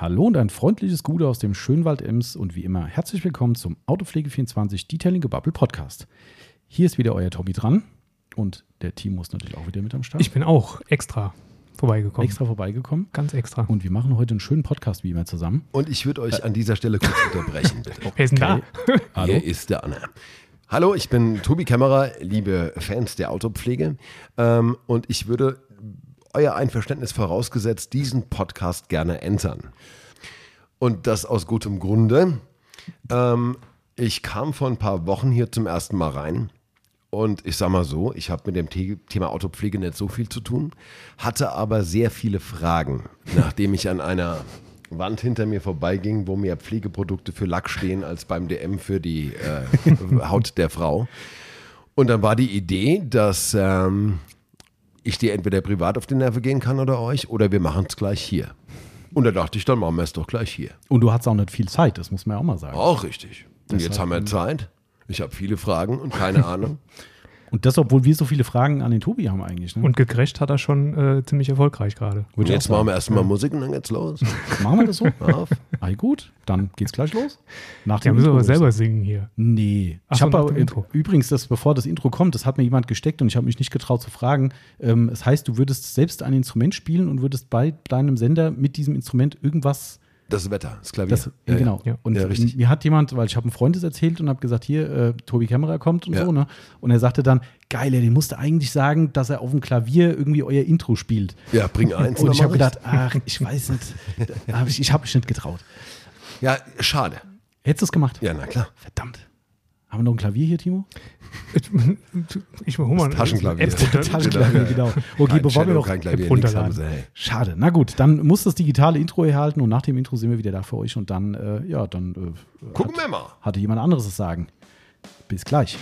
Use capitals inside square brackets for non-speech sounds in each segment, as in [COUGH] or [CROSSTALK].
Hallo und ein freundliches Gute aus dem Schönwald Ems und wie immer herzlich willkommen zum Autopflege24 Detailing Gebubble Podcast. Hier ist wieder euer Tommy dran und der Team ist natürlich auch wieder mit am Start. Ich bin auch extra vorbeigekommen. extra vorbeigekommen Ganz extra. und wir machen heute einen schönen Podcast wie immer zusammen. Und ich würde euch an dieser Stelle kurz unterbrechen, [LAUGHS] bitte. Wer ist denn da? Hallo? Hier ist der Anna. Hallo, ich bin Tobi Kämmerer, liebe Fans der Autopflege. Ähm, und ich würde euer Einverständnis vorausgesetzt diesen Podcast gerne entern. Und das aus gutem Grunde. Ähm, ich kam vor ein paar Wochen hier zum ersten Mal rein. Und ich sag mal so, ich habe mit dem The- Thema Autopflege nicht so viel zu tun, hatte aber sehr viele Fragen, [LAUGHS] nachdem ich an einer Wand hinter mir vorbeiging, wo mehr Pflegeprodukte für Lack stehen als beim DM für die äh, [LAUGHS] Haut der Frau. Und dann war die Idee, dass ähm, ich dir entweder privat auf die Nerven gehen kann oder euch, oder wir machen es gleich hier. Und da dachte ich, dann machen wir es doch gleich hier. Und du hattest auch nicht viel Zeit, das muss man ja auch mal sagen. Auch richtig. Und jetzt haben wir Zeit. Ich habe viele Fragen und keine [LAUGHS] Ahnung. Und das, obwohl wir so viele Fragen an den Tobi haben eigentlich. Ne? Und gecrasht hat er schon äh, ziemlich erfolgreich gerade. Ich jetzt machen wir erstmal Musik und dann geht's los. [LAUGHS] Machen wir das so? Auf. Ah, gut, dann geht's gleich los. Nach Ja, müssen wir Intro aber selber singen hier. Nee. Ach ich so, habe dem Intro. übrigens, das, bevor das Intro kommt, das hat mir jemand gesteckt und ich habe mich nicht getraut zu fragen. Ähm, es heißt, du würdest selbst ein Instrument spielen und würdest bei deinem Sender mit diesem Instrument irgendwas. Das Wetter, das Klavier. Das, Ja, genau. Ja. Und Ja, mir hat jemand, weil ich habe einem Freund das erzählt und habe gesagt, hier, äh, Tobi Kämmerer kommt und so, ne? Und er sagte dann, geil, ey, den musste eigentlich sagen, dass er auf dem Klavier irgendwie euer Intro spielt. Ja, bring eins. Und ich habe gedacht, ach, ich weiß nicht. Hab ich ich habe mich nicht getraut. Ja, schade. Hättest du es gemacht? Ja, na klar. Verdammt. Haben wir noch ein Klavier hier, Timo? Ich mal Das Taschenklavier. Taschenklavier, genau. Okay, Kein bevor wir noch kein Klavier, runterladen. sie, hey. Schade. Na gut, dann muss das digitale Intro erhalten und nach dem Intro sind wir wieder da für euch und dann, äh, ja, dann äh, Gucken hat, wir mal. hatte jemand anderes es sagen. Bis gleich.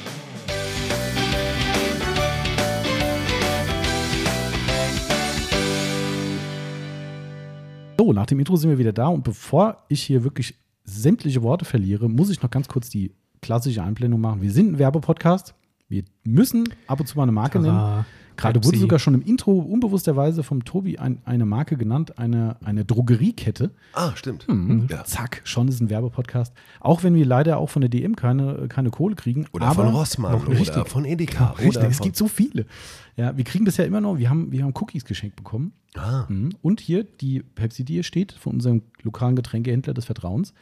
So, nach dem Intro sind wir wieder da und bevor ich hier wirklich sämtliche Worte verliere, muss ich noch ganz kurz die klassische Einblendung machen. Wir sind ein Werbepodcast. Wir müssen ab und zu mal eine Marke nennen. Tara, Gerade wurde sogar schon im Intro unbewussterweise vom Tobi ein, eine Marke genannt, eine, eine Drogeriekette. Ah, stimmt. Mhm. Ja. Zack, schon ist ein Werbepodcast. Auch wenn wir leider auch von der DM keine, keine Kohle kriegen. Oder aber von Rossmann noch oder richtig. von Edeka. Richtig, oder es von, gibt so viele. Ja, wir kriegen bisher immer noch, wir haben, wir haben Cookies geschenkt bekommen. ah, Mhm. Und hier die Pepsi, die hier steht, von unserem lokalen Getränkehändler des Vertrauens.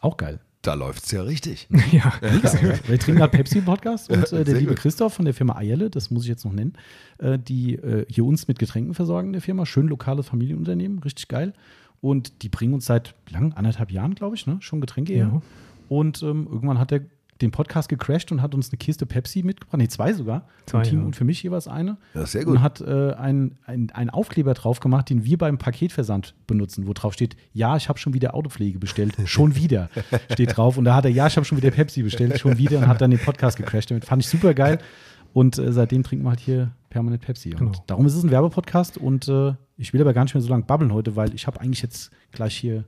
Auch geil. Da läuft's ja richtig. [LAUGHS] Ja. Wir trinken gerade [LAUGHS] Pepsi im Podcast und äh, der liebe gut. Christoph von der Firma Eierle, das muss ich jetzt noch nennen, äh, die äh, hier uns mit Getränken versorgen, der Firma. Schön lokales Familienunternehmen, richtig geil. Und die bringen uns seit lang, anderthalb Jahren, glaube ich, ne, schon Getränke her. Ja. Und ähm, irgendwann hat er den Podcast gecrashed und hat uns eine Kiste Pepsi mitgebracht, nee, zwei sogar, Zwei, für Team ja. und für mich jeweils eine. Ja, sehr gut. Und hat äh, einen ein Aufkleber drauf gemacht, den wir beim Paketversand benutzen, wo drauf steht, ja, ich habe schon wieder Autopflege bestellt, schon wieder, [LAUGHS] steht drauf. Und da hat er, ja, ich habe schon wieder Pepsi bestellt, schon wieder und hat dann den Podcast gecrashed. Damit fand ich super geil. Und äh, seitdem trinken wir halt hier permanent Pepsi. Und Genau. darum ist es ein Werbepodcast und äh, ich will aber gar nicht mehr so lange babbeln heute, weil ich habe eigentlich jetzt gleich hier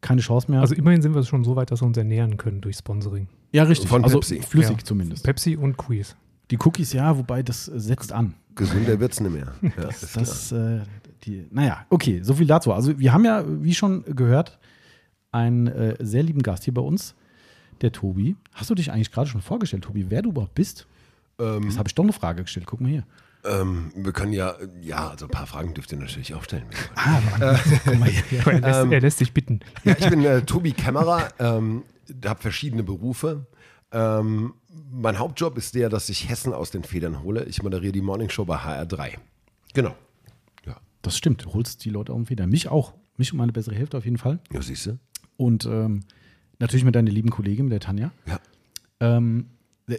keine Chance mehr. Also immerhin sind wir schon so weit, dass wir uns ernähren können durch Sponsoring. Ja, richtig. von also Pepsi. flüssig Ja. zumindest. Pepsi und Quiz. Die Cookies, ja, wobei das äh, setzt an. Gesünder wird's nicht mehr. [LAUGHS] Ja, ist klar. Das, äh, die, naja, okay, so viel dazu. Also wir haben ja, wie schon gehört, einen äh, sehr lieben Gast hier bei uns, der Tobi. Hast du dich eigentlich gerade schon vorgestellt, Tobi, wer du überhaupt bist? Ähm, Das habe ich doch eine Frage gestellt. Guck mal hier. ähm, wir können ja, ja, also ein paar Fragen dürft ihr natürlich auch stellen. Ah, Mann. [LAUGHS] guck mal hier. Er lässt, er lässt sich bitten. Ja, ich bin äh, Tobi Kämmerer, ähm, habe verschiedene Berufe. Ähm, mein Hauptjob ist der, dass ich Hessen aus den Federn hole. Ich moderiere die Morningshow bei HR3. Genau. Ja, Das stimmt, du holst die Leute auch wieder. Mich auch. Mich und meine bessere Hälfte auf jeden Fall. ja siehst du? Und ähm, natürlich mit deiner lieben Kollegin, mit der Tanja. Ja. Ähm,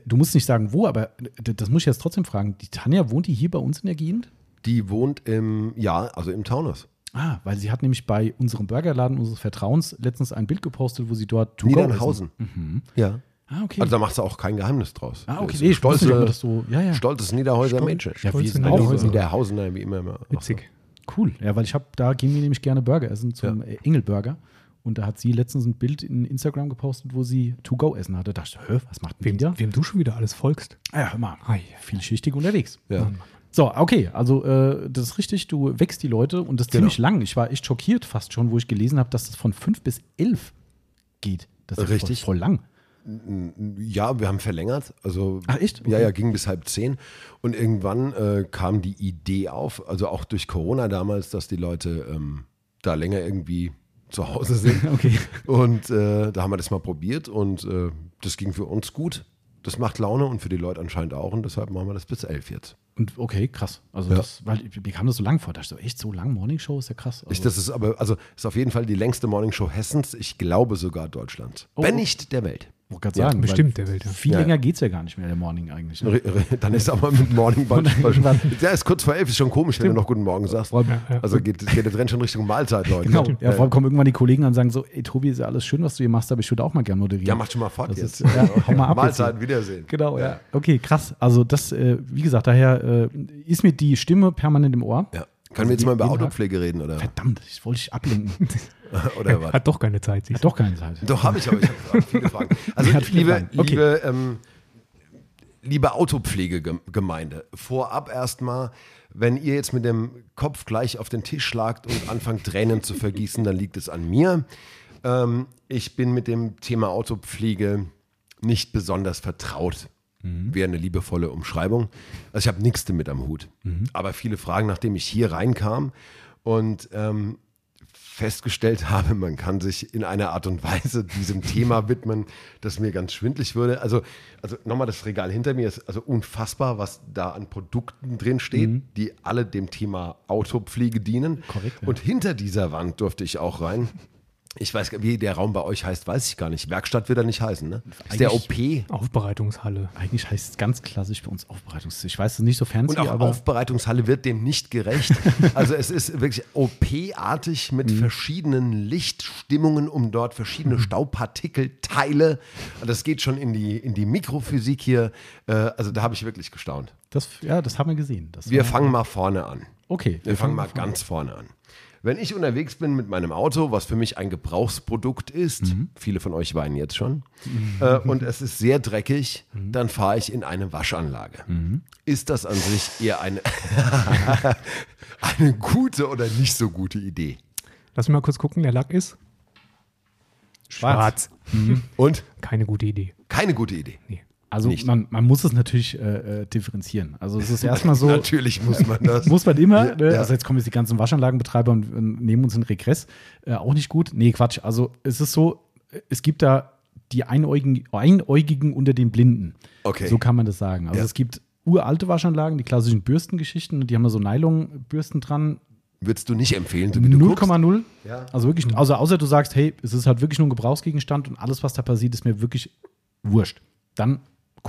du musst nicht sagen, wo, aber das muss ich jetzt trotzdem fragen. Die Tanja, wohnt die hier bei uns in der Gegend? Die wohnt im, ja, also im Taunus. Ah, weil sie hat nämlich bei unserem Burgerladen unseres Vertrauens letztens ein Bild gepostet, wo sie dort to go Niedernhausen. essen. Ja. Ah, okay. Also da macht sie auch kein Geheimnis draus. ah, okay. Nee, wusste nicht, das stolze, so. Ja, ja. stolzes Niederhäuser Stol- Mädchen. Ja, wir Stolze sind Auch Niederhäuser. Niederhausener, wie immer. immer. Witzig. Cool. Ja, weil ich habe, da gehen wir nämlich gerne Burger essen zum äh, Engelburger. Und da hat sie letztens ein Bild in Instagram gepostet, wo sie To-Go essen hatte. Da dachte ich, was macht denn Wem, die da? wem du schon wieder alles folgst. Ah, ja, hör mal, Ei. vielschichtig unterwegs. Ja. Mann, Mann. So, okay, also äh, das ist richtig, du wächst die Leute und das Genau. ziemlich lang. Ich war echt schockiert fast schon, wo ich gelesen habe, dass das von fünf bis elf geht. Das ist Richtig. Voll, voll lang. Ja, wir haben verlängert. Also, Ach, echt? Ja, Okay. ja, ging bis halb zehn. Und irgendwann äh, kam die Idee auf, also auch durch Corona damals, dass die Leute ähm, da länger irgendwie zu Hause sind. [LAUGHS] Okay. Und äh, da haben wir das mal probiert und äh, das ging für uns gut. Das macht Laune und für die Leute anscheinend auch. Und deshalb machen wir das bis elf jetzt. Und okay, krass. Also Ja. das, weil mir kam das so lang vor. Da dachte ich so, echt so lang Morningshow ist ja krass. Also, Ich, das ist aber, also ist auf jeden Fall die längste Morningshow Hessens. Ich glaube sogar Deutschlands. Oh. Wenn nicht der Welt. Wollte gerade Ja, sagen, bestimmt weil der Welt, ja. Viel Ja, länger ja. geht es ja gar nicht mehr, der Morning eigentlich. Ne? Dann ist aber mit Morning. [LAUGHS] Irgendwann. Ja, ist kurz vor elf, ist schon komisch, wenn du noch Guten Morgen sagst. Ja, ja. Also geht, geht der Trend schon Richtung Mahlzeit, Leute. Genau. Ja, Ja, vor allem kommen irgendwann die Kollegen und sagen so, ey Tobi, ist ja alles schön, was du hier machst, aber ich würde auch mal gerne moderieren. ja, macht schon mal fort Das jetzt. ist- ja, hau mal ab Mahlzeit. Wiedersehen. Genau, ja. Okay, krass. Also das, äh, wie gesagt, daher äh, ist mir die Stimme permanent im Ohr. Ja. Können wir jetzt mal über? Autopflege reden, oder? Verdammt, ich wollte dich ablenken. [LAUGHS] oder was? Hat doch keine Zeit. Hat doch keine Zeit. Doch, habe ich, aber ich habe viele Fragen. [LAUGHS] Also, viele liebe, Fragen. Okay. liebe, ähm, liebe Autopflegegemeinde, vorab erstmal, wenn ihr jetzt mit dem Kopf gleich auf den Tisch schlagt und anfangt Tränen zu vergießen, dann liegt es an mir. Ähm, ich bin mit dem Thema Autopflege nicht besonders vertraut. Wäre eine liebevolle Umschreibung. Also ich habe nichts damit am Hut. Aber viele Fragen, nachdem ich hier reinkam und ähm, festgestellt [LAUGHS] habe, man kann sich in einer Art und Weise diesem Thema [LAUGHS] widmen, das mir ganz schwindlig würde. Also, also nochmal das Regal hinter mir ist also unfassbar, was da an Produkten drin steht, die alle dem Thema Autopflege dienen. Korrekt, ja. Und hinter dieser Wand durfte ich auch rein. Ich weiß, gar- wie der Raum bei euch heißt, weiß ich gar nicht. Werkstatt wird er nicht heißen, ne? Ist der OP? Aufbereitungshalle. Eigentlich heißt es ganz klassisch bei uns Aufbereitungs. Ich weiß, es ist nicht so fancy, Und auch aber Aufbereitungshalle wird dem nicht gerecht. [LAUGHS] Also es ist wirklich OP-artig mit Mhm. verschiedenen Lichtstimmungen, um dort verschiedene Staubpartikelteile. Das geht schon in die, in die Mikrophysik hier. Äh, Also da habe ich wirklich gestaunt. das, ja, das haben wir gesehen. Das Wir fangen mal vorne an. Okay, Wir fangen mal ganz vorne an. Wenn ich unterwegs bin mit meinem Auto, was für mich ein Gebrauchsprodukt ist, Mhm. viele von euch weinen jetzt schon, äh, und es ist sehr dreckig, Mhm. dann fahre ich in eine Waschanlage. Ist das an sich eher eine, [LAUGHS] eine gute oder nicht so gute Idee? Lass mich mal kurz gucken, der Lack ist Schwarz. Und Keine gute Idee. keine gute Idee. Nee. Also man, man muss es natürlich äh, äh, differenzieren. Also es ist [LAUGHS] erstmal so, Natürlich muss man das. [LAUGHS] muss man immer, Ja, ne? ja. also jetzt kommen jetzt die ganzen Waschanlagenbetreiber und, und nehmen uns in Regress, äh, auch nicht gut. Nee, Quatsch. Also es ist so, es gibt da die Einäugigen, Einäugigen unter den Blinden. Okay. So kann man das sagen. Also Ja. es gibt uralte Waschanlagen, die klassischen Bürstengeschichten, und die haben da so Nylonbürsten dran. Würdest du nicht empfehlen, so wie du guckst? 0,0. Ja. Also wirklich, also außer du sagst, hey, es ist halt wirklich nur ein Gebrauchsgegenstand und alles, was da passiert, ist mir wirklich wurscht. Dann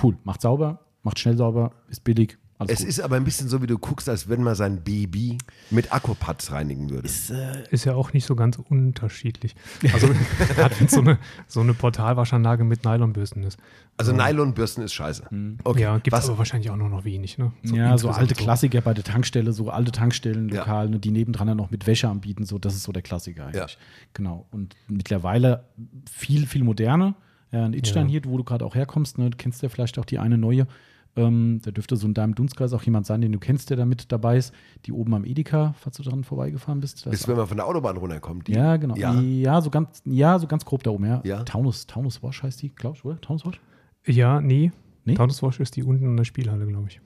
cool, macht sauber, macht schnell sauber, ist billig, alles Es gut. ist aber ein bisschen so, wie du guckst, als wenn man sein Baby mit Aquapads reinigen würde. Ist ja auch nicht so ganz unterschiedlich. [LAUGHS] Also gerade wenn es so eine, so eine Portalwaschanlage mit Nylonbürsten ist. Also Nylonbürsten ist scheiße. Okay. Ja, gibt es aber wahrscheinlich auch nur noch wenig. Ne? ja, so alte Klassiker bei der Tankstelle, so alte Tankstellen, Ja. lokal, ne, die nebendran dann noch mit Wäsche anbieten, so, das ist so der Klassiker eigentlich. Ja. Genau. Und mittlerweile viel, viel moderner. Ja, in Idstein Ja. hier, wo du gerade auch herkommst, ne, du kennst ja vielleicht auch die eine neue. Ähm, da dürfte so in deinem Dunstkreis auch jemand sein, den du kennst, der da mit dabei ist, die oben am Edeka, falls du dran vorbeigefahren bist. Ist, wenn man von der Autobahn runterkommt. Die, Ja, genau. Ja. Ja. so ganz, ja, so ganz grob da oben, ja. Ja. Taunus, Taunus Wash heißt die, glaubst du, oder? Taunus Wash? Ja, nee. Nee? Taunus Wash ist die unten in der Spielhalle, glaube ich.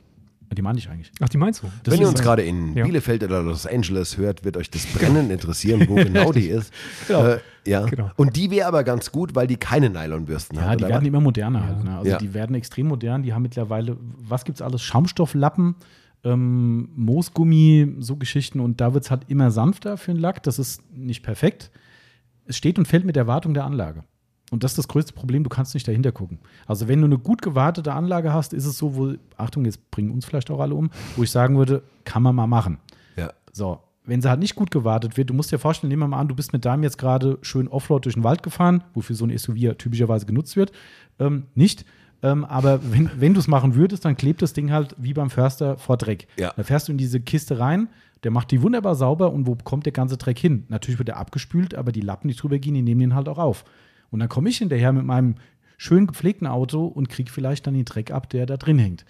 Die meine ich eigentlich. Ach, die meinst du? Das Wenn ihr uns gerade in Ja. Bielefeld oder Los Angeles hört, wird euch das brennend interessieren, wo genau die [LAUGHS] ist. Genau. Äh, ja. Genau. Und die wäre aber ganz gut, weil die keine Nylonbürsten Ja, hat. die oder werden was? immer moderner halt. Ne? Also Ja. die werden extrem modern. Die haben mittlerweile, was gibt's alles? Schaumstofflappen, ähm, Moosgummi, so Geschichten. Und da wird's halt immer sanfter für den Lack. Das ist nicht perfekt. Es steht und fällt mit der Wartung der Anlage. Und das ist das größte Problem, du kannst nicht dahinter gucken. Also wenn du eine gut gewartete Anlage hast, ist es so, wo, Achtung, jetzt bringen uns vielleicht auch alle um, wo ich sagen würde, kann man mal machen. ja. So, wenn sie halt nicht gut gewartet wird, du musst dir vorstellen, nehmen wir mal an, du bist mit deinem jetzt gerade schön Offroad durch den Wald gefahren, wofür so ein SUV ja typischerweise genutzt wird. Ähm, nicht. Ähm, aber wenn, wenn du es machen würdest, dann klebt das Ding halt wie beim Förster vor Dreck. Ja. Da fährst du in diese Kiste rein, der macht die wunderbar sauber und wo kommt der ganze Dreck hin? Natürlich wird er abgespült, aber die Lappen, die drüber gehen, die nehmen den halt auch auf. Und dann komme ich hinterher mit meinem schön gepflegten Auto und kriege vielleicht dann den Dreck ab, der da drin hängt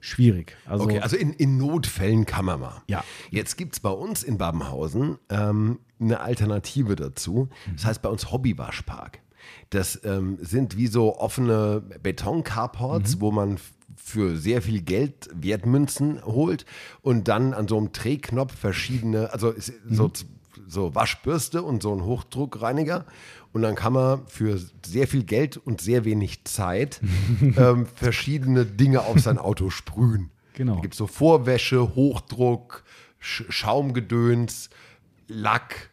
schwierig. Also, Okay, also in, in Notfällen kann man mal. Ja. Jetzt gibt es bei uns in Babenhausen ähm, eine Alternative dazu. Das heißt bei uns Hobbywaschpark. Das ähm, sind wie so offene Beton-Carports, wo man für sehr viel Geld Wertmünzen holt und dann an so einem Drehknopf verschiedene, also so, so Waschbürste und so ein Hochdruckreiniger. Und dann kann man für sehr viel Geld und sehr wenig Zeit [LAUGHS] ähm, verschiedene Dinge auf sein Auto sprühen. Genau. Da gibt es so Vorwäsche, Hochdruck, Sch Schaumgedöns, Lack,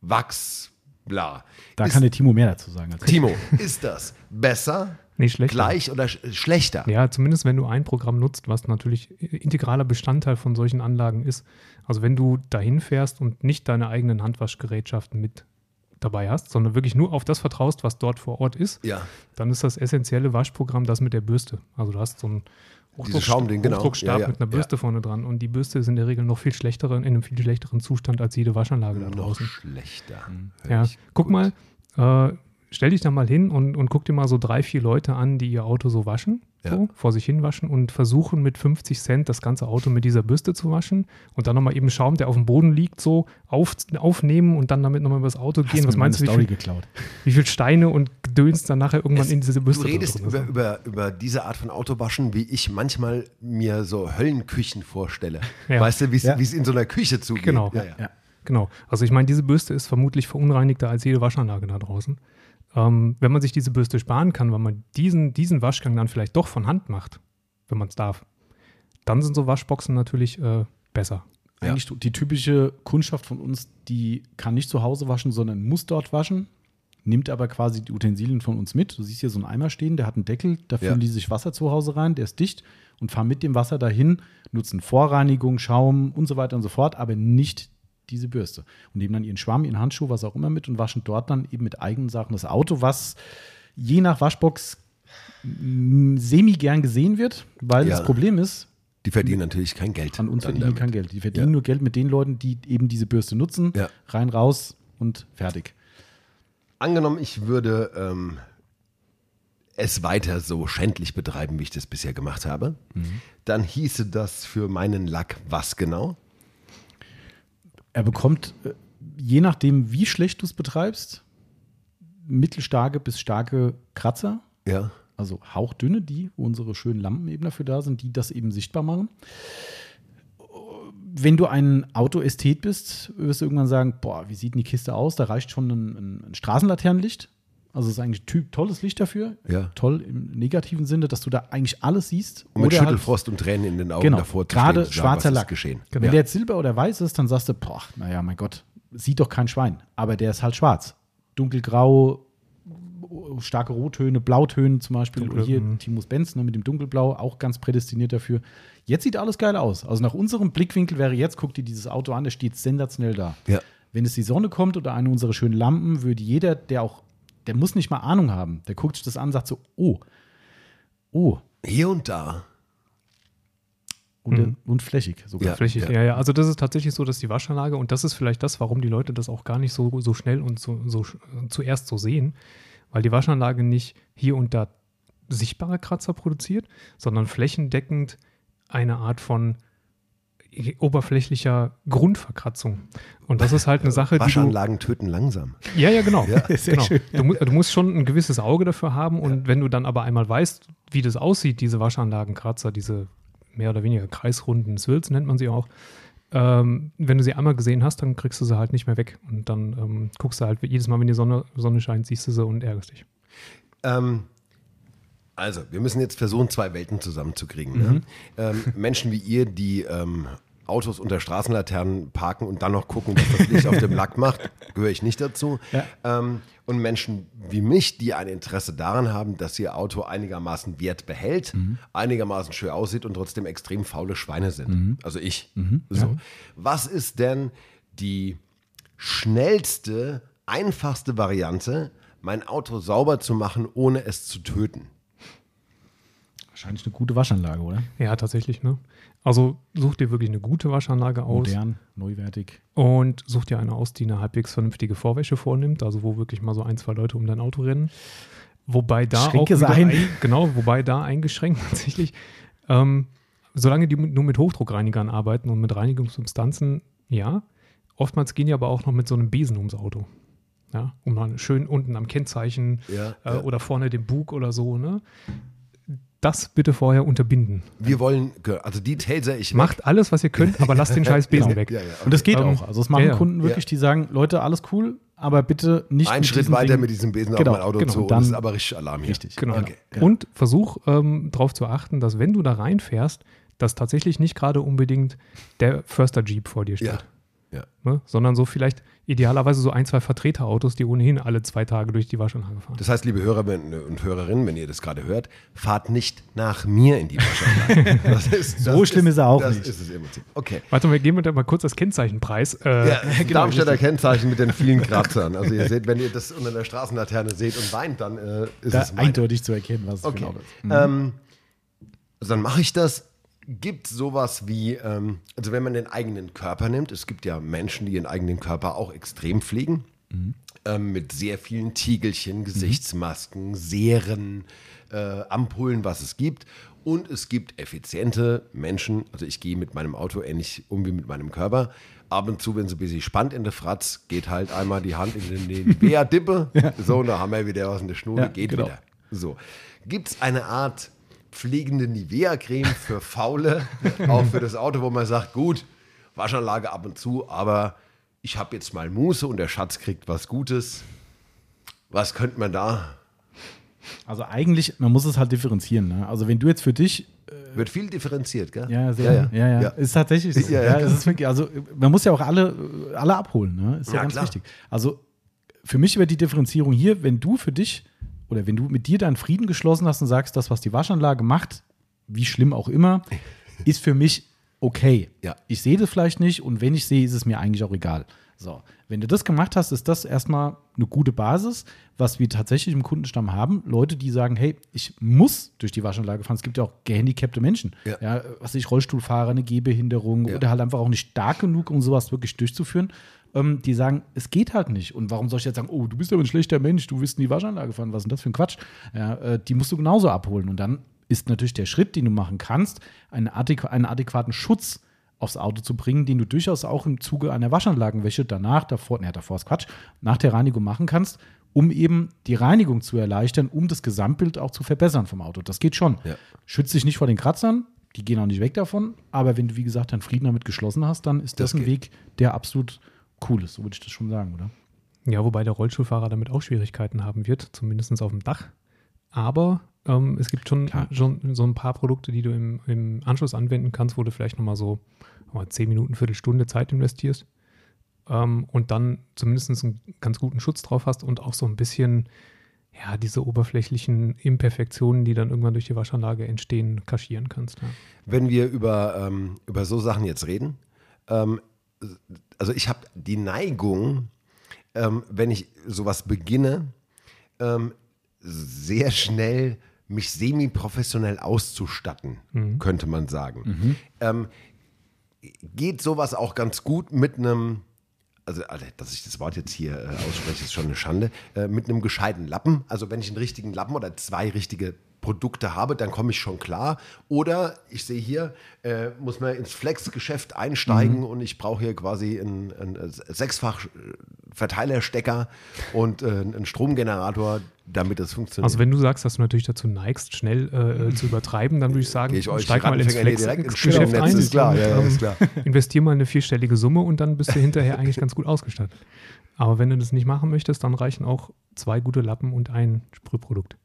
Wachs, bla. da ist, kann der Timo mehr dazu sagen. Timo, ist das besser, Nee, schlechter. gleich oder sch schlechter? Ja, zumindest wenn du ein Programm nutzt, was natürlich integraler Bestandteil von solchen Anlagen ist. Also wenn du dahin fährst und nicht deine eigenen Handwaschgerätschaften mit dabei hast, sondern wirklich nur auf das vertraust, was dort vor Ort ist, Ja. dann ist das essentielle Waschprogramm das mit der Bürste. Also du hast so ein genau. Hochdruckstab Ja, ja, mit einer Bürste vorne dran und die Bürste ist in der Regel noch viel schlechteren, in einem viel schlechteren Zustand als jede Waschanlage da Noch draußen. schlechter. Ja, Ich- guck gut. mal, äh, stell dich da mal hin und, und guck dir mal so drei, vier Leute an, die ihr Auto so waschen, Ja. so vor sich hin waschen und versuchen mit 50 Cent das ganze Auto mit dieser Bürste zu waschen und dann nochmal eben Schaum, der auf dem Boden liegt, so auf, aufnehmen und dann damit nochmal übers Auto Hast gehen. Was meinst du, wie Story viel, geklaut? [LAUGHS] wie viel Steine und Gedöns dann nachher irgendwann Es- in diese Bürste Du redest drin über, über, über diese Art von Autowaschen, wie ich manchmal mir so Höllenküchen vorstelle. Ja. Weißt du, wie es Ja. es in so einer Küche zugeht? Genau. Ja, ja. Ja. Genau. Also ich meine, diese Bürste ist vermutlich verunreinigter als jede Waschanlage da draußen. Ähm, wenn man sich diese Bürste sparen kann, weil man diesen, diesen Waschgang dann vielleicht doch von Hand macht, wenn man es darf, dann sind so Waschboxen natürlich äh, besser. Ja. Eigentlich die typische Kundschaft von uns, die kann nicht zu Hause waschen, sondern muss dort waschen, nimmt aber quasi die Utensilien von uns mit. Du siehst hier so einen Eimer stehen, der hat einen Deckel, da Ja. füllen die sich Wasser zu Hause rein, der ist dicht und fahren mit dem Wasser dahin, nutzen Vorreinigung, Schaum und so weiter und so fort, aber nicht diese Bürste. Und nehmen dann ihren Schwamm, ihren Handschuh, was auch immer mit und waschen dort dann eben mit eigenen Sachen das Auto, was je nach Waschbox semi gern gesehen wird, weil Ja. das Problem ist, Die verdienen natürlich kein Geld. an uns verdienen die kein Geld. Die verdienen Ja. nur Geld mit den Leuten, die eben diese Bürste nutzen. Ja. Rein, raus und fertig. Angenommen, ich würde ähm, es weiter so schändlich betreiben, wie ich das bisher gemacht habe, dann hieße das für meinen Lack was genau? Er bekommt, äh, je nachdem, wie schlecht du es betreibst, mittelstarke bis starke Kratzer. Ja. Also hauchdünne, die, unsere schönen Lampen eben dafür da sind, die das eben sichtbar machen. Wenn du ein Autoästhet bist, wirst du irgendwann sagen, boah, wie sieht denn die Kiste aus? Da reicht schon ein, ein, ein Straßenlaternenlicht. Also es ist eigentlich typ tolles Licht dafür. Ja. Toll im negativen Sinne, dass du da eigentlich alles siehst. Und mit Oder halt- Schüttelfrost und Tränen in den Augen genau, davor zu gerade stehen, sagen, schwarzer ist Lack. geschehen. Wenn Ja. der jetzt silber oder weiß ist, dann sagst du, boah, naja, mein Gott, sieht doch kein Schwein. Aber der ist halt schwarz. Dunkelgrau, starke Rottöne, Blautöne zum Beispiel. Dunkle, Oder hier mhm. Timus Benz ne, mit dem Dunkelblau, auch ganz prädestiniert dafür. Jetzt sieht alles geil aus. Also nach unserem Blickwinkel wäre jetzt, guck dir dieses Auto an, der steht sensationell da. Ja. Wenn es die Sonne kommt oder eine unserer schönen Lampen, würde jeder, der auch, der muss nicht mal Ahnung haben, der guckt sich das an und sagt so, oh, oh, Hier und da. und, Mhm. und flächig sogar. Ja. Flächig, ja. ja, Also das ist tatsächlich so, dass die Waschanlage, und das ist vielleicht das, warum die Leute das auch gar nicht so, so schnell und so, so zuerst so sehen, weil die Waschanlage nicht hier und da sichtbare Kratzer produziert, sondern flächendeckend eine Art von oberflächlicher Grundverkratzung. Und das ist halt eine Sache, die du, Waschanlagen töten langsam. ja, ja, genau. [LAUGHS] Ja, sehr genau. schön. Du, du musst schon ein gewisses Auge dafür haben und wenn du dann aber einmal weißt, wie das aussieht, diese Waschanlagenkratzer, diese mehr oder weniger kreisrunden Swills nennt man sie auch, ähm, wenn du sie einmal gesehen hast, dann kriegst du sie halt nicht mehr weg und dann ähm, guckst du halt jedes Mal, wenn die Sonne, Sonne scheint, siehst du sie und ärgerst dich. Ähm, also, wir müssen jetzt versuchen, zwei Welten zusammenzukriegen. Mhm. Ne? Ähm, Menschen wie ihr, die ähm, Autos unter Straßenlaternen parken und dann noch gucken, was das Licht auf dem Lack macht, [LAUGHS] gehöre ich nicht dazu. Ja. Ähm, und Menschen wie mich, die ein Interesse daran haben, dass ihr Auto einigermaßen Wert behält, Mhm. einigermaßen schön aussieht und trotzdem extrem faule Schweine sind. Mhm. Also ich. So. Was ist denn die schnellste, einfachste Variante, mein Auto sauber zu machen, ohne es zu töten? Wahrscheinlich eine gute Waschanlage, oder? Ja, tatsächlich, ne? Also such dir wirklich eine gute Waschanlage aus Modern, neuwertig. und such dir eine aus, die eine halbwegs vernünftige Vorwäsche vornimmt, also wo wirklich mal so ein, zwei Leute um dein Auto rennen. Wobei da Schränke auch wieder ein. genau, wobei da eingeschränkt [LAUGHS] tatsächlich. Ähm, solange die nur mit Hochdruckreinigern arbeiten und mit Reinigungssubstanzen, ja. Oftmals gehen die aber auch noch mit so einem Besen ums Auto. Ja, um dann schön unten am Kennzeichen Ja, äh, ja. oder vorne den Bug oder so, ne? Das bitte vorher unterbinden. Wir wollen, also die taser ich Macht alles, was ihr könnt, aber lasst den [LAUGHS] scheiß Besen Genau. weg. Ja, ja, Und das geht Ähm, auch. Also es machen ja, ja. Kunden wirklich, die sagen, Leute, alles cool, aber bitte nicht Ein mit Schritt diesem weiter Ding- mit diesem Besen Genau, auf mein Auto genau. zu. Dann- das ist aber richtig Alarm hier. Richtig. Genau. Okay. Und versuch ähm, darauf zu achten, dass wenn du da reinfährst, dass tatsächlich nicht gerade unbedingt der Förster Jeep vor dir steht. Ja. Ja. Ne? Sondern so vielleicht idealerweise so ein, zwei Vertreterautos, die ohnehin alle zwei Tage durch die Waschanlage fahren. Das heißt, liebe Hörer und Hörerinnen, wenn ihr das gerade hört, fahrt nicht nach mir in die Waschanlage. [LAUGHS] Das ist, So schlimm ist er auch das nicht. ist es im Prinzip. Okay. Warte mal, geben wir da mal kurz das Kennzeichenpreis. Äh, Ja, [LAUGHS] Darmstädter Kennzeichen mit den vielen [LAUGHS] Kratzern. Also ihr seht, wenn ihr das unter der Straßenlaterne seht und weint, dann äh, ist Da es meine. eindeutig zu erkennen, was es Okay. Auto ist. Ähm, also dann mache ich das. Gibt sowas wie, ähm, also wenn man den eigenen Körper nimmt, es gibt ja Menschen, die ihren eigenen Körper auch extrem pflegen, ähm, mit sehr vielen Tiegelchen, Gesichtsmasken, Serien, äh, Ampullen, was es gibt. Und es gibt effiziente Menschen, also ich gehe mit meinem Auto ähnlich um wie mit meinem Körper. Ab und zu, wenn es ein bisschen spannt in der Fratz, geht halt einmal die Hand in den, den Bär-Dippe. [LAUGHS] So, und da haben wir wieder was in der Schnur, Ja, geht genau. wieder. So. Gibt es eine Art pflegende Nivea-Creme für Faule, [LAUGHS] auch für das Auto, wo man sagt, gut, Waschanlage ab und zu, aber ich habe jetzt mal Muße und der Schatz kriegt was Gutes. Was könnte man da? Also eigentlich, man muss es halt differenzieren. Ne? Also wenn du jetzt für dich Wird viel differenziert, gell? Ja, sehr, ja, ja, ja. Ist tatsächlich so. [LAUGHS] Ja, Ja, ja. ist wirklich, also man muss ja auch alle, alle abholen, ne? Ist ja, Ja, ganz klar. wichtig. Also für mich wird die Differenzierung hier, wenn du für dich oder wenn du mit dir deinen Frieden geschlossen hast und sagst, das, was die Waschanlage macht, wie schlimm auch immer, [LAUGHS] ist für mich okay. Ja. Ich sehe das vielleicht nicht und wenn ich sehe, ist es mir eigentlich auch egal. So, wenn du das gemacht hast, ist das erstmal eine gute Basis, was wir tatsächlich im Kundenstamm haben. Leute, die sagen, hey, ich muss durch die Waschanlage fahren. Es gibt ja auch gehandicapte Menschen. Ja. Ja, was ich, Rollstuhlfahrer, eine Gehbehinderung Ja. oder halt einfach auch nicht stark genug, um sowas wirklich durchzuführen. Ähm, die sagen, es geht halt nicht. Und warum soll ich jetzt sagen, oh, du bist aber ein schlechter Mensch, du willst in die Waschanlage fahren, was ist denn das für ein Quatsch? Ja, äh, die musst du genauso abholen. Und dann ist natürlich der Schritt, den du machen kannst, einen, adäqu einen adäquaten Schutz aufs Auto zu bringen, den du durchaus auch im Zuge einer Waschanlagenwäsche danach, davor, ne, davor ist Quatsch, nach der Reinigung machen kannst, um eben die Reinigung zu erleichtern, um das Gesamtbild auch zu verbessern vom Auto. Das geht schon. Ja. Schützt dich nicht vor den Kratzern, die gehen auch nicht weg davon, aber wenn du, wie gesagt, deinen Frieden damit geschlossen hast, dann ist das, Das ein geht. Weg, der absolut cool ist, so würde ich das schon sagen, oder? Ja, wobei der Rollstuhlfahrer damit auch Schwierigkeiten haben wird, zumindest auf dem Dach. Aber ähm, es gibt schon, Klar. schon so ein paar Produkte, die du im, im Anschluss anwenden kannst, wo du vielleicht nochmal so mal 10 Minuten, Viertelstunde Zeit investierst ähm, und dann zumindest einen ganz guten Schutz drauf hast und auch so ein bisschen ja, diese oberflächlichen Imperfektionen, die dann irgendwann durch die Waschanlage entstehen, kaschieren kannst. Ja. Wenn wir über, ähm, über so Sachen jetzt reden, ähm, also ich habe die Neigung, ähm, wenn ich sowas beginne, ähm, sehr schnell mich semi-professionell auszustatten, könnte man sagen. Ähm, geht sowas auch ganz gut mit einem, also Alter, dass ich das Wort jetzt hier äh, ausspreche, ist schon eine Schande, äh, mit einem gescheiten Lappen. Also wenn ich einen richtigen Lappen oder zwei richtige Produkte habe, dann komme ich schon klar. Oder ich sehe hier, äh, muss man ins Flex-Geschäft einsteigen und ich brauche hier quasi einen, einen sechsfach Verteilerstecker und äh, einen Stromgenerator, damit das funktioniert. Also wenn du sagst, dass du natürlich dazu neigst, schnell äh, äh, zu übertreiben, dann würde ich sagen, ich euch steig mal ins Flex-Geschäft ein. ist klar, ja, ist klar. [LAUGHS] Investier mal eine vierstellige Summe und dann bist du hinterher eigentlich ganz gut ausgestattet. Aber wenn du das nicht machen möchtest, dann reichen auch zwei gute Lappen und ein Sprühprodukt.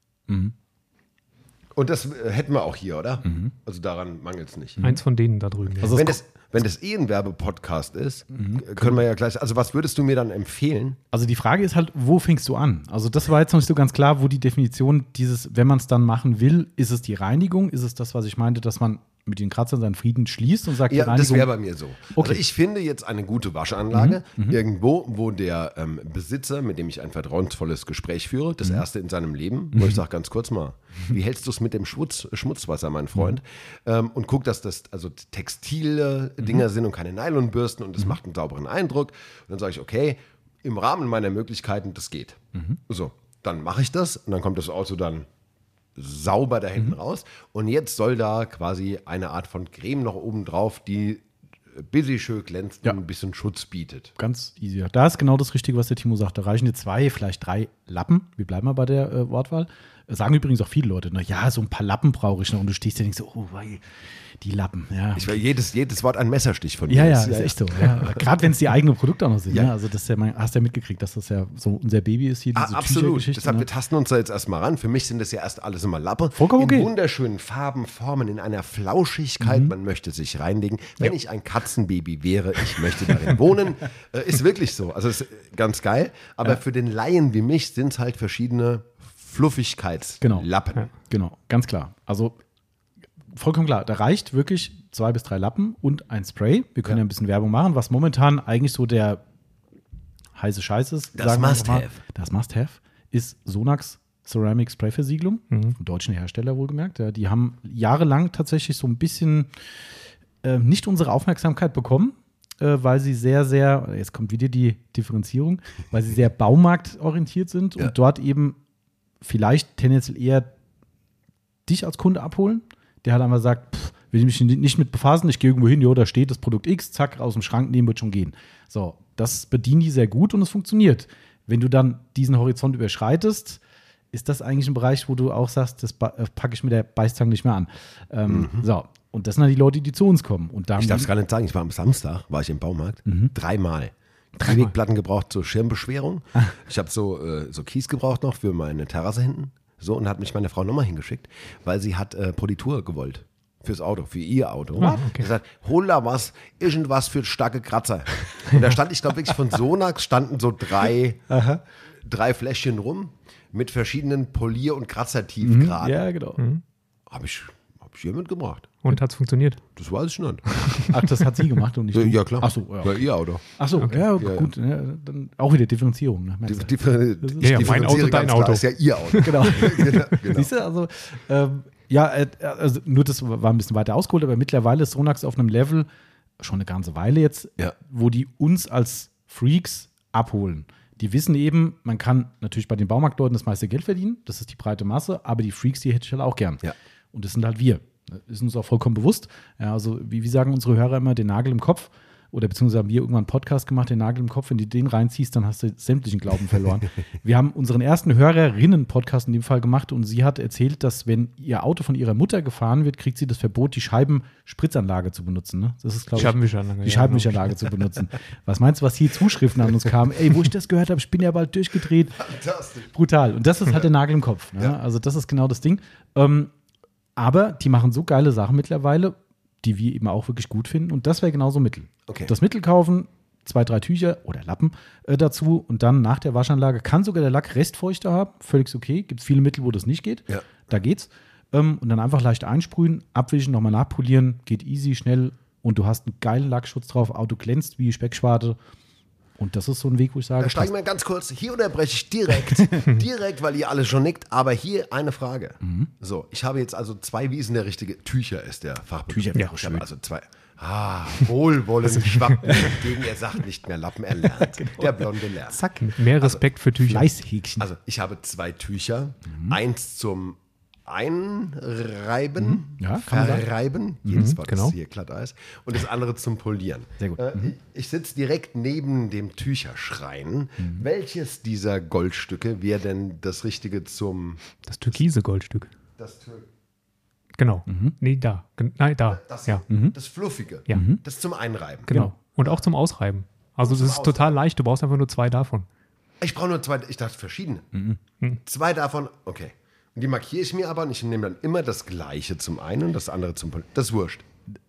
Und das äh, hätten wir auch hier, oder? Also daran mangelt es nicht. Eins von denen da drüben. Also wenn, das, wenn das eh ein Werbepodcast ist, äh, können wir ja gleich. Also, was würdest du mir dann empfehlen? Also die Frage ist halt, wo fängst du an? Also das war jetzt noch nicht so ganz klar, wo die Definition dieses, wenn man es dann machen will, ist es die Reinigung? Ist es das, was ich meinte, dass man mit den Kratzern seinen Frieden schließt und sagt, Ja, das wäre bei mir so. Okay. Also ich finde jetzt eine gute Waschanlage irgendwo, wo der ähm, Besitzer, mit dem ich ein vertrauensvolles Gespräch führe, das erste in seinem Leben, wo ich sage ganz kurz mal, wie hältst du es mit dem Schmutz, Schmutzwasser, mein Freund? Ähm, und guck, dass das also textile Dinger sind und keine Nylonbürsten und das macht einen sauberen Eindruck. Und dann sage ich, okay, im Rahmen meiner Möglichkeiten, das geht. So, dann mache ich das und dann kommt das Auto dann sauber da hinten raus. Und jetzt soll da quasi eine Art von Creme noch oben drauf, die busy schön glänzt Ja. und ein bisschen Schutz bietet. Ganz easy. Da ist genau das Richtige, was der Timo sagt. Da reichen dir zwei, vielleicht drei Lappen. Wir bleiben mal bei der äh, Wortwahl. Äh, Sagen übrigens auch viele Leute, na ja, so ein paar Lappen brauche ich noch. Und du stehst da und denkst so, oh, wei, die Lappen. Ja, Ich will jedes, jedes Wort ein Messerstich von ja, dir ja, ist echt so. Ja. Gerade [LAUGHS] wenn es die eigenen Produkte auch noch sind. Ja. Ne? Also das ist ja mein, hast du ja mitgekriegt, dass das ja so unser Baby ist hier, Ah, diese absolut. Tüchergeschichte, Deshalb, ne? wir tasten uns da jetzt erstmal ran. Für mich sind das ja erst alles immer Lappe. Vollkommen in okay. wunderschönen Farben, Formen, in einer Flauschigkeit. Mhm. Man möchte sich reinlegen. Wenn ich ein Katzenbaby wäre, ich möchte darin wohnen. [LAUGHS] Äh, ist wirklich so. Also ist ganz geil. Aber für den Laien wie mich sind es halt verschiedene Fluffigkeitslappen. Genau. Genau, ganz klar. Also vollkommen klar. Da reicht wirklich zwei bis drei Lappen und ein Spray. Wir können ja, Ja. ein bisschen Werbung machen, was momentan eigentlich so der heiße Scheiß ist. Das Must-Have. Das Must-Have ist Sonax Ceramic Spray Versiegelung, vom deutschen Hersteller wohlgemerkt. Ja, die haben jahrelang tatsächlich so ein bisschen äh, nicht unsere Aufmerksamkeit bekommen, äh, weil sie sehr, sehr, jetzt kommt wieder die Differenzierung, [LAUGHS] weil sie sehr baumarktorientiert sind Ja. und dort eben vielleicht tendenziell eher dich als Kunde abholen, der halt einfach sagt, pff, will ich mich nicht mit befassen, ich gehe irgendwo hin, jo, da steht das Produkt X, zack, aus dem Schrank nehmen, wird schon gehen. So, das bedienen die sehr gut und es funktioniert. Wenn du dann diesen Horizont überschreitest, ist das eigentlich ein Bereich, wo du auch sagst, das äh, packe ich mit der Beißzange nicht mehr an. Ähm, So, und das sind dann die Leute, die zu uns kommen. Und Ich darf es gar nicht sagen. Ich war am Samstag, war ich im Baumarkt. Mhm. Dreimal. Drehwegplatten gebraucht zur Schirmbeschwerung. [LAUGHS] Ich habe so, äh, so Kies gebraucht noch für meine Terrasse hinten. So, und hat mich meine Frau nochmal hingeschickt, weil sie hat äh, Politur gewollt. Fürs Auto, für ihr Auto. Ah, okay. Sie sagt, hol da was, irgendwas für starke Kratzer. Und da stand, ich glaube wirklich von Sonax standen so drei, drei Fläschchen rum mit verschiedenen Polier- und Kratzertiefgraden. Ja, genau. Habe ich, ich hier mitgebracht. Und hat es funktioniert? Das weiß ich nicht. [LAUGHS] Ach, das hat sie gemacht und nicht Ja, klar. Ach so, ja. Ja, ihr Auto. Ach so, ja, Ja, gut. Ja, dann auch wieder Differenzierung. Ne? du. die, Ja, ja, mein Auto, dein Auto. ist ja ihr Auto. [LAUGHS] Genau. genau, [LAUGHS] genau. Siehst du, also, ähm, ja, äh, also nur das war ein bisschen weiter ausgeholt, aber mittlerweile ist Sonax auf einem Level, schon eine ganze Weile jetzt, Ja. wo die uns als Freaks abholen. Die wissen eben, man kann natürlich bei den Baumarktleuten das meiste Geld verdienen, das ist die breite Masse, aber die Freaks, die hätte ich halt auch gern. Ja. Und das sind halt wir. Das ist uns auch vollkommen bewusst. Ja, also, wie, wie sagen unsere Hörer immer, den Nagel im Kopf. Oder beziehungsweise haben wir irgendwann einen Podcast gemacht, den Nagel im Kopf. Wenn du den reinziehst, dann hast du sämtlichen Glauben verloren. [LAUGHS] wir haben unseren ersten Hörerinnen-Podcast in dem Fall gemacht und sie hat erzählt, dass wenn ihr Auto von ihrer Mutter gefahren wird, kriegt sie das Verbot, die Scheibenspritzanlage zu benutzen. Ne? Das ist, glaube ich, Scheibenwischanlage, die ja, Scheibenwischanlage zu benutzen. Was meinst du, was hier Zuschriften an uns kamen? Ey, wo ich das gehört habe, ich bin ja bald durchgedreht. Fantastisch. Brutal. Und das ist halt der Nagel im Kopf. Ne? Also, das ist genau das Ding. Ähm, aber die machen so geile Sachen mittlerweile, die wir eben auch wirklich gut finden. Und das wäre genauso Mittel. Okay. Das Mittel kaufen, zwei, drei Tücher oder Lappen äh, dazu und dann nach der Waschanlage kann sogar der Lack Restfeuchte haben. Völlig okay. Gibt es viele Mittel, wo das nicht geht. Ja. Da geht's. Ähm, und dann einfach leicht einsprühen, abwischen, nochmal nachpolieren. Geht easy, schnell. Und du hast einen geilen Lackschutz drauf. Auto glänzt wie Speckschwarte. Und das ist so ein Weg, wo ich sage, Da steigen wir ganz kurz. Hier unterbreche ich direkt. [LAUGHS] direkt, weil ihr alles schon nickt. Aber hier eine Frage. Mhm. So, ich habe jetzt also zwei Wiesen, der richtige. Tücher ist der Fachbegriff. Tücher ja, ich habe also zwei. Ah, Wohlwollen schwappt entgegen. Er sagt nicht mehr Lappen, er lernt. [LAUGHS] Genau. Der Blonde lernt. Zack, mehr Respekt für Tücher. Fleißhäkchen. Also ich habe zwei Tücher. Mhm. Eins zum Einreiben, Mhm. Ja, kann man sagen. verreiben, jedes Wort genau. ist hier Glatteis, und das andere zum Polieren. Sehr gut. Mhm. Äh, Ich sitze direkt neben dem Tücherschrein. Mhm. Welches dieser Goldstücke wäre denn das Richtige zum Das türkise Goldstück. das, Tür- Genau. Nee, da. Nein, da. das, ja, das Fluffige? Ja. Das zum Einreiben. genau. Und auch zum Ausreiben. Also das ist total leicht. Du brauchst einfach nur zwei davon. Ich brauche nur zwei, ich dachte verschiedene. Mhm. Zwei davon, okay. Die markiere ich mir aber und ich nehme dann immer das gleiche zum einen und das andere zum. Das ist wurscht.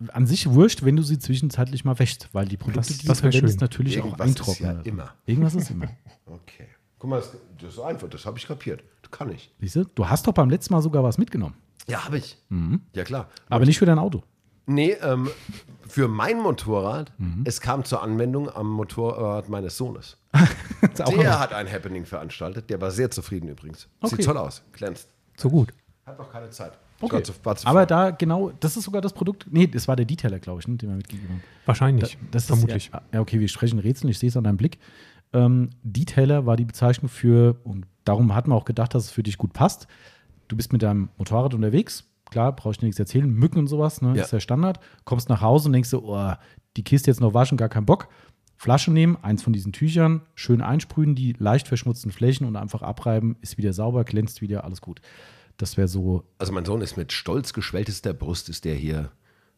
an sich wurscht, wenn du sie zwischenzeitlich mal wäschst, weil die Produkte, Das- die das du verwendest, natürlich auch Irgendwas ist eintrocknen. ja immer. Irgendwas ist immer. [LAUGHS] Okay. Guck mal, das, das ist einfach, das habe ich kapiert. Das kann ich. Siehst du? Du hast doch beim letzten Mal sogar was mitgenommen. Ja, habe ich. Ja, klar. Aber nicht für dein Auto. Nee, ähm, für mein Motorrad, Mhm. es kam zur Anwendung am Motorrad meines Sohnes. [LAUGHS] Ist auch Der hat ein Happening veranstaltet. Der war sehr zufrieden übrigens. Okay. Sieht toll aus. Glänzt. So gut. Hat noch keine Zeit. Okay. War zu, war zu Aber da genau, das ist sogar das Produkt. Nee, das war der Detailer, glaube ich, ne, den wir mitgegeben haben. Wahrscheinlich. Das ist, vermutlich. Ja, ja, okay, wir sprechen Rätseln, ich sehe es an deinem Blick. Ähm, Detailer war die Bezeichnung für, und darum hatten wir auch gedacht, dass es für dich gut passt. du bist mit deinem Motorrad unterwegs, klar, brauche ich dir nichts erzählen, Mücken und sowas, ne, Ja. ist der Standard. Kommst nach Hause und denkst so, oh, die Kiste jetzt noch waschen, gar keinen Bock. Flasche nehmen, eins von diesen Tüchern, schön einsprühen, die leicht verschmutzten Flächen und einfach abreiben, ist wieder sauber, glänzt wieder, alles gut. Das wäre so, Also mein Sohn ist mit stolz geschwelltester Brust, ist der hier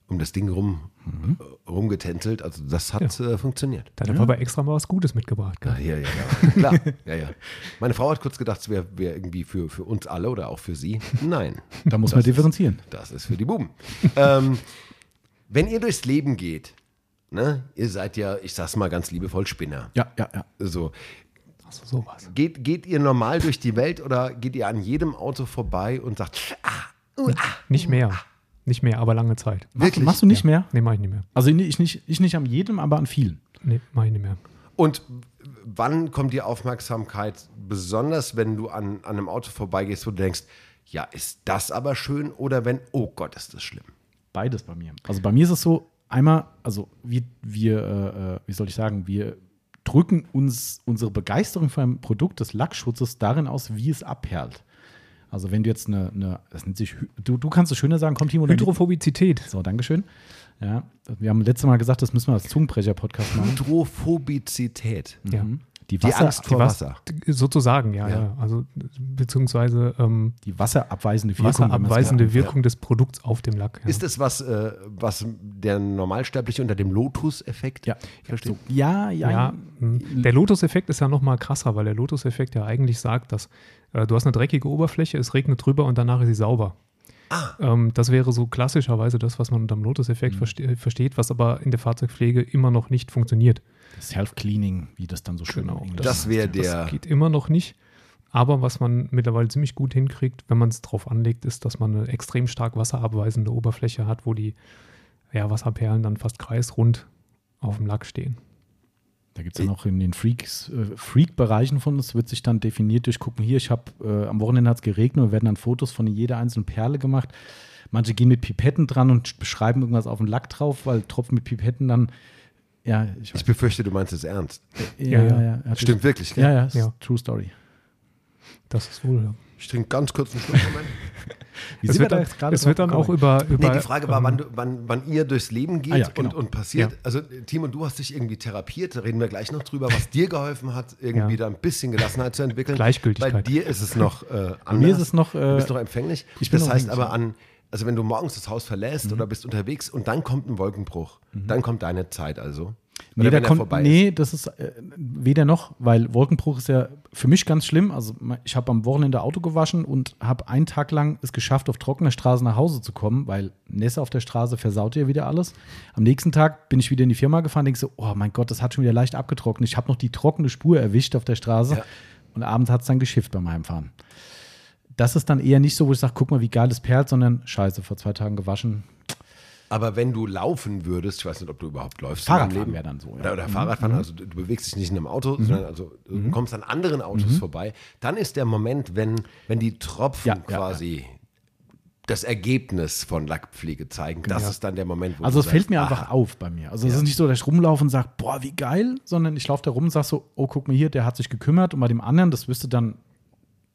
um das Ding rum, Mhm. äh, rumgetänzelt. Also das hat äh, funktioniert. Da hat er aber extra mal was Gutes mitgebracht. Ja, Gell? ja, ja, klar. [LAUGHS] Ja, ja. Meine Frau hat kurz gedacht, es wäre wär irgendwie für, für uns alle oder auch für sie. Nein, [LAUGHS] da muss man differenzieren. das ist für die Buben. ähm, wenn ihr durchs Leben geht, ne, ihr seid ja, ich sag's mal ganz liebevoll, Spinner. Ja, ja, ja. So, Achso, sowas. geht, geht ihr normal durch die Welt oder geht ihr an jedem Auto vorbei und sagt, ah, uh, ah, Nicht mehr. Nicht mehr, aber lange Zeit. Wirklich? Machst du nicht mehr? Nee, mach ich nicht mehr. Also ich nicht, ich nicht an jedem, aber an vielen. Nee, mach ich nicht mehr. Und wann kommt die Aufmerksamkeit, besonders wenn du an, an einem Auto vorbeigehst, wo du denkst, ja, ist das aber schön oder wenn, oh Gott, ist das schlimm. Beides bei mir. Also bei mir ist es so, einmal, also wir, wir äh, äh, wie soll ich sagen, wir drücken uns unsere Begeisterung für ein Produkt des Lackschutzes darin aus, wie es abperlt. Also wenn du jetzt eine, eine das nennt sich, du, du kannst es schöner sagen, komm Timo. Hydrophobizität. So, Dankeschön. Ja, wir haben letztes Mal gesagt, das müssen wir als Zungenbrecher-Podcast machen. Hydrophobizität. Ja. Die, Die Wasser, Angst vor Die was- Wasser. Sozusagen, ja, Ja. ja. Also beziehungsweise ähm, die wasserabweisende Wirkung. wasserabweisende Wirkung des Produkts auf dem Lack. Ja. Ist es was, äh, was der Normalsterbliche unter dem Lotus-Effekt Ja, versteht? so, ja, ja. Ja, mh. der Lotus-Effekt ist ja noch mal krasser, weil der Lotus-Effekt ja eigentlich sagt, dass äh, du hast eine dreckige Oberfläche, es regnet drüber und danach ist sie sauber. Ähm, das wäre so klassischerweise das, was man unter dem Lotus-Effekt verste versteht, was aber in der Fahrzeugpflege immer noch nicht funktioniert. Self-Cleaning, wie das dann so schön Genau, Englisch Das wäre der. Das geht immer noch nicht. Aber was man mittlerweile ziemlich gut hinkriegt, wenn man es drauf anlegt, ist, dass man eine extrem stark wasserabweisende Oberfläche hat, wo die ja, Wasserperlen dann fast kreisrund auf dem Lack stehen. Da gibt es ja noch in den Freaks, äh, Freak-Bereichen von uns, wird sich dann definiert durch gucken, hier, ich habe äh, am Wochenende hat es geregnet und werden dann Fotos von jeder einzelnen Perle gemacht. Manche gehen mit Pipetten dran und beschreiben irgendwas auf den Lack drauf, weil Tropfen mit Pipetten dann, ja, ich Ich befürchte, du meinst es ernst. ja, ja, ja, ja, Stimmt wirklich, gell? Ja, ja, Ja. True Story. Das ist wohl. Ja. Ich trinke ganz kurz einen Schluck. [LAUGHS] Es sind wir wird, da es wird dann auch über. über Nee, die Frage war, ähm, wann, du, wann, wann ihr durchs Leben geht Ah ja, genau. und, und passiert. Ja. Also, äh, Timo, du hast dich irgendwie therapiert, da reden wir gleich noch drüber, was dir geholfen hat, irgendwie Ja. da ein bisschen Gelassenheit zu entwickeln. Gleichgültigkeit. Bei dir ist es noch äh, anders. Bei mir ist es noch, du äh, bist noch empfänglich. ich bin das noch heißt aber an, also wenn du morgens das Haus verlässt oder bist unterwegs und dann kommt ein Wolkenbruch, dann kommt deine Zeit also. Nee, Oder da wenn er kommt, nee, das ist äh, weder noch, weil Wolkenbruch ist ja für mich ganz schlimm. Also ich habe am Wochenende Auto gewaschen und habe einen Tag lang es geschafft, auf trockener Straße nach Hause zu kommen, weil Nässe auf der Straße versaut ja wieder alles. Am nächsten Tag bin ich wieder in die Firma gefahren, denke so, oh mein Gott, das hat schon wieder leicht abgetrocknet. Ich habe noch die trockene Spur erwischt auf der Straße Ja. und abends hat es dann geschifft bei meinem Fahren. Das ist dann eher nicht so, wo ich sage, guck mal, wie geil das perlt, sondern scheiße, vor zwei Tagen gewaschen. Aber wenn du laufen würdest, ich weiß nicht, ob du überhaupt läufst. Fahrradfahren wäre dann so, ja. Mhm. Oder, oder Fahrradfahren, also du, du bewegst dich nicht in einem Auto, sondern also du kommst an anderen Autos vorbei. Dann ist der Moment, wenn, wenn die Tropfen Ja, ja, quasi das Ergebnis von Lackpflege zeigen. Das ist dann der Moment, wo Also es fällt sagst, mir aha, einfach auf bei mir. Also es ist nicht so, dass ich rumlaufe und sage, boah, wie geil, sondern ich laufe da rum und sage so, oh, guck mal hier, der hat sich gekümmert und bei dem anderen, das du dann,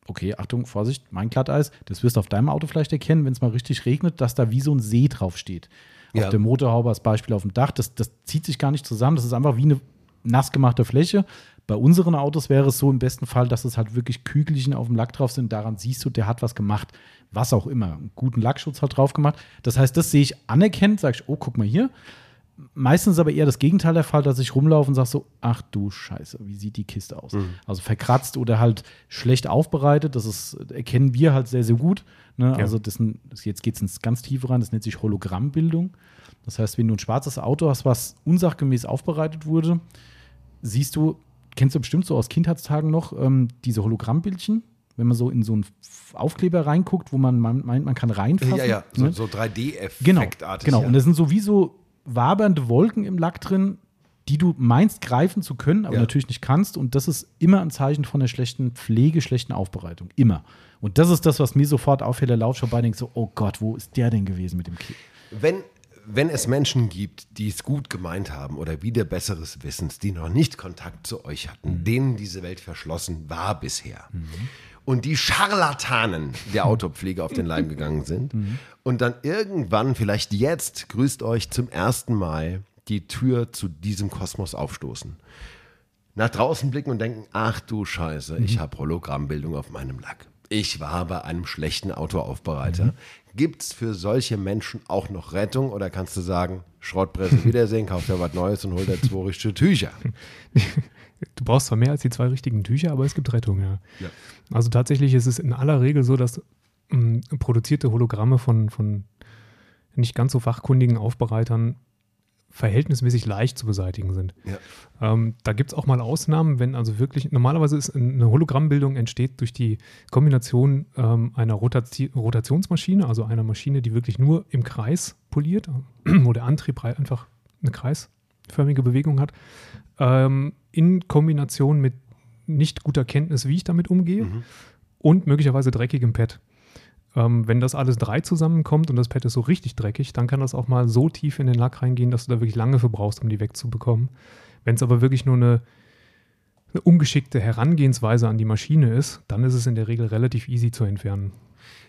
okay, Achtung, Vorsicht, mein Glatteis, das wirst du auf deinem Auto vielleicht erkennen, wenn es mal richtig regnet, dass da wie so ein See drauf steht. Ja. Auf der Motorhaube als Beispiel auf dem Dach, das, das zieht sich gar nicht zusammen, das ist einfach wie eine nass gemachte Fläche. Bei unseren Autos wäre es so im besten Fall, dass es halt wirklich Kügelchen auf dem Lack drauf sind. Daran siehst du, der hat was gemacht. Was auch immer. Einen guten Lackschutz hat drauf gemacht. Das heißt, das sehe ich anerkennt, sage ich, oh, guck mal hier. Meistens aber eher das Gegenteil der Fall, dass ich rumlaufe und sage so, ach du Scheiße, wie sieht die Kiste aus? Also verkratzt oder halt schlecht aufbereitet, das ist, erkennen wir halt sehr, sehr gut. Ne? Ja. Also das, das jetzt geht es ins ganz tiefe rein, das nennt sich Hologrammbildung. Das heißt, wenn du ein schwarzes Auto hast, was unsachgemäß aufbereitet wurde, siehst du, kennst du bestimmt so aus Kindheitstagen noch, ähm, diese Hologrammbildchen, wenn man so in so einen Aufkleber reinguckt, wo man meint, man, kann reinfassen. Ja, ja, so, ne? so Genau, 3D-Effektartig. genau. Ja. Und da sind so wie so wabernde Wolken im Lack drin, die du meinst greifen zu können, aber Ja. natürlich nicht kannst. Und das ist immer ein Zeichen von der schlechten Pflege, schlechten Aufbereitung. Immer. Und das ist das, was mir sofort auffällt, der Lauf vorbei denkt so, oh Gott, wo ist der denn gewesen mit dem Kind? wenn, wenn es Menschen gibt, die es gut gemeint haben oder wieder besseres Wissens, die noch nicht Kontakt zu euch hatten, denen diese Welt verschlossen war bisher. Und die Scharlatanen der Autopflege auf den Leim gegangen sind und dann irgendwann, vielleicht jetzt, grüßt euch zum ersten Mal die Tür zu diesem Kosmos aufstoßen. Nach draußen blicken und denken, ach du Scheiße, ich habe Hologrammbildung auf meinem Lack. Ich war bei einem schlechten Autoaufbereiter. Gibt es für solche Menschen auch noch Rettung oder kannst du sagen, Schrottpresse, [LAUGHS] Wiedersehen, kauft er was Neues und holt er zwei richtige Tücher? Du brauchst zwar mehr als die zwei richtigen Tücher, aber es gibt Rettung, ja. Ja. Also tatsächlich ist es in aller Regel so, dass mh, produzierte Hologramme von, von nicht ganz so fachkundigen Aufbereitern verhältnismäßig leicht zu beseitigen sind. Ja. Ähm, da gibt es auch mal Ausnahmen, wenn also wirklich, normalerweise ist eine Hologrammbildung entsteht durch die Kombination ähm, einer Rotati Rotationsmaschine, also einer Maschine, die wirklich nur im Kreis poliert, [CLEARS THROAT] wo der Antrieb rei- einfach eine kreisförmige Bewegung hat, ähm, in Kombination mit nicht guter Kenntnis, wie ich damit umgehe und möglicherweise dreckigem Pad. Ähm, wenn das alles drei zusammenkommt und das Pad ist so richtig dreckig, dann kann das auch mal so tief in den Lack reingehen, dass du da wirklich lange für brauchst, um die wegzubekommen. Wenn es aber wirklich nur eine, eine ungeschickte Herangehensweise an die Maschine ist, dann ist es in der Regel relativ easy zu entfernen.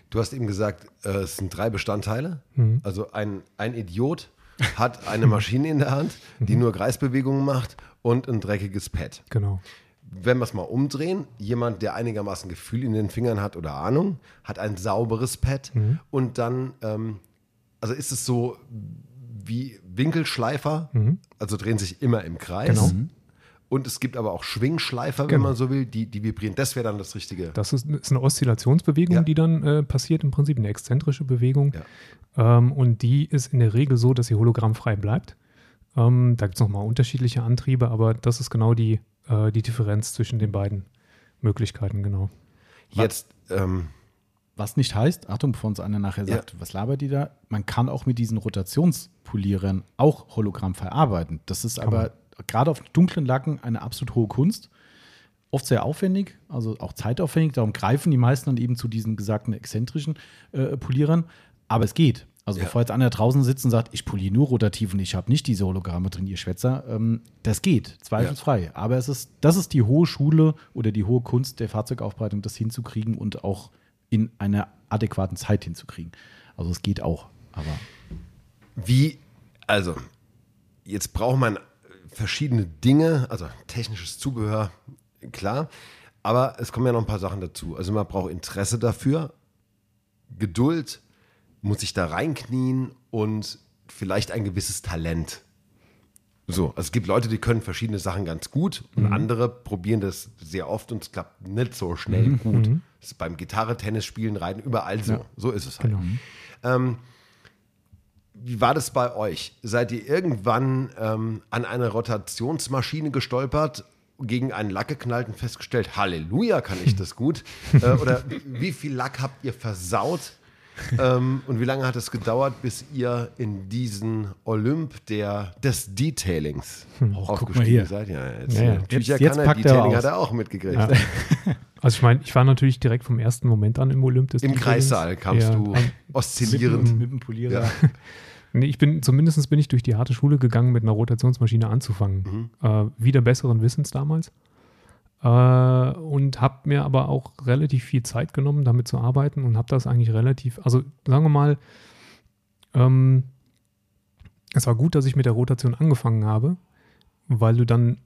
Du hast eben gesagt, äh, es sind drei Bestandteile. Mhm. Also ein, ein Idiot hat eine Maschine in der Hand, die Mhm. nur Kreisbewegungen macht und ein dreckiges Pad. Genau. Wenn wir es mal umdrehen, jemand, der einigermaßen Gefühl in den Fingern hat oder Ahnung, hat ein sauberes Pad Mhm. und dann, ähm, also ist es so wie Winkelschleifer, also drehen sich immer im Kreis. Mhm. Genau. Und es gibt aber auch Schwingschleifer, wenn Genau. man so will, die, die vibrieren. Das wäre dann das Richtige. Das ist, ist eine Oszillationsbewegung, Ja. die dann äh, passiert, im Prinzip eine exzentrische Bewegung. Ja. Ähm, und die ist in der Regel so, dass sie hologrammfrei bleibt. Ähm, da gibt es nochmal unterschiedliche Antriebe, aber das ist genau die, äh, die Differenz zwischen den beiden Möglichkeiten, genau. Jetzt, ähm, Was nicht heißt, Achtung, bevor uns einer nachher sagt, was labert die da? Man kann auch mit diesen Rotationspolierern auch Hologramm verarbeiten. Das ist aber gerade auf dunklen Lacken eine absolut hohe Kunst. Oft sehr aufwendig, also auch zeitaufwendig. Darum greifen die meisten dann eben zu diesen gesagten exzentrischen äh, Polierern. Aber es geht. Also Ja. bevor jetzt einer draußen sitzt und sagt, ich poliere nur rotativ und ich habe nicht diese Hologramme drin, ihr Schwätzer, ähm, das geht, zweifelsfrei. Aber es ist, das ist die hohe Schule oder die hohe Kunst der Fahrzeugaufbereitung, das hinzukriegen und auch in einer adäquaten Zeit hinzukriegen. Also es geht auch, aber Wie, also, jetzt braucht man verschiedene Dinge, also technisches Zubehör, klar, aber es kommen ja noch ein paar Sachen dazu. Also man braucht Interesse dafür, Geduld, muss sich da reinknien und vielleicht ein gewisses Talent. So, also es gibt Leute, die können verschiedene Sachen ganz gut und andere probieren das sehr oft und es klappt nicht so schnell gut. Das ist beim Gitarre, Tennis spielen, Reiten, überall so. So ist es halt. Genau. Ähm, wie war das bei euch? Seid ihr irgendwann ähm, an eine Rotationsmaschine gestolpert, gegen einen Lack geknallt und festgestellt, Halleluja, kann ich [LAUGHS] das gut? äh, oder wie viel Lack habt ihr versaut? Ähm, und wie lange hat es gedauert, bis ihr in diesen Olymp der, des Detailings Oh, guck mal aufgestiegen seid? Ja, jetzt, Ja, ja. äh, Tücher Jetzt- jetzt er, packt er Detailing aus. hat er auch mitgekriegt. Ja. [LAUGHS] Also ich meine, ich war natürlich direkt vom ersten Moment an im Olymp des Im. Kreissaal kamst du oszillierend. mit dem Polierer. Ja. [LAUGHS] Nee, ich bin, zumindest bin ich durch die harte Schule gegangen, mit einer Rotationsmaschine anzufangen. Mhm. Äh, wieder besseren Wissens damals. Äh, und habe mir aber auch relativ viel Zeit genommen, damit zu arbeiten und habe das eigentlich relativ, also sagen wir mal, ähm, es war gut, dass ich mit der Rotation angefangen habe, weil du dann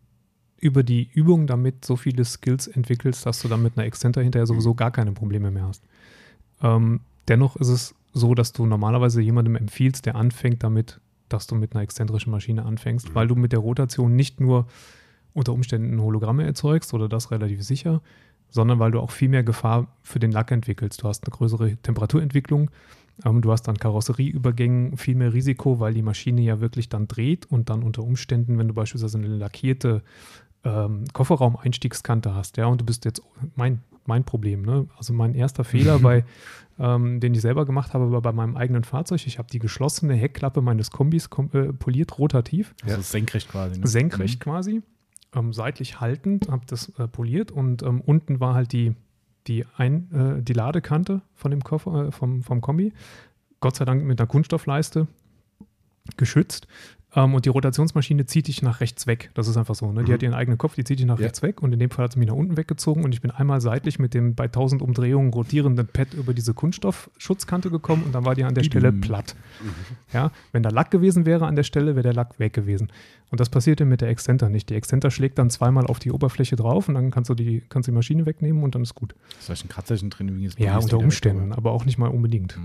über die Übung damit so viele Skills entwickelst, dass du dann mit einer Exzenter hinterher sowieso gar keine Probleme mehr hast. Ähm, dennoch ist es so, dass du normalerweise jemandem empfiehlst, der anfängt damit, dass du mit einer exzentrischen Maschine anfängst, weil du mit der Rotation nicht nur unter Umständen Hologramme erzeugst oder das relativ sicher, sondern weil du auch viel mehr Gefahr für den Lack entwickelst. Du hast eine größere Temperaturentwicklung, ähm, du hast dann Karosserieübergängen viel mehr Risiko, weil die Maschine ja wirklich dann dreht und dann unter Umständen, wenn du beispielsweise eine lackierte ähm, Kofferraumeinstiegskante hast, ja, und du bist jetzt mein, mein Problem, ne? Also mein erster Fehler bei, ähm, den ich selber gemacht habe, war bei meinem eigenen Fahrzeug. Ich habe die geschlossene Heckklappe meines Kombis kom äh, poliert rotativ Also senkrecht quasi. Ne? senkrecht quasi, ähm, seitlich haltend, habe das äh, poliert und ähm, unten war halt die, die, Ein, äh, die Ladekante von dem Koffer, äh, vom, vom Kombi. Gott sei Dank mit einer Kunststoffleiste. geschützt. Ähm, und die Rotationsmaschine zieht dich nach rechts weg. Das ist einfach so. Ne? Die Mhm. hat ihren eigenen Kopf, die zieht dich nach Ja. rechts weg. Und in dem Fall hat sie mich nach unten weggezogen. Und ich bin einmal seitlich mit dem bei 1000 Umdrehungen rotierenden Pad über diese Kunststoffschutzkante gekommen. Und dann war die an der Stelle Didum. platt. Ja, wenn da Lack gewesen wäre an der Stelle, wäre der Lack weg gewesen. Und das passierte mit der Extenter nicht. Die Extenter schlägt dann zweimal auf die Oberfläche drauf und dann kannst du die, kannst die Maschine wegnehmen und dann ist gut. Ein Kratzerchen drin übrigens. Ja, unter weg, Umständen, aber auch nicht mal unbedingt.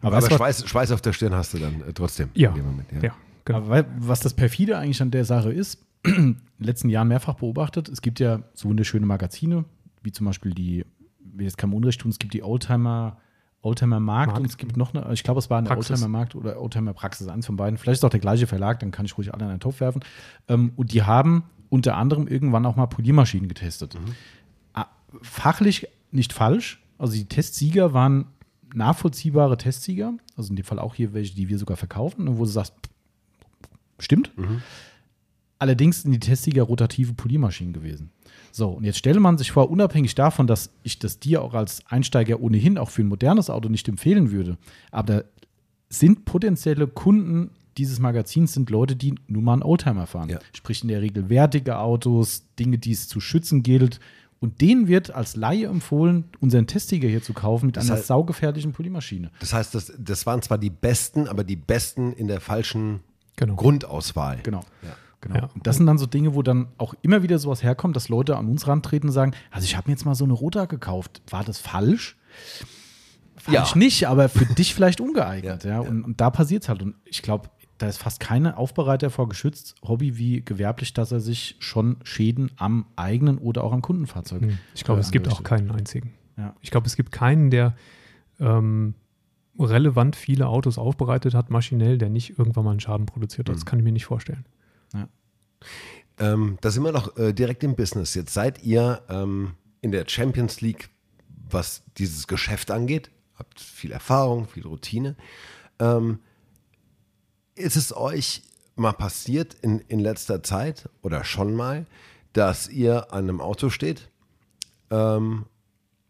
Aber, Aber, was, Schweiß, Schweiß auf der Stirn hast du dann äh, trotzdem. Ja. in dem Moment, Ja, genau. aber was das perfide eigentlich an der Sache ist, [CLEARS THROAT] in den letzten Jahren mehrfach beobachtet, es gibt ja so wunderschöne Magazine, wie zum Beispiel die, will jetzt kein Unrecht tun, es gibt die Oldtimer, Oldtimer Markt, Markt. und es gibt noch eine, ich glaube, es war eine Praxis. Oldtimer Markt oder Oldtimer Praxis, eins von beiden. Vielleicht ist auch der gleiche Verlag, dann kann ich ruhig alle in einen Topf werfen. Ähm, und die haben unter anderem irgendwann auch mal Poliermaschinen getestet. Ah, Fachlich nicht falsch. Also die Testsieger waren nachvollziehbare Testsieger. Also in dem Fall auch hier welche, die wir sogar verkaufen, wo du sagst, stimmt. Allerdings sind die Testsieger rotative Poliermaschinen gewesen. So, und jetzt stelle man sich vor, unabhängig davon, dass ich das dir auch als Einsteiger ohnehin auch für ein modernes Auto nicht empfehlen würde, aber sind potenzielle Kunden dieses Magazins sind Leute, die nun mal einen Oldtimer fahren. Ja. Sprich in der Regel wertige Autos, Dinge, die es zu schützen gilt. Und denen wird als Laie empfohlen, unseren Testsieger hier zu kaufen mit Das einer heißt- saugefährlichen Poliermaschine. Das heißt, das, das waren zwar die Besten, aber die Besten in der falschen Genau. Grundauswahl. Genau. Ja. Genau. Ja. Und das sind dann so Dinge, wo dann auch immer wieder sowas herkommt, dass Leute an uns rantreten und sagen, also ich habe mir jetzt mal so eine Rota gekauft. War das falsch? Falsch Ja. nicht, aber für dich vielleicht ungeeignet. Ja, Ja. Und, und da passiert es halt. Und ich glaube, da ist fast keine Aufbereiter vor geschützt, Hobby wie gewerblich, dass er sich schon Schäden am eigenen oder auch am Kundenfahrzeug. Hm. Ich glaube, äh, es gibt auch keinen einzigen. Ja. Ich glaube, es gibt keinen, der ähm, relevant viele Autos aufbereitet hat, maschinell, der nicht irgendwann mal einen Schaden produziert hat. Das kann ich mir nicht vorstellen. Ähm, da sind wir noch äh, direkt im Business. Jetzt seid ihr ähm, in der Champions League, was dieses Geschäft angeht. Habt viel Erfahrung, viel Routine. Ähm, ist es euch mal passiert in, in letzter Zeit oder schon mal, dass ihr an einem Auto steht ähm,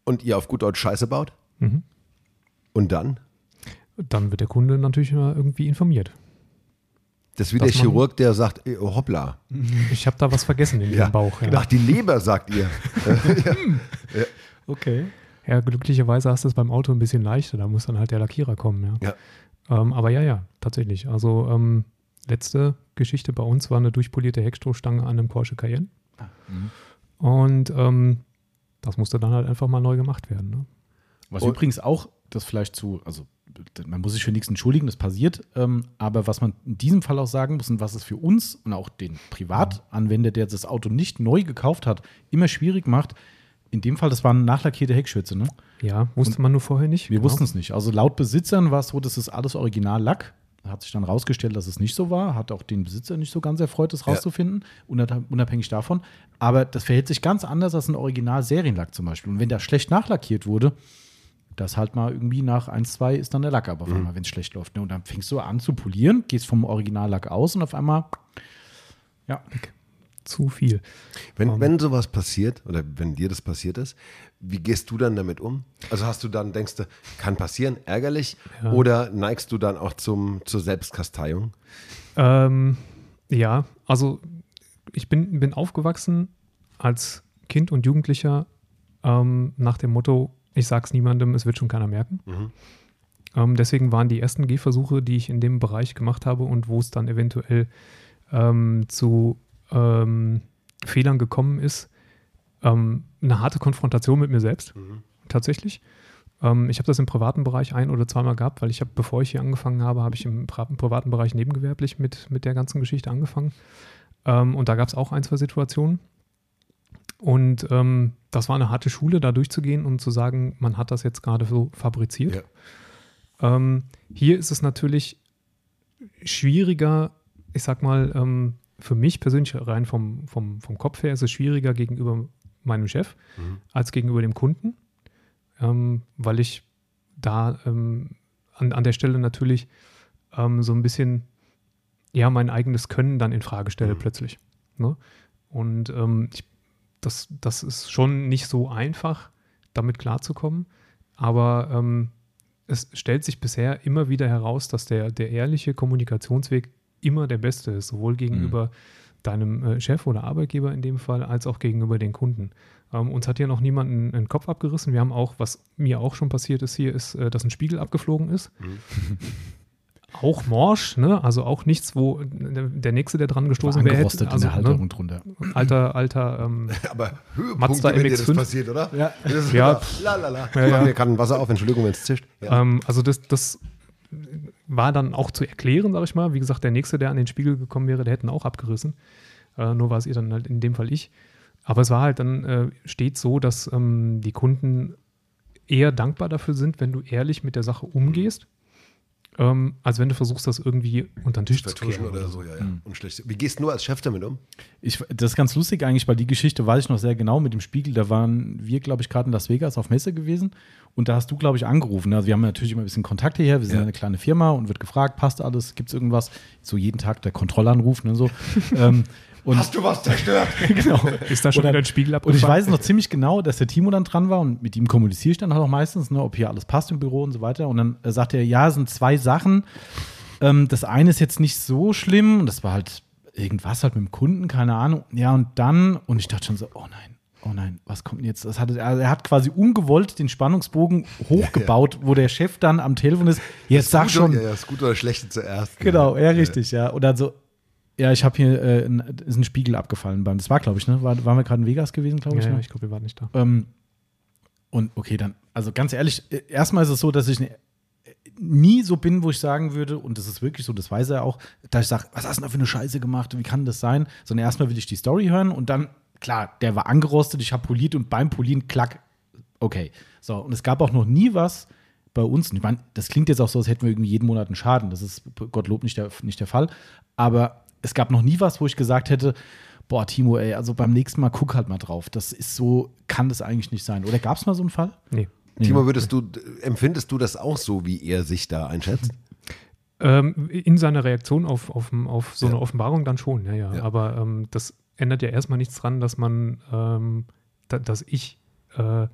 und ihr auf gut Deutsch Scheiße baut? Mhm. Und dann? Dann wird der Kunde natürlich mal irgendwie informiert. Das ist wie der Dass man- Chirurg, der sagt, eh, hoppla. Ich habe da was vergessen in [LAUGHS] Ja. dem Bauch. Ja. Ach, die Leber, sagt ihr. [LAUGHS] Okay. ja, glücklicherweise hast du es beim Auto ein bisschen leichter. Da muss dann halt der Lackierer kommen. Ja. Ja. Ähm, aber ja, ja, tatsächlich. Also ähm, letzte Geschichte bei uns war eine durchpolierte Heckstrohstange an einem Porsche Cayenne. Und ähm, das musste dann halt einfach mal neu gemacht werden. Ne? Was Und- übrigens auch, das vielleicht zu, also man muss sich für nichts entschuldigen, das passiert, ähm, aber was man in diesem Fall auch sagen muss und was es für uns und auch den Privatanwender, der das Auto nicht neu gekauft hat, immer schwierig macht, in dem Fall, das war eine nachlackierte Heckschürze, ne? Ja, wusste man nur vorher nicht. Wir genau. wussten es nicht. Also laut Besitzern war es so, das ist alles Original-Lack. Hat sich dann rausgestellt, dass es nicht so war. Hat auch den Besitzer nicht so ganz erfreut, das Ja. rauszufinden, unab- unabhängig davon. Aber das verhält sich ganz anders als ein Original-Serienlack zum Beispiel. Und wenn der schlecht nachlackiert wurde, das halt mal irgendwie nach 1, 2 ist dann der Lack aber auf einmal, wenn es schlecht läuft. Ne? Und dann fängst du an zu polieren, gehst vom Originallack aus und auf einmal, ja, Zu viel. Wenn, Ähm. wenn sowas passiert oder wenn dir das passiert ist, wie gehst du dann damit um? Also hast du dann, denkst du, kann passieren, ärgerlich Ja. oder neigst du dann auch zum, zur Selbstkasteiung? Ähm, ja, also ich bin, bin aufgewachsen als Kind und Jugendlicher ähm, nach dem Motto, ich sag's niemandem, es wird schon keiner merken. Ähm, deswegen waren die ersten Gehversuche, die ich in dem Bereich gemacht habe und wo es dann eventuell ähm, zu ähm, Fehlern gekommen ist, ähm, eine harte Konfrontation mit mir selbst, tatsächlich. Ähm, ich habe das im privaten Bereich ein oder zweimal gehabt, weil ich habe, bevor ich hier angefangen habe, habe ich im pri privaten Bereich nebengewerblich mit, mit der ganzen Geschichte angefangen. Ähm, und da gab es auch ein, zwei Situationen. Und ähm, das war eine harte Schule, da durchzugehen und zu sagen, man hat das jetzt gerade so fabriziert. Ähm, hier ist es natürlich schwieriger, ich sag mal, ähm, für mich persönlich rein vom, vom, vom Kopf her ist es schwieriger gegenüber meinem Chef Mhm. als gegenüber dem Kunden, ähm, weil ich da ähm, an, an der Stelle natürlich ähm, so ein bisschen ja mein eigenes Können dann in Frage stelle Mhm. plötzlich. Ne? Und ähm, ich, das, das ist schon nicht so einfach, damit klarzukommen, aber ähm, es stellt sich bisher immer wieder heraus, dass der, der ehrliche Kommunikationsweg immer der beste ist, sowohl gegenüber deinem äh, Chef oder Arbeitgeber in dem Fall, als auch gegenüber den Kunden. Ähm, uns hat hier noch niemand einen, einen Kopf abgerissen. Wir haben auch, was mir auch schon passiert ist hier, ist, äh, dass ein Spiegel abgeflogen ist. [LAUGHS] Auch morsch, ne? also auch nichts, wo der, Nächste, der dran gestoßen wäre, hätte, also, in der Halterung drunter. ne? alter, alter, ähm, [LAUGHS] Aber Mazda Höhepunkte, wenn dir das MX-5. passiert, oder? [LAUGHS] Ja. Ja. La, la, la. Ja, ja. mir gerade ein Wasser auf, Entschuldigung, wenn es zischt. Ja. Ähm, also das, das war dann auch zu erklären, sag ich mal. Wie gesagt, der Nächste, der an den Spiegel gekommen wäre, der hätten auch abgerissen. Äh, nur war es ihr dann halt in dem Fall ich. Aber es war halt dann äh, stets so, dass ähm, die Kunden eher dankbar dafür sind, wenn du ehrlich mit der Sache umgehst, ähm, als wenn du versuchst, das irgendwie unter den Tisch zu kehren. oder so, ja, ja. Und schlecht. Wie gehst du als Chef damit um? Ich, das ist ganz lustig eigentlich, weil die Geschichte weiß ich noch sehr genau mit dem Spiegel. Da waren wir, glaube ich, gerade in Las Vegas auf Messe gewesen und da hast du, glaube ich, angerufen. Also wir haben natürlich immer ein bisschen Kontakt hierher. Wir sind Ja. eine kleine Firma und wird gefragt, passt alles, gibt es irgendwas? So jeden Tag der Kontrollanruf, ne, so. [LAUGHS] ähm, und Hast du was zerstört? [LAUGHS] genau. Ist da schon Und wieder ein Spiegel Und abgefallen? ich weiß noch ziemlich genau, dass der Timo dann dran war und mit ihm kommuniziere ich dann halt auch meistens, ne, ob hier alles passt im Büro und so weiter. Und dann äh, sagt er, ja, es sind zwei Sachen. Ähm, das eine ist jetzt nicht so schlimm und das war halt irgendwas halt mit dem Kunden, keine Ahnung. Ja, und dann, und ich dachte schon so, oh nein, oh nein, was kommt denn jetzt? Das hat, also er hat quasi ungewollt den Spannungsbogen [LAUGHS] hochgebaut, wo der Chef dann am Telefon ist, jetzt sag Gute- schon, Ja, ja, das Gute oder Schlechte zuerst. Genau, ja, richtig, ja. Und dann so, ja, ich habe hier, äh, ein, ist ein Spiegel abgefallen beim, das war, glaube ich, ne? War, waren wir gerade in Vegas gewesen, glaube ich, ja, ne? ich glaube, wir waren nicht da. Ähm, und okay, dann, also ganz ehrlich, äh, erstmal ist es so, dass ich ne, nie so bin, wo ich sagen würde, und das ist wirklich so, das weiß er auch, dass ich sage, was hast du da für eine Scheiße gemacht? Wie kann das sein? Sondern erstmal will ich die Story hören und dann, klar, der war angerostet, ich habe poliert und beim Polieren, klack, okay. So, und es gab auch noch nie was bei uns, ich meine, das klingt jetzt auch so, als hätten wir irgendwie jeden Monat einen Schaden, das ist Gottlob nicht der, nicht der Fall, aber es gab noch nie was, wo ich gesagt hätte, boah, Timo, ey, also beim nächsten Mal guck halt mal drauf. Das ist so, kann das eigentlich nicht sein. Oder gab es mal so einen Fall? Nee. Timo, würdest du, empfindest du das auch so, wie er sich da einschätzt? [LAUGHS] Ähm, in seiner Reaktion auf, auf, auf so Ja. eine Offenbarung dann schon, ja, ja. Ja. Aber ähm, das ändert ja erstmal nichts dran, dass man, ähm, da, dass ich äh,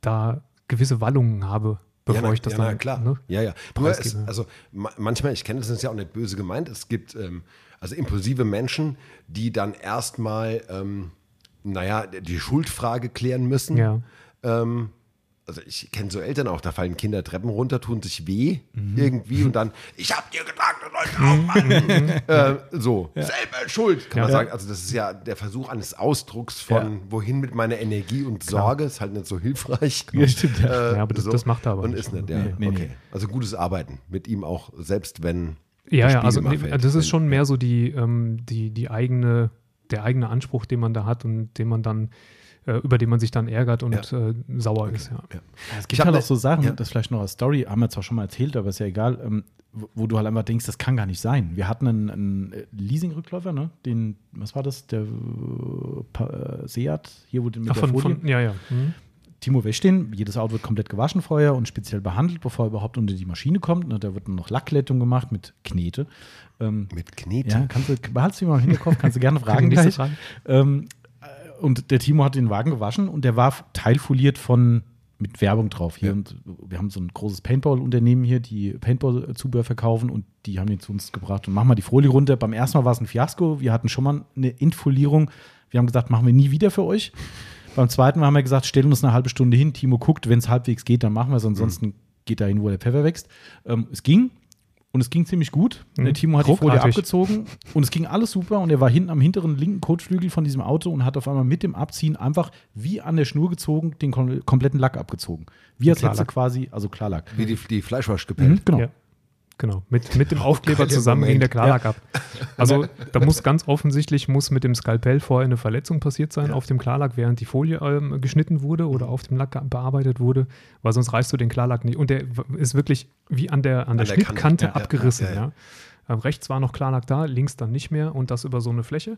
da gewisse Wallungen habe, bevor ja, ich das ja, dann. na, klar. Ne? Ja, ja. Nur es, also ma manchmal, ich kenne das, das ist ja auch nicht böse gemeint, es gibt ähm, also impulsive Menschen, die dann erstmal, ähm, naja, die Schuldfrage klären müssen. Ja. Ähm, also ich kenne so Eltern auch, da fallen Kinder Treppen runter, tun sich weh Mhm. irgendwie und dann, ich hab dir gesagt, du sollst aufmachen. [LAUGHS] äh, so, selber schuld, kann man Ja. sagen. Also das ist ja der Versuch eines Ausdrucks von, Ja. wohin mit meiner Energie und Sorge, ist halt nicht so hilfreich. [LAUGHS] Ja, stimmt, ja. Äh, Ja, aber das- das macht er aber Und nicht. ist nicht, ja. Nee, nee, okay. Also gutes Arbeiten mit ihm auch, selbst wenn Ja, ja, also nee, das ist schon mehr so die, ähm, die, die eigene, der eigene Anspruch, den man da hat und den man dann, über den man sich dann ärgert und äh, sauer ist, ja. Ja. Es Ich gibt hab halt ne- auch so Sachen, ja. das vielleicht noch als Story, haben wir zwar schon mal erzählt, aber ist ja egal, ähm, wo- wo du halt einfach denkst, das kann gar nicht sein. Wir hatten einen, einen äh, Leasing-Rückläufer, ne? Den, was war das? Der äh, äh, Seat, hier wo den mit Ach, der von, Folie. von, ja, ja. Mhm. Timo wäscht den, jedes Auto wird komplett gewaschen vorher und speziell behandelt, bevor er überhaupt unter die Maschine kommt. Ne? Da wird dann noch Lacklettung gemacht mit Knete. Ähm, mit Knete. ja, kannst du, behaltst du mal im Hinterkopf, kannst du gerne [LAUGHS] fragen. Frage. Ähm, äh, und der Timo hat den Wagen gewaschen und der war teilfoliert von mit Werbung drauf hier. Ja. Und wir haben so ein großes Paintball-Unternehmen hier, die Paintball-Zubehör verkaufen und die haben den zu uns gebracht und machen mal die Folie runter. Beim ersten Mal war es ein Fiasko. Wir hatten schon mal eine Entfolierung. Wir haben gesagt, machen wir nie wieder für euch. Beim zweiten Mal haben wir gesagt, stellen uns eine halbe Stunde hin. Timo guckt, wenn es halbwegs geht, dann machen wir es. Ansonsten geht dahin, wo der Pfeffer wächst. Ähm, es ging. Und es ging ziemlich gut. Mhm. Der Timo hat die Folie Ruckartig. abgezogen und es ging alles super. Und er war hinten am hinteren linken Kotflügel von diesem Auto und hat auf einmal mit dem Abziehen einfach wie an der Schnur gezogen, den kom kompletten Lack abgezogen. Wie als hätte sie quasi, also Klarlack. Wie die, die Fleischwasch gepellt. Mhm, genau. Ja. Genau, mit, mit dem Aufkleber zusammen ging der Klarlack ab. Also da [LAUGHS] muss ganz offensichtlich muss mit dem Skalpell vorher eine Verletzung passiert sein auf dem Klarlack, während die Folie ähm, geschnitten wurde oder auf dem Lack bearbeitet wurde, weil sonst reißt du den Klarlack nicht. Und der ist wirklich wie an der, an der, der Kante. Schnittkante Ja, ja, abgerissen. ja, Ja, ja. Ähm, rechts war noch Klarlack da, links dann nicht mehr und das über so eine Fläche.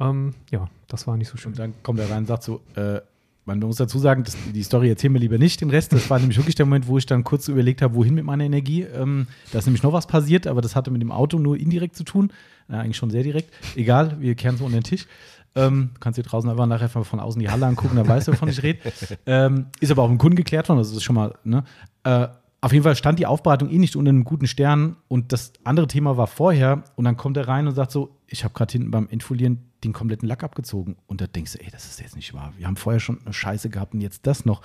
Ähm, ja, das war nicht so schön. Und dann kommt er rein und sagt so, äh, man muss dazu sagen, das, die Story erzählen wir lieber nicht, den Rest. Das war nämlich wirklich der Moment, wo ich dann kurz überlegt habe, wohin mit meiner Energie. Ähm, da ist nämlich noch was passiert, aber das hatte mit dem Auto nur indirekt zu tun. Äh, eigentlich schon sehr direkt. Egal, wir kehren so unter den Tisch. Ähm, kannst dir draußen einfach nachher von außen die Halle angucken, dann weißt du, wovon ich rede. Ähm, ist aber auch dem Kunden geklärt worden, also das ist schon mal, ne? Äh, auf jeden Fall stand die Aufbereitung eh nicht unter einem guten Stern und das andere Thema war vorher und dann kommt er rein und sagt so, ich habe gerade hinten beim Entfolieren den kompletten Lack abgezogen und da denkst du, ey, das ist jetzt nicht wahr. Wir haben vorher schon eine Scheiße gehabt und jetzt das noch.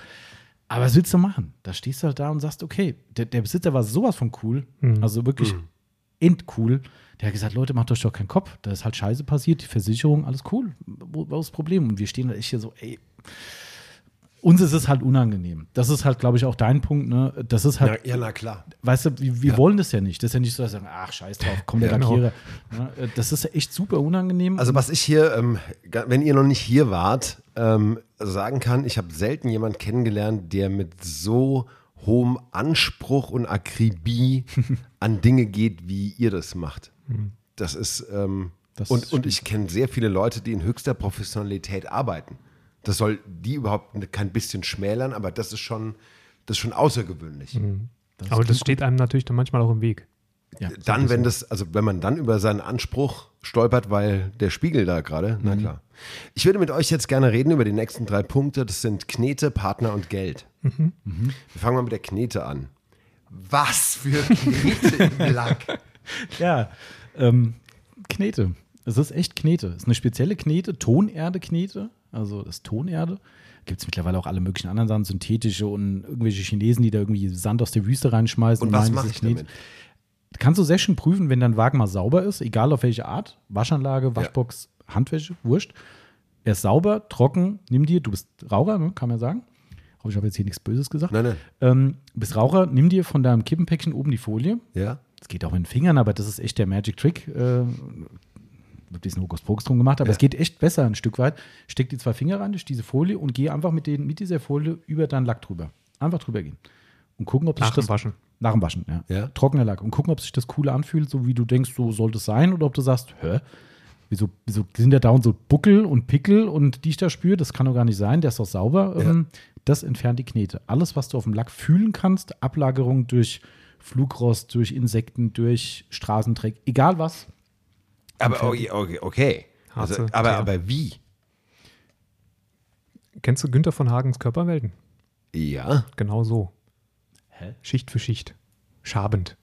Aber was willst du machen? Da stehst du halt da und sagst, okay, der, der Besitzer war sowas von cool, also wirklich endcool. Der hat gesagt, Leute, macht euch doch keinen Kopf. Da ist halt Scheiße passiert, die Versicherung, alles cool. Wo, wo ist das Problem? Und wir stehen da echt hier so, ey, uns ist es halt unangenehm. Das ist halt, glaube ich, auch dein Punkt, ne? Das ist Ja, halt, ja, na klar. weißt du, wir, wir wollen das ja nicht. Das ist ja nicht so, dass wir sagen, ach, scheiß drauf, komm, der Ja, genau. Ne? Das ist echt super unangenehm. Also was ich hier, ähm, wenn ihr noch nicht hier wart, ähm, sagen kann, ich habe selten jemanden kennengelernt, der mit so hohem Anspruch und Akribie [LAUGHS] an Dinge geht, wie ihr das macht. Das ist, ähm, Das und, und ich kenne sehr viele Leute, die in höchster Professionalität arbeiten. Das soll die überhaupt kein bisschen schmälern, aber das ist schon, das ist schon außergewöhnlich. Aber das steht einem natürlich dann manchmal auch im Weg. ja, Dann, wenn das, also wenn man dann über seinen Anspruch stolpert, weil der Spiegel da gerade, na klar. Ich würde mit euch jetzt gerne reden über die nächsten drei Punkte. Das sind Knete, Partner und Geld. Wir fangen mal mit der Knete an. Was für Knete im Lack. [LAUGHS] Ja, ähm, Knete. Es ist echt Knete. Es ist eine spezielle Knete, Tonerde-Knete. Also das Tonerde. Gibt es mittlerweile auch alle möglichen anderen Sachen, synthetische und irgendwelche Chinesen, die da irgendwie Sand aus der Wüste reinschmeißen. Und was meinen, mache ich damit? Kannst du sehr schön prüfen, wenn dein Wagen mal sauber ist, egal auf welche Art. Waschanlage, Waschbox, Handwäsche, wurscht. Er ist sauber, trocken, nimm dir, du bist Raucher, ne, kann man sagen. Hoffe, ich habe jetzt hier nichts Böses gesagt. Nein, nein. Ähm, bist Raucher, nimm dir von deinem Kippenpäckchen oben die Folie. Ja? Es geht auch mit den Fingern, aber das ist echt der Magic Trick. Äh, ein bisschen Hokuspokus drum gemacht, aber es geht echt besser ein Stück weit. Steck die zwei Finger rein durch diese Folie und geh einfach mit, den, mit dieser Folie über deinen Lack drüber. Einfach drüber gehen. Und gucken, ob sich Nach dem das. Waschen. Nach dem Waschen, ja. Ja. Trockener Lack. Und gucken, ob sich das cool anfühlt, so wie du denkst, so sollte es sein, oder ob du sagst, hä? Wieso, wieso sind da dauernd so Buckel und Pickel und die ich da spüre? Das kann doch gar nicht sein, der ist doch sauber. Ähm, das entfernt die Knete. Alles, was du auf dem Lack fühlen kannst, Ablagerung durch Flugrost, durch Insekten, durch Straßendreck, egal was. Aber okay, okay. okay. Also, aber, aber wie? Kennst du Günther von Hagens Körperwelten? Ja. Genau so. Hä? Schicht für Schicht. Schabend.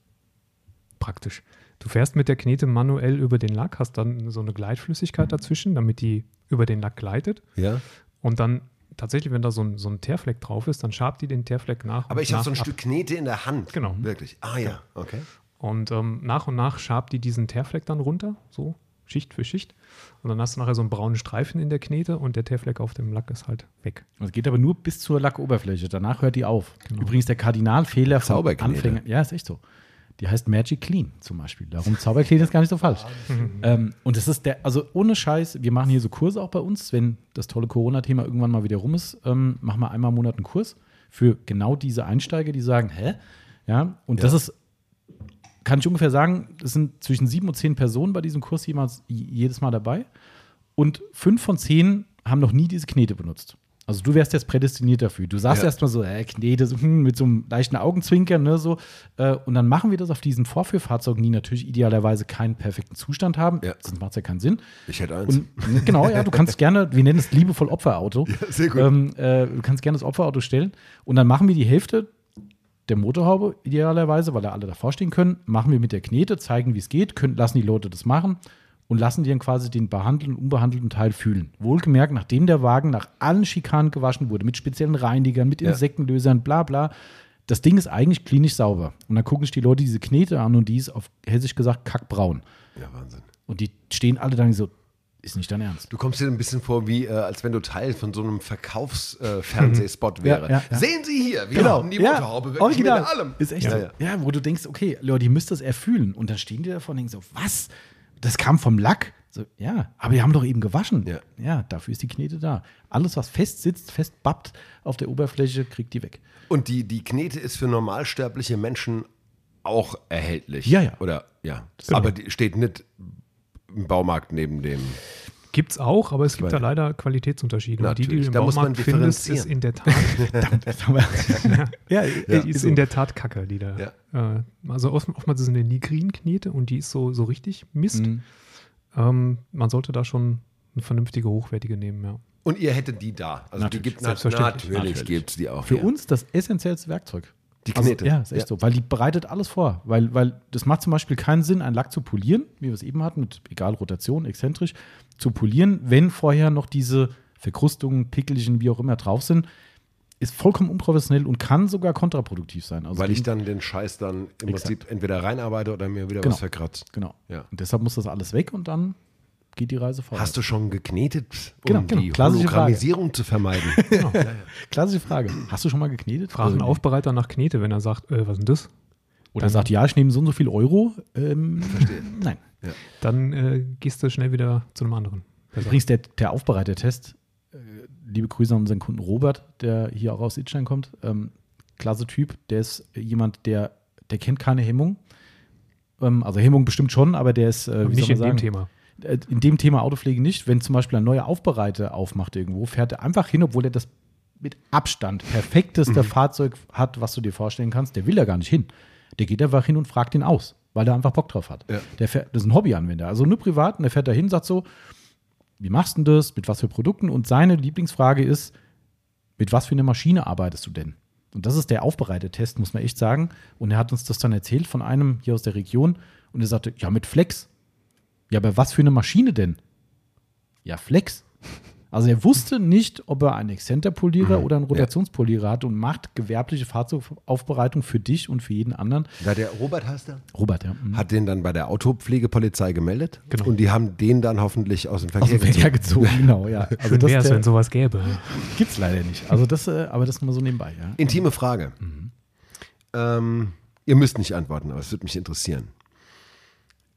Praktisch. Du fährst mit der Knete manuell über den Lack, hast dann so eine Gleitflüssigkeit dazwischen, damit die über den Lack gleitet. Ja. Und dann tatsächlich, wenn da so ein, so ein Teerfleck drauf ist, dann schabt die den Teerfleck nach. Aber ich habe so ein ab. Stück Knete in der Hand. Genau. Wirklich. Ah ja, okay. Und ähm, nach und nach schabt die diesen Teerfleck dann runter, so Schicht für Schicht. Und dann hast du nachher so einen braunen Streifen in der Knete und der Teerfleck auf dem Lack ist halt weg. Das geht aber nur bis zur Lackoberfläche. Danach hört die auf. Übrigens der Kardinalfehler von. Anfängern. Ja, ist echt so. Die heißt Magic Clean zum Beispiel. Darum Zauberknete ist gar nicht so falsch. ähm, und es ist der, also ohne Scheiß, wir machen hier so Kurse auch bei uns, wenn das tolle Corona-Thema irgendwann mal wieder rum ist, ähm, machen wir einmal im Monat einen Kurs für genau diese Einsteiger, die sagen, hä? Ja, und das ist, kann ich ungefähr sagen, es sind zwischen sieben und zehn Personen bei diesem Kurs jemals, jedes Mal dabei. Und fünf von zehn haben noch nie diese Knete benutzt. Also du wärst jetzt prädestiniert dafür. Du sagst Ja. erstmal so, äh, Knete, hm, mit so einem leichten Augenzwinkern, ne, so. Äh, und dann machen wir das auf diesen Vorführfahrzeugen, die natürlich idealerweise keinen perfekten Zustand haben. Ja. Sonst macht es ja keinen Sinn. Ich hätte eins. Und genau, ja, du kannst gerne, wir nennen es liebevoll Opferauto. [LAUGHS] sehr gut. Ähm, äh, du kannst gerne das Opferauto stellen. Und dann machen wir die Hälfte der Motorhaube idealerweise, weil da alle davor stehen können, machen wir mit der Knete, zeigen, wie es geht, können, lassen die Leute das machen und lassen die dann quasi den behandelten und unbehandelten Teil fühlen. Wohlgemerkt, nachdem der Wagen nach allen Schikanen gewaschen wurde, mit speziellen Reinigern, mit. Insektenlösern, bla bla. Das Ding ist eigentlich klinisch sauber. Und dann gucken sich die Leute diese Knete an und die ist auf hessisch gesagt kackbraun. Ja, Wahnsinn. Und die stehen alle dann so, ist nicht dein Ernst. Du kommst dir ein bisschen vor, wie äh, als wenn du Teil von so einem Verkaufsfernsehspot äh, wäre. Ja, ja, ja. Sehen Sie hier, wir Genau. haben die Motorhaube wirklich original. mit allem. Ist echt ja, so. ja. Ja. wo du denkst, okay, Leute, ihr müsst das erfühlen. Und dann stehen die davor und denken so, was? Das kam vom Lack? So, ja, aber die haben doch eben gewaschen. Ja. dafür ist die Knete da. Alles, was fest sitzt, fest bappt auf der Oberfläche, kriegt die weg. Und die, die Knete ist für normalsterbliche Menschen auch erhältlich. Ja, ja. Oder ja. Genau. Aber die steht nicht im Baumarkt neben dem. Gibt's auch, aber es gibt Weil- da leider Qualitätsunterschiede. Und die, die du Natürlich, im da muss man Baumarkt findest, ist in der Tat, [LAUGHS] wir- [LAUGHS] ja, ja, ist in der Tat Kacke, die da. Ja. Äh, also oft, oftmals ist es eine Nigrin-Knete und die ist so, so richtig Mist. Mhm. Ähm, man sollte da schon eine vernünftige, hochwertige nehmen, ja. Und ihr hättet die da. Also Natürlich, die gibt selbstverständlich. natürlich Natürlich. gibt es die auch. Für hier. uns das essentiellste Werkzeug. Die Also, Knete. ja, ist echt so. Weil die bereitet alles vor. Weil, weil das macht zum Beispiel keinen Sinn, einen Lack zu polieren, wie wir es eben hatten, mit egal Rotation, exzentrisch, zu polieren, wenn vorher noch diese Verkrustungen, pickeligen, wie auch immer drauf sind. Ist vollkommen unprofessionell und kann sogar kontraproduktiv sein. Also Weil ich dann den Scheiß dann im Exakt. Prinzip entweder reinarbeite oder mir wieder Genau. was verkratzt. Genau. Ja. Und deshalb muss das alles weg und dann geht die Reise vorbei. Hast du schon geknetet, um Genau, genau. die Klassische Frage. Hologrammisierung zu vermeiden? [LAUGHS] Genau. Klassische Frage. Hast du schon mal geknetet? Frag einen Also, Aufbereiter nach Knete, wenn er sagt, äh, was ist denn das? Oder sagt, ja, ich nehme so und so viel Euro. Ähm, Nein. Dann äh, gehst du schnell wieder zu einem anderen. Übrigens, der, der Aufbereitertest, äh, liebe Grüße an unseren Kunden Robert, der hier auch aus Itstein kommt. Ähm, klasse Typ, der ist jemand, der, der kennt keine Hemmung. Ähm, also Hemmung bestimmt schon, aber der ist, äh, wie Nicht soll in sagen, dem Thema. Äh, in dem Thema Autopflege nicht. Wenn zum Beispiel ein neuer Aufbereiter aufmacht irgendwo, fährt er einfach hin, obwohl er das mit Abstand perfekteste Fahrzeug hat, was du dir vorstellen kannst. Der will da gar nicht hin. Der geht einfach hin und fragt ihn aus, weil er einfach Bock drauf hat. Ja. Der fährt, das ist ein Hobbyanwender, also nur privat. Und der fährt da hin, sagt so, wie machst du das, mit was für Produkten? Und seine Lieblingsfrage ist, mit was für einer Maschine arbeitest du denn? Und das ist der Aufbereitetest, muss man echt sagen. Und er hat uns das dann erzählt von einem hier aus der Region. Und er sagte, ja, mit Flex. Ja, aber was für eine Maschine denn? Ja, Flex. Also er wusste nicht, ob er einen Exzenterpolierer oder einen Rotationspolierer hat und macht gewerbliche Fahrzeugaufbereitung für dich und für jeden anderen. Da der Robert heißt er, Robert, ja. Mhm. hat den dann bei der Autopflegepolizei gemeldet. Genau. Und die haben den dann hoffentlich aus dem aus Verkehr dem Verkehr gezogen. gezogen, [LAUGHS] genau, ja. Also Schön das wäre es, wenn sowas gäbe. gibt's leider nicht. Also das, äh, aber das nur mal so nebenbei, ja. Intime Frage. Ähm, ihr müsst nicht antworten, aber es würde mich interessieren.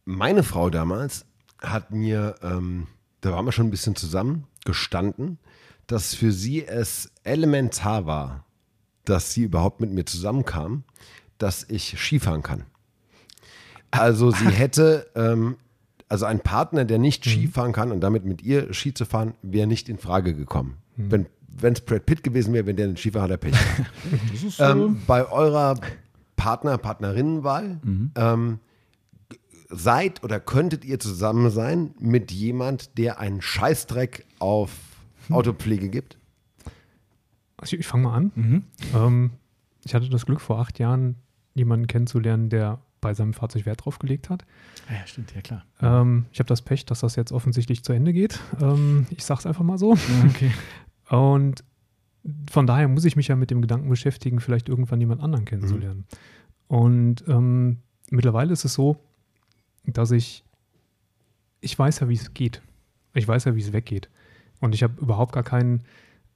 Meine Frau damals hat mir, ähm, da waren wir schon ein bisschen zusammen, gestanden, dass für sie es elementar war, dass sie überhaupt mit mir zusammenkam, dass ich Skifahren kann. Also sie [LAUGHS] hätte, ähm, also ein Partner, der nicht Skifahren kann und damit mit ihr Ski zu fahren, wäre nicht in Frage gekommen. Wenn es Brad Pitt gewesen wäre, wenn der einen Skifahren hat, er Pech. [LAUGHS] Ähm, bei eurer Partner, Partnerinnenwahl, ähm, g- seid oder könntet ihr zusammen sein mit jemand, der einen Scheißdreck auf Autopflege gibt? Also ich, ich fange mal an. Mhm. Ähm, ich hatte das Glück, vor acht Jahren jemanden kennenzulernen, der bei seinem Fahrzeug Wert drauf gelegt hat. ja, ja, stimmt, ja klar. Ähm, ich habe das Pech, dass das jetzt offensichtlich zu Ende geht. Ähm, ich sag's einfach mal so. Okay. [LAUGHS] Und von daher muss ich mich ja mit dem Gedanken beschäftigen, vielleicht irgendwann jemand anderen kennenzulernen. Und ähm, mittlerweile ist es so, dass ich, ich weiß ja, wie es geht. Ich weiß ja, wie es weggeht. Und ich habe überhaupt gar kein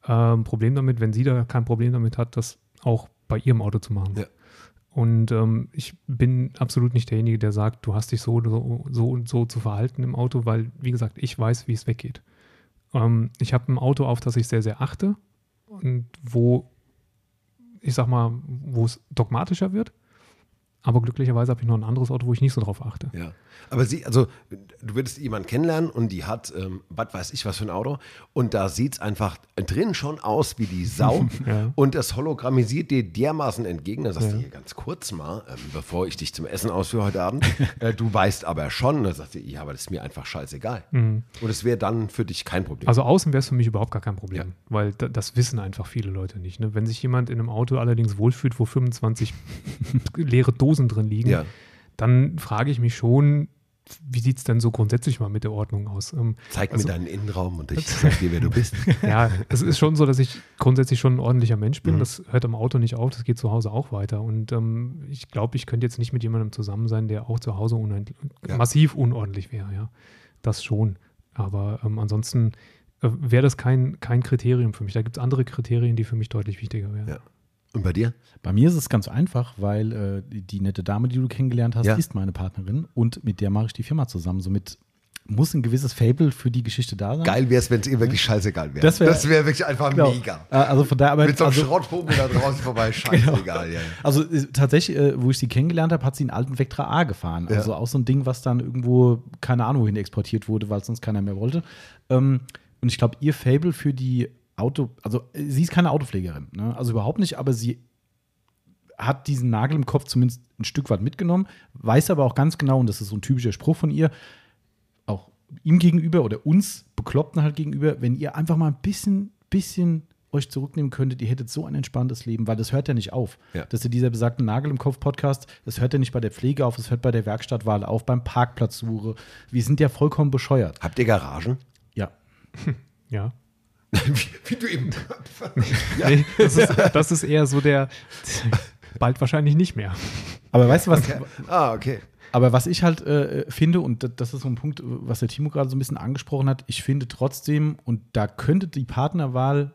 ähm, Problem damit, wenn sie da kein Problem damit hat, das auch bei ihrem Auto zu machen. Ja. Und ähm, ich bin absolut nicht derjenige, der sagt, du hast dich so, so, so und so zu verhalten im Auto, weil, wie gesagt, ich weiß, wie es weggeht. Ähm, ich habe ein Auto, auf das ich sehr, sehr achte und wo, ich sag mal, wo es dogmatischer wird. Aber glücklicherweise habe ich noch ein anderes Auto, wo ich nicht so drauf achte. Ja. Aber sie, also du würdest jemanden kennenlernen und die hat, ähm, was weiß ich, was für ein Auto. Und da sieht es einfach drin schon aus wie die Sau. [LAUGHS] Ja. Und das hologrammisiert dir dermaßen entgegen. Da sagst du Ja. hier ganz kurz mal, ähm, bevor ich dich zum Essen ausführe heute Abend, [LAUGHS] äh, du weißt aber schon. Da sagt sie, ja, aber das ist mir einfach scheißegal. Und es wäre dann für dich kein Problem. Mhm. Also außen wäre es für mich überhaupt gar kein Problem, Ja. weil da, das wissen einfach viele Leute nicht. Ne? Wenn sich jemand in einem Auto allerdings wohlfühlt, wo 25 [LAUGHS] leere Dosen drin liegen. Dann frage ich mich schon, wie sieht es denn so grundsätzlich mal mit der Ordnung aus? Ähm, Zeig also- mir deinen Innenraum und ich [LAUGHS] sag dir, wer du bist. [LAUGHS] ja, es ist schon so, dass ich grundsätzlich schon ein ordentlicher Mensch bin. Mhm. Das hört am Auto nicht auf, das geht zu Hause auch weiter. Und ähm, ich glaube, ich könnte jetzt nicht mit jemandem zusammen sein, der auch zu Hause Ja. massiv unordentlich wäre. Ja, das schon. Aber ähm, ansonsten äh, wäre das kein, kein Kriterium für mich. Da gibt es andere Kriterien, die für mich deutlich wichtiger wären. Ja. Und bei dir? Bei mir ist es ganz einfach, weil äh, die, nette Dame, die du kennengelernt hast, Ja. ist meine Partnerin und mit der mache ich die Firma zusammen. Somit muss ein gewisses Fable für die Geschichte da sein. Geil wäre es, wenn es ihr wirklich scheißegal wäre. Das wär- wär wirklich einfach Genau. mega. Äh, Also von daher, aber Mit so einem also, Schrottpumpe da draußen vorbei, [LAUGHS] scheißegal. Ja, ja. also äh, tatsächlich, äh, wo ich sie kennengelernt habe, hat sie einen alten Vectra A gefahren. Ja. Also auch so ein Ding, was dann irgendwo, keine Ahnung, wohin exportiert wurde, weil es sonst keiner mehr wollte. Ähm, und ich glaube, ihr Fable für die Auto, also äh, sie ist keine Autopflegerin, ne? also überhaupt nicht, aber sie hat diesen Nagel im Kopf zumindest ein Stück weit mitgenommen, weiß aber auch ganz genau, und das ist so ein typischer Spruch von ihr, auch ihm gegenüber oder uns Bekloppten halt gegenüber, wenn ihr einfach mal ein bisschen, bisschen euch zurücknehmen könntet, ihr hättet so ein entspanntes Leben, weil das hört ja nicht auf. Ja. Das ist ja dieser besagte Nagel im Kopf-Podcast, das hört ja nicht bei der Pflege auf, es hört bei der Werkstattwahl auf, beim Parkplatzsuche. Wir sind ja vollkommen bescheuert. Habt ihr Garagen? Ja. [LAUGHS] Ja. Wie, wie du eben. [LAUGHS] ja. Nee, das, ist, das ist eher so der, bald wahrscheinlich nicht mehr. Aber weißt du was? Ah, okay. Aber was ich halt äh, finde, und das- ist so ein Punkt, was der Timo gerade so ein bisschen angesprochen hat, ich finde trotzdem, und da könnte die Partnerwahl,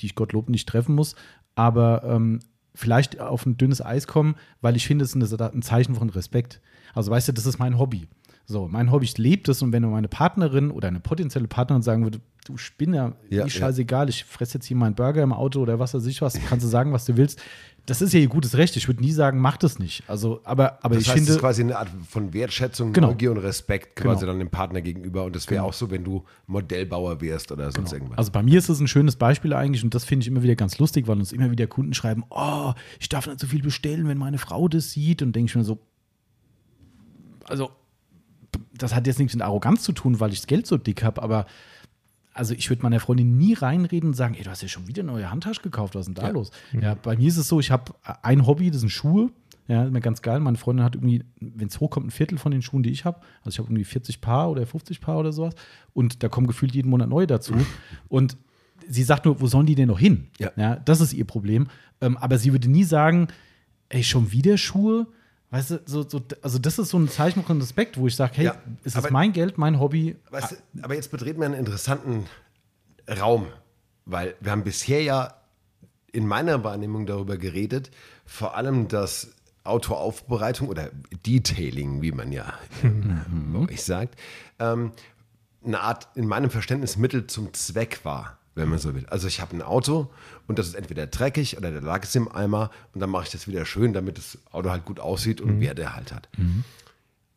die ich Gottlob nicht treffen muss, aber ähm, vielleicht auf ein dünnes Eis kommen, weil ich finde, es ist ein Zeichen von Respekt. Also weißt du, das ist mein Hobby. So, mein Hobby, ich lebe das und wenn meine Partnerin oder eine potenzielle Partnerin sagen würde, du Spinner, Ja, mir ja. scheißegal, ich fresse jetzt hier meinen Burger im Auto oder was weiß ich was, kannst du sagen, was du willst. Das ist ja ihr gutes Recht. Ich würde nie sagen, mach das nicht. Also, aber, aber Das ich heißt, es finde. ist quasi eine Art von Wertschätzung, Genau. Neugier und Respekt quasi Genau. dann dem Partner gegenüber. Und das wäre auch so, wenn du Modellbauer wärst oder sonst irgendwas. Also bei mir ist es ein schönes Beispiel eigentlich und das finde ich immer wieder ganz lustig, weil uns immer wieder Kunden schreiben, oh, ich darf nicht so viel bestellen, wenn meine Frau das sieht und denke ich mir so, also das hat jetzt nichts mit Arroganz zu tun, weil ich das Geld so dick habe, aber also ich würde meiner Freundin nie reinreden und sagen, ey, du hast ja schon wieder eine neue Handtasche gekauft, was ist denn da los? Ja, bei mir ist es so, ich habe ein Hobby, das sind Schuhe. Ja, ist mir ganz geil. Meine Freundin hat irgendwie, wenn es hochkommt, ein Viertel von den Schuhen, die ich habe. Also ich habe irgendwie 40 Paar oder 50 Paar oder sowas. Und da kommen gefühlt jeden Monat neue dazu. [LAUGHS] Und sie sagt nur, wo sollen die denn noch hin? Ja. das ist ihr Problem. Ähm, aber sie würde nie sagen, ey, schon wieder Schuhe? Weißt du, so, so, also das ist so ein Zeichen von Respekt, wo ich sage, hey, Ja, es ist aber- mein Geld, mein Hobby. Weißt du, aber jetzt betreten wir einen interessanten Raum, weil wir haben bisher ja in meiner Wahrnehmung darüber geredet, vor allem das Autoaufbereitung oder Detailing, wie man ja [LAUGHS] bei euch sagt, ähm, eine Art, in meinem Verständnis, Mittel zum Zweck war, wenn man so will. Also ich habe ein Auto und das ist entweder dreckig oder der lag es im Eimer und dann mache ich das wieder schön, damit das Auto halt gut aussieht und Werte halt hat.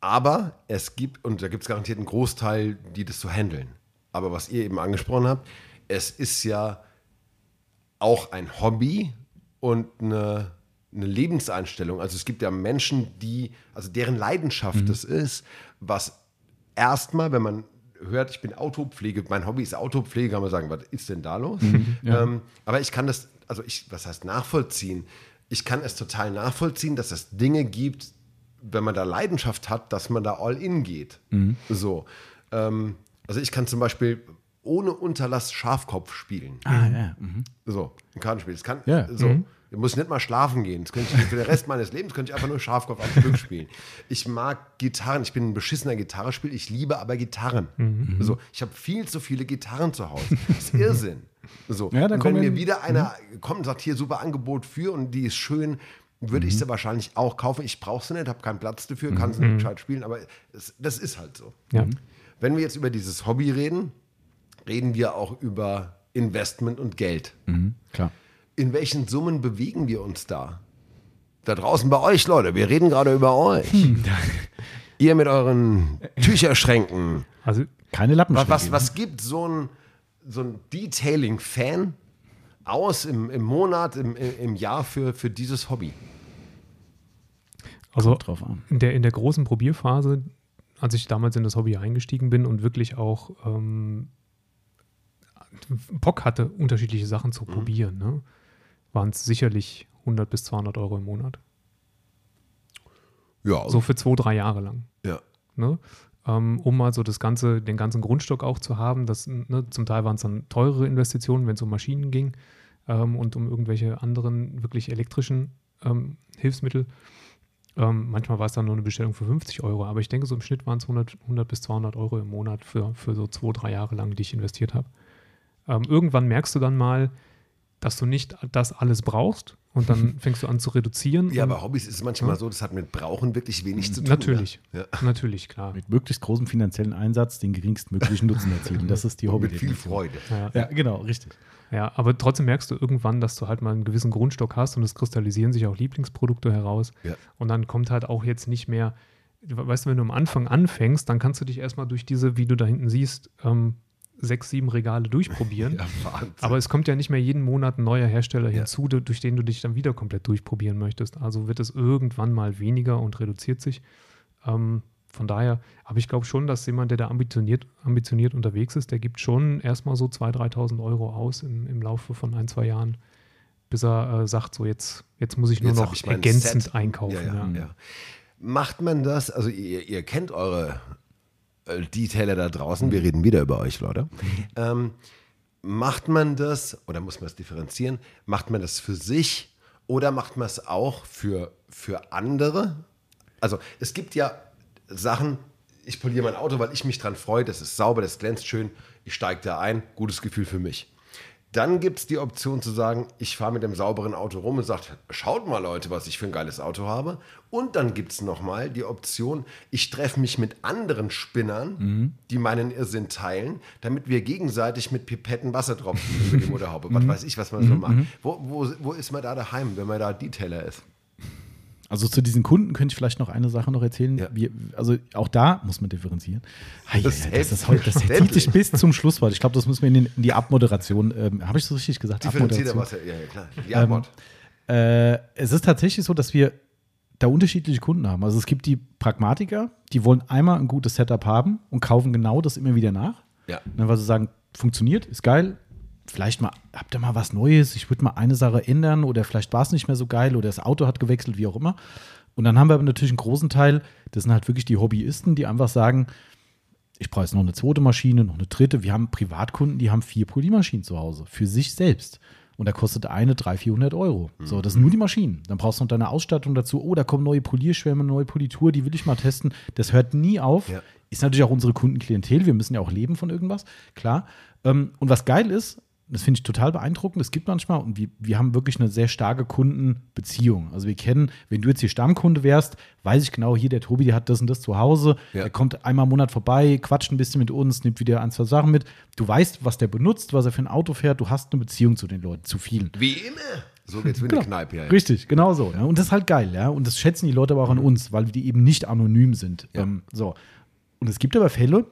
Aber es gibt, und da gibt es garantiert einen Großteil, die das so handeln. Aber was ihr eben angesprochen habt, es ist ja auch ein Hobby und eine, eine Lebenseinstellung. Also es gibt ja Menschen, die, also deren Leidenschaft es ist, was erstmal, wenn man hört, ich bin Autopflege, mein Hobby ist Autopflege, kann man sagen, was ist denn da los? ähm, aber ich kann das, also ich, was heißt nachvollziehen? Ich kann es total nachvollziehen, dass es Dinge gibt, wenn man da Leidenschaft hat, dass man da all in geht. So. Ähm, also ich kann zum Beispiel ohne Unterlass Schafkopf spielen. Ah, ja. Mhm. So, ein Kartenspiel. Das kann, Ja. so. Ich muss nicht mal schlafen gehen. Das könnte ich, für den Rest meines Lebens könnte ich einfach nur Schafkopf am Stück spielen. Ich mag Gitarren. Ich bin ein beschissener Gitarrespiel. Ich liebe aber Gitarren. So, ich habe viel zu viele Gitarren zu Hause. Das ist Irrsinn. So. Ja, und wenn mir wieder einer kommt und sagt, hier super Angebot für und die ist schön, würde ich sie wahrscheinlich auch kaufen. Ich brauche sie nicht, habe keinen Platz dafür, kann sie nicht gescheit spielen, aber es, das ist halt so. Ja. Wenn wir jetzt über dieses Hobby reden, reden wir auch über Investment und Geld. Mhm, klar. In welchen Summen bewegen wir uns da? Da draußen bei euch, Leute, wir reden gerade über euch. [LAUGHS] Ihr mit euren Tücherschränken. Also Keine Lappen. Was, was, was gibt so ein, so ein Detailing-Fan aus im, im Monat, im, im Jahr für, für dieses Hobby? Also drauf an. in der, in der großen Probierphase, als ich damals in das Hobby eingestiegen bin und wirklich auch ähm, Bock hatte, unterschiedliche Sachen zu probieren, ne, waren es sicherlich 100 bis 200 Euro im Monat. Ja, So für zwei, drei Jahre lang. ja. Ne? Ähm, um mal so das ganze, den ganzen Grundstock auch zu haben. Das, ne, zum Teil waren es dann teurere Investitionen, wenn es um Maschinen ging ähm, und um irgendwelche anderen wirklich elektrischen ähm, Hilfsmittel. Ähm, manchmal war es dann nur eine Bestellung für 50 Euro, aber ich denke, so im Schnitt waren es 100, 100 bis 200 Euro im Monat für, für so zwei, drei Jahre lang, die ich investiert habe. Ähm, irgendwann merkst du dann mal, dass du nicht das alles brauchst und dann [LAUGHS] fängst du an zu reduzieren. Ja, aber Hobbys ist manchmal so, das hat mit Brauchen wirklich wenig zu tun. natürlich, Ja. natürlich, klar. Mit möglichst großem finanziellen Einsatz den geringstmöglichen Nutzen erzielen. Das ist die Hobby. Mit viel Freude. Ja. Ja, genau, richtig. Ja, aber trotzdem merkst du irgendwann, dass du halt mal einen gewissen Grundstock hast und es kristallisieren sich auch Lieblingsprodukte heraus. Ja. Und dann kommt halt auch jetzt nicht mehr, weißt du, wenn du am Anfang anfängst, dann kannst du dich erstmal durch diese, wie du da hinten siehst, ähm, sechs, sieben Regale durchprobieren. [LAUGHS] Ja. Aber es kommt ja nicht mehr jeden Monat ein neuer Hersteller Ja. hinzu, du- durch den du dich dann wieder komplett durchprobieren möchtest. Also wird es irgendwann mal weniger und reduziert sich. Ähm, von daher, aber ich glaube schon, dass jemand, der da ambitioniert, ambitioniert unterwegs ist, der gibt schon erstmal so 2.000, 3.000 Euro aus im, im Laufe von ein, zwei Jahren, bis er äh, sagt, so jetzt, jetzt muss ich nur Jetzt noch ich ergänzend Set. einkaufen. Ja, ja. ja. Macht man das, also ihr, ihr kennt eure Detailer da draußen, wir reden wieder über euch, Leute. Ähm, macht man das, oder muss man es differenzieren, macht man das für sich oder macht man es auch für, für andere? Also es gibt ja Sachen, ich poliere mein Auto, weil ich mich dran freue, das ist sauber, das glänzt schön, ich steige da ein, gutes Gefühl für mich. Dann gibt es die Option zu sagen, ich fahre mit dem sauberen Auto rum und sagt, schaut mal Leute, was ich für ein geiles Auto habe. Und dann gibt es nochmal die Option, ich treffe mich mit anderen Spinnern, die meinen Irrsinn teilen, damit wir gegenseitig mit Pipetten Wassertropfen über die Motorhaube, was weiß ich, was man so macht. Wo, wo, wo ist man da daheim, wenn man da Detailer ist? Also zu diesen Kunden könnte ich vielleicht noch eine Sache noch erzählen. Ja. Wir, also auch da muss man differenzieren. Hei, Das hei, das, ist heute, das zieht sich bis zum Schlusswort. Ich glaube, das müssen wir in, den, in die Abmoderation. Ähm, Habe ich so richtig gesagt? Differenzierter ja, ja klar. Die Antwort. Äh, es ist tatsächlich so, dass wir da unterschiedliche Kunden haben. Also es gibt die Pragmatiker, die wollen einmal ein gutes Setup haben und kaufen genau das immer wieder nach. ja. Ne, weil sie sagen, funktioniert, ist geil. Vielleicht mal, habt ihr mal was Neues? Ich würde mal eine Sache ändern oder vielleicht war es nicht mehr so geil oder das Auto hat gewechselt, wie auch immer. Und dann haben wir aber natürlich einen großen Teil, das sind halt wirklich die Hobbyisten, die einfach sagen, ich brauche jetzt noch eine zweite Maschine, noch eine dritte. Wir haben Privatkunden, die haben vier Poliermaschinen zu Hause für sich selbst. Und da kostet eine 300, 400 Euro. So, das sind nur die Maschinen. Dann brauchst du noch deine Ausstattung dazu. Oh, da kommen neue Polierschwämme, neue Politur, die will ich mal testen. Das hört nie auf. Ja. Ist natürlich auch unsere Kundenklientel. Wir müssen ja auch leben von irgendwas, klar. Ähm, und was geil ist, das finde ich total beeindruckend. Es gibt manchmal, und wir, wir haben wirklich eine sehr starke Kundenbeziehung. Also wir kennen, wenn du jetzt hier Stammkunde wärst, weiß ich genau, hier der Tobi, der hat das und das zu Hause. Ja. Der kommt einmal im Monat vorbei, quatscht ein bisschen mit uns, nimmt wieder ein, zwei Sachen mit. Du weißt, was der benutzt, was er für ein Auto fährt. Du hast eine Beziehung zu den Leuten, zu vielen. Wie immer. So geht's wie Genau. eine Kneipe. Ja. Richtig, genau so. Ja. Und das ist halt geil, ja. Und das schätzen die Leute aber auch an uns, weil die eben nicht anonym sind. Ähm, so. Und es gibt aber Fälle,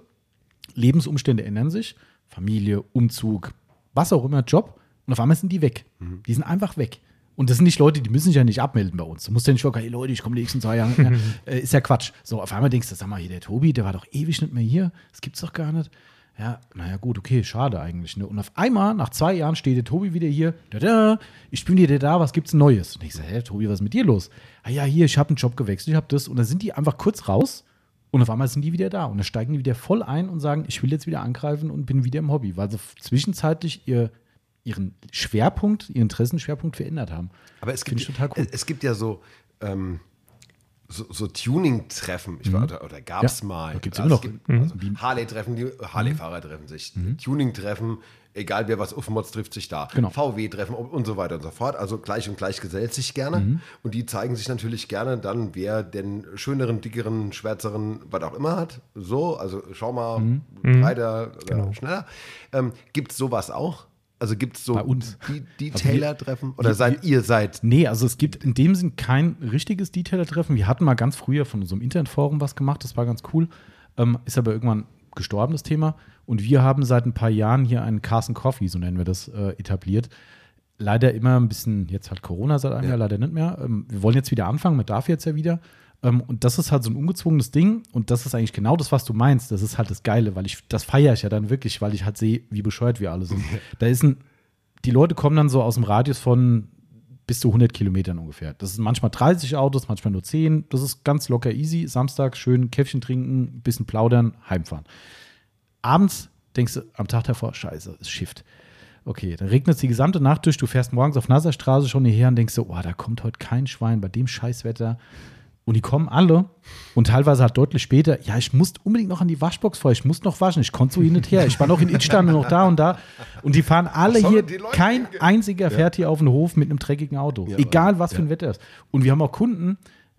Lebensumstände ändern sich, Familie, Umzug, was auch immer, Job, und auf einmal sind die weg. Die sind einfach weg. Und das sind nicht Leute, die müssen sich ja nicht abmelden bei uns. Du musst ja nicht sagen, hey Leute, ich komme die nächsten zwei Jahre. Ja, [LAUGHS] äh, ist ja Quatsch. So, auf einmal denkst du, sag mal, hier der Tobi, der war doch ewig nicht mehr hier. Das gibt's doch gar nicht. Ja, naja, gut, okay, schade eigentlich. Ne? Und auf einmal, nach zwei Jahren, steht der Tobi wieder hier. Da, da, ich bin wieder da, was gibt's Neues? Und ich sage, hä, Tobi, was ist mit dir los? Ah ja, hier, ich habe einen Job gewechselt, ich habe das. Und dann sind die einfach kurz raus und auf einmal sind die wieder da. Und dann steigen die wieder voll ein und sagen, ich will jetzt wieder angreifen und bin wieder im Hobby, weil sie zwischenzeitlich ihr, ihren Schwerpunkt, ihren Interessenschwerpunkt verändert haben. Aber es gibt, cool. es gibt ja so, ähm, so, so Tuning-Treffen, ich war, oder, oder gab es Mhm. Ja, mal. gibt's Also immer noch. Mhm. gibt, also Harley-Treffen, die Harley-Fahrer treffen sich, Tuning-Treffen, egal wer was aufmotzt, trifft sich da. Genau. VW-Treffen und so weiter und so fort. Also gleich und gleich gesellt sich gerne. Und die zeigen sich natürlich gerne dann, wer den schöneren, dickeren, schwärzeren, was auch immer hat. So, also schau mal, breiter oder schneller. Ähm, gibt es sowas auch? Also gibt es so Bei uns. die Detailer-Treffen? Oder seid ihr seid Nee, also es gibt in dem Sinn kein richtiges Detailer-Treffen. Wir hatten mal ganz früher von einem Internetforum was gemacht, das war ganz cool. Ähm, ist aber irgendwann gestorben, das Thema. Und wir haben seit ein paar Jahren hier einen Carson Coffee, so nennen wir das, äh, etabliert. Leider immer ein bisschen, jetzt halt Corona seit einem Ja. Jahr leider nicht mehr. Ähm, wir wollen jetzt wieder anfangen, man darf jetzt ja wieder. Ähm, und das ist halt so ein ungezwungenes Ding. Und das ist eigentlich genau das, was du meinst. Das ist halt das Geile, weil ich, das feiere ich ja dann wirklich, weil ich halt sehe, wie bescheuert wir alle sind. [LAUGHS] Da ist ein, die Leute kommen dann so aus dem Radius von bis zu 100 Kilometern ungefähr. Das sind manchmal 30 Autos, manchmal nur 10. Das ist ganz locker easy. Samstag schön Käffchen trinken, bisschen plaudern, heimfahren. Abends denkst du am Tag davor, scheiße, es schifft. Okay, dann regnet es die gesamte Nacht durch. Du fährst morgens auf Nasserstraße schon hierher und denkst so, oh, da kommt heute kein Schwein bei dem Scheißwetter. Und die kommen alle und teilweise halt deutlich später, ja, ich muss unbedingt noch an die Waschbox vor, ich muss noch waschen, ich konnte so hin und her, ich war noch in Itstein und noch da und da. Und die fahren alle hier, kein hingehen? einziger fährt hier auf den Hof mit einem dreckigen Auto. Ja, Egal, was ja. für ein Wetter ist. Und wir haben auch Kunden,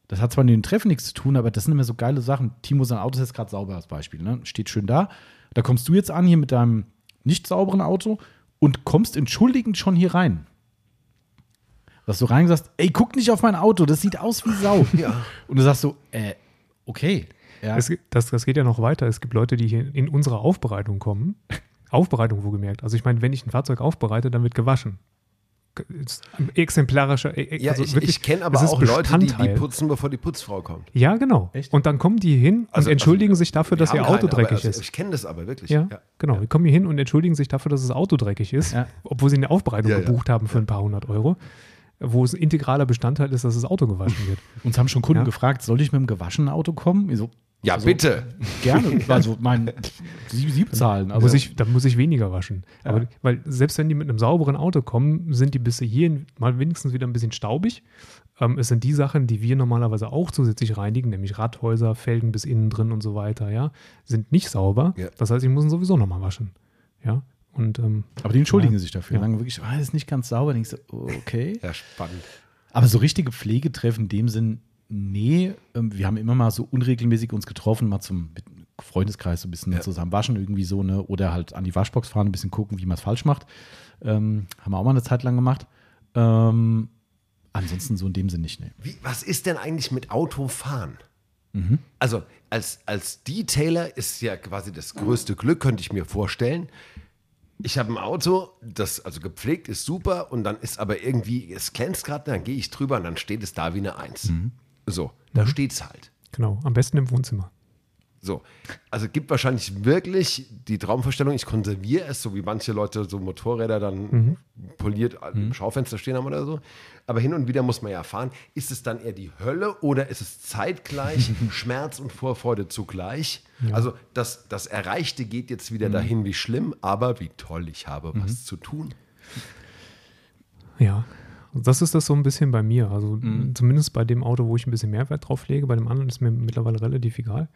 das hat zwar mit den Treffen nichts zu tun, aber das sind immer so geile Sachen. Timo, sein Auto ist jetzt gerade sauber als Beispiel, ne? steht schön da. Da kommst du jetzt an hier mit deinem nicht sauberen Auto und kommst entschuldigend schon hier rein. Dass du rein sagst, ey, guck nicht auf mein Auto, das sieht aus wie Sau. [LAUGHS] Ja. Und du sagst so, äh, okay. Ja. Es, gibt- das, das geht ja noch weiter. Es gibt Leute, die hier in unsere Aufbereitung kommen. [LAUGHS] Aufbereitung, wo gemerkt. Also ich meine, wenn ich ein Fahrzeug aufbereite, dann wird gewaschen. exemplarischer. äh, Ja, also ich, wirklich, ich kenne aber auch Leute, die, die putzen, bevor die Putzfrau kommt. Ja, genau. Echt? Und dann kommen die hin und Also- entschuldigen sich dafür, dass ihr Auto keine, aber dreckig also, ist. Ich kenne das aber wirklich. Ja, genau. Die kommen hier hin und entschuldigen sich dafür, dass das Auto dreckig ist, Ja. obwohl sie eine Aufbereitung Ja, ja. gebucht haben für ein paar hundert Euro, wo es ein integraler Bestandteil ist, dass das Auto gewaschen wird. [LAUGHS] Uns haben schon Kunden Ja. gefragt, soll ich mit einem gewaschenen Auto kommen? Ich so, Ja, also, bitte. [LAUGHS] Gerne. [LAUGHS] Also mein, sie, sie bezahlen. Da Also, muss ich, da muss ich weniger waschen. Ja. Aber, weil selbst wenn die mit einem sauberen Auto kommen, sind die bis hierhin mal wenigstens wieder ein bisschen staubig. Ähm, es sind die Sachen, die wir normalerweise auch zusätzlich reinigen, nämlich Radhäuser, Felgen bis innen drin und so weiter, ja, sind nicht sauber. Ja. Das heißt, ich muss ihn sowieso nochmal waschen. Ja. Und ähm, aber die entschuldigen Ja. sich dafür. Ja. Sagen wirklich, ah, das ist nicht ganz sauber. Denkst du, okay. [LAUGHS] Ja, spannend. Aber so richtige Pflegetreffen in dem Sinn, nee. Ähm, Wir haben immer mal so unregelmäßig uns getroffen, mal zum Freundeskreis so ein bisschen Ja. zusammen waschen irgendwie so, ne? Oder halt an die Waschbox fahren, ein bisschen gucken, wie man es falsch macht. Ähm, haben wir auch mal eine Zeit lang gemacht. Ähm, ansonsten so in dem Sinn nicht, ne. Wie, was ist denn eigentlich mit Autofahren? Mhm. Also als, als Detailer ist ja quasi das größte Glück, könnte ich mir vorstellen. Ich habe ein Auto, das also gepflegt ist super und dann ist aber irgendwie, es glänzt gerade, dann gehe ich drüber und dann steht es da wie eine Eins. Mhm. So, da steht es halt. genau, am besten im Wohnzimmer. So, also gibt wahrscheinlich wirklich die Traumvorstellung, ich konserviere es, so wie manche Leute so Motorräder dann poliert im Schaufenster stehen haben oder so. Aber hin und wieder muss man ja erfahren, ist es dann eher die Hölle oder ist es zeitgleich [LAUGHS] Schmerz und Vorfreude zugleich? Also das, das Erreichte geht jetzt wieder dahin, wie schlimm, aber wie toll, ich habe was zu tun. Ja, das ist das so ein bisschen bei mir. Also Mhm. zumindest bei dem Auto, wo ich ein bisschen Mehrwert drauf lege. Bei dem anderen ist mir mittlerweile relativ egal.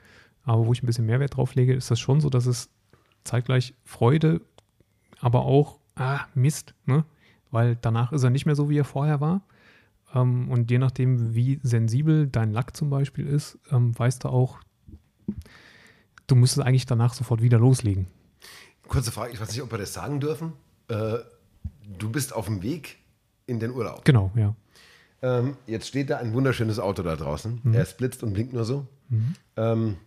Aber wo ich ein bisschen Mehrwert drauf lege, ist das schon so, dass es zeitgleich Freude, aber auch ah, Mist, ne? Weil danach ist er nicht mehr so, wie er vorher war. Ähm, und je nachdem, wie sensibel dein Lack zum Beispiel ist, ähm, weißt du auch, du müsstest eigentlich danach sofort wieder loslegen. Kurze Frage, ich weiß nicht, ob wir das sagen dürfen. Äh, du bist auf dem Weg in den Urlaub. Genau, ja. Ähm, jetzt steht da ein wunderschönes Auto da draußen. Er blitzt und blinkt nur so. Ähm,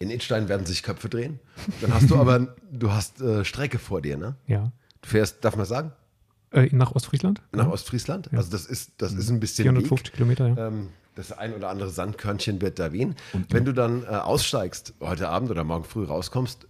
in Idstein werden sich Köpfe drehen. Dann hast du aber, du hast äh, Strecke vor dir, ne? Ja. Du fährst, darf man sagen, Äh, nach Ostfriesland? nach Ostfriesland. Also das ist, das ist ein bisschen 450 Weg. Kilometer, ja. Ähm, das ein oder andere Sandkörnchen wird da wehen. Und wenn du dann äh, aussteigst, heute Abend oder morgen früh rauskommst,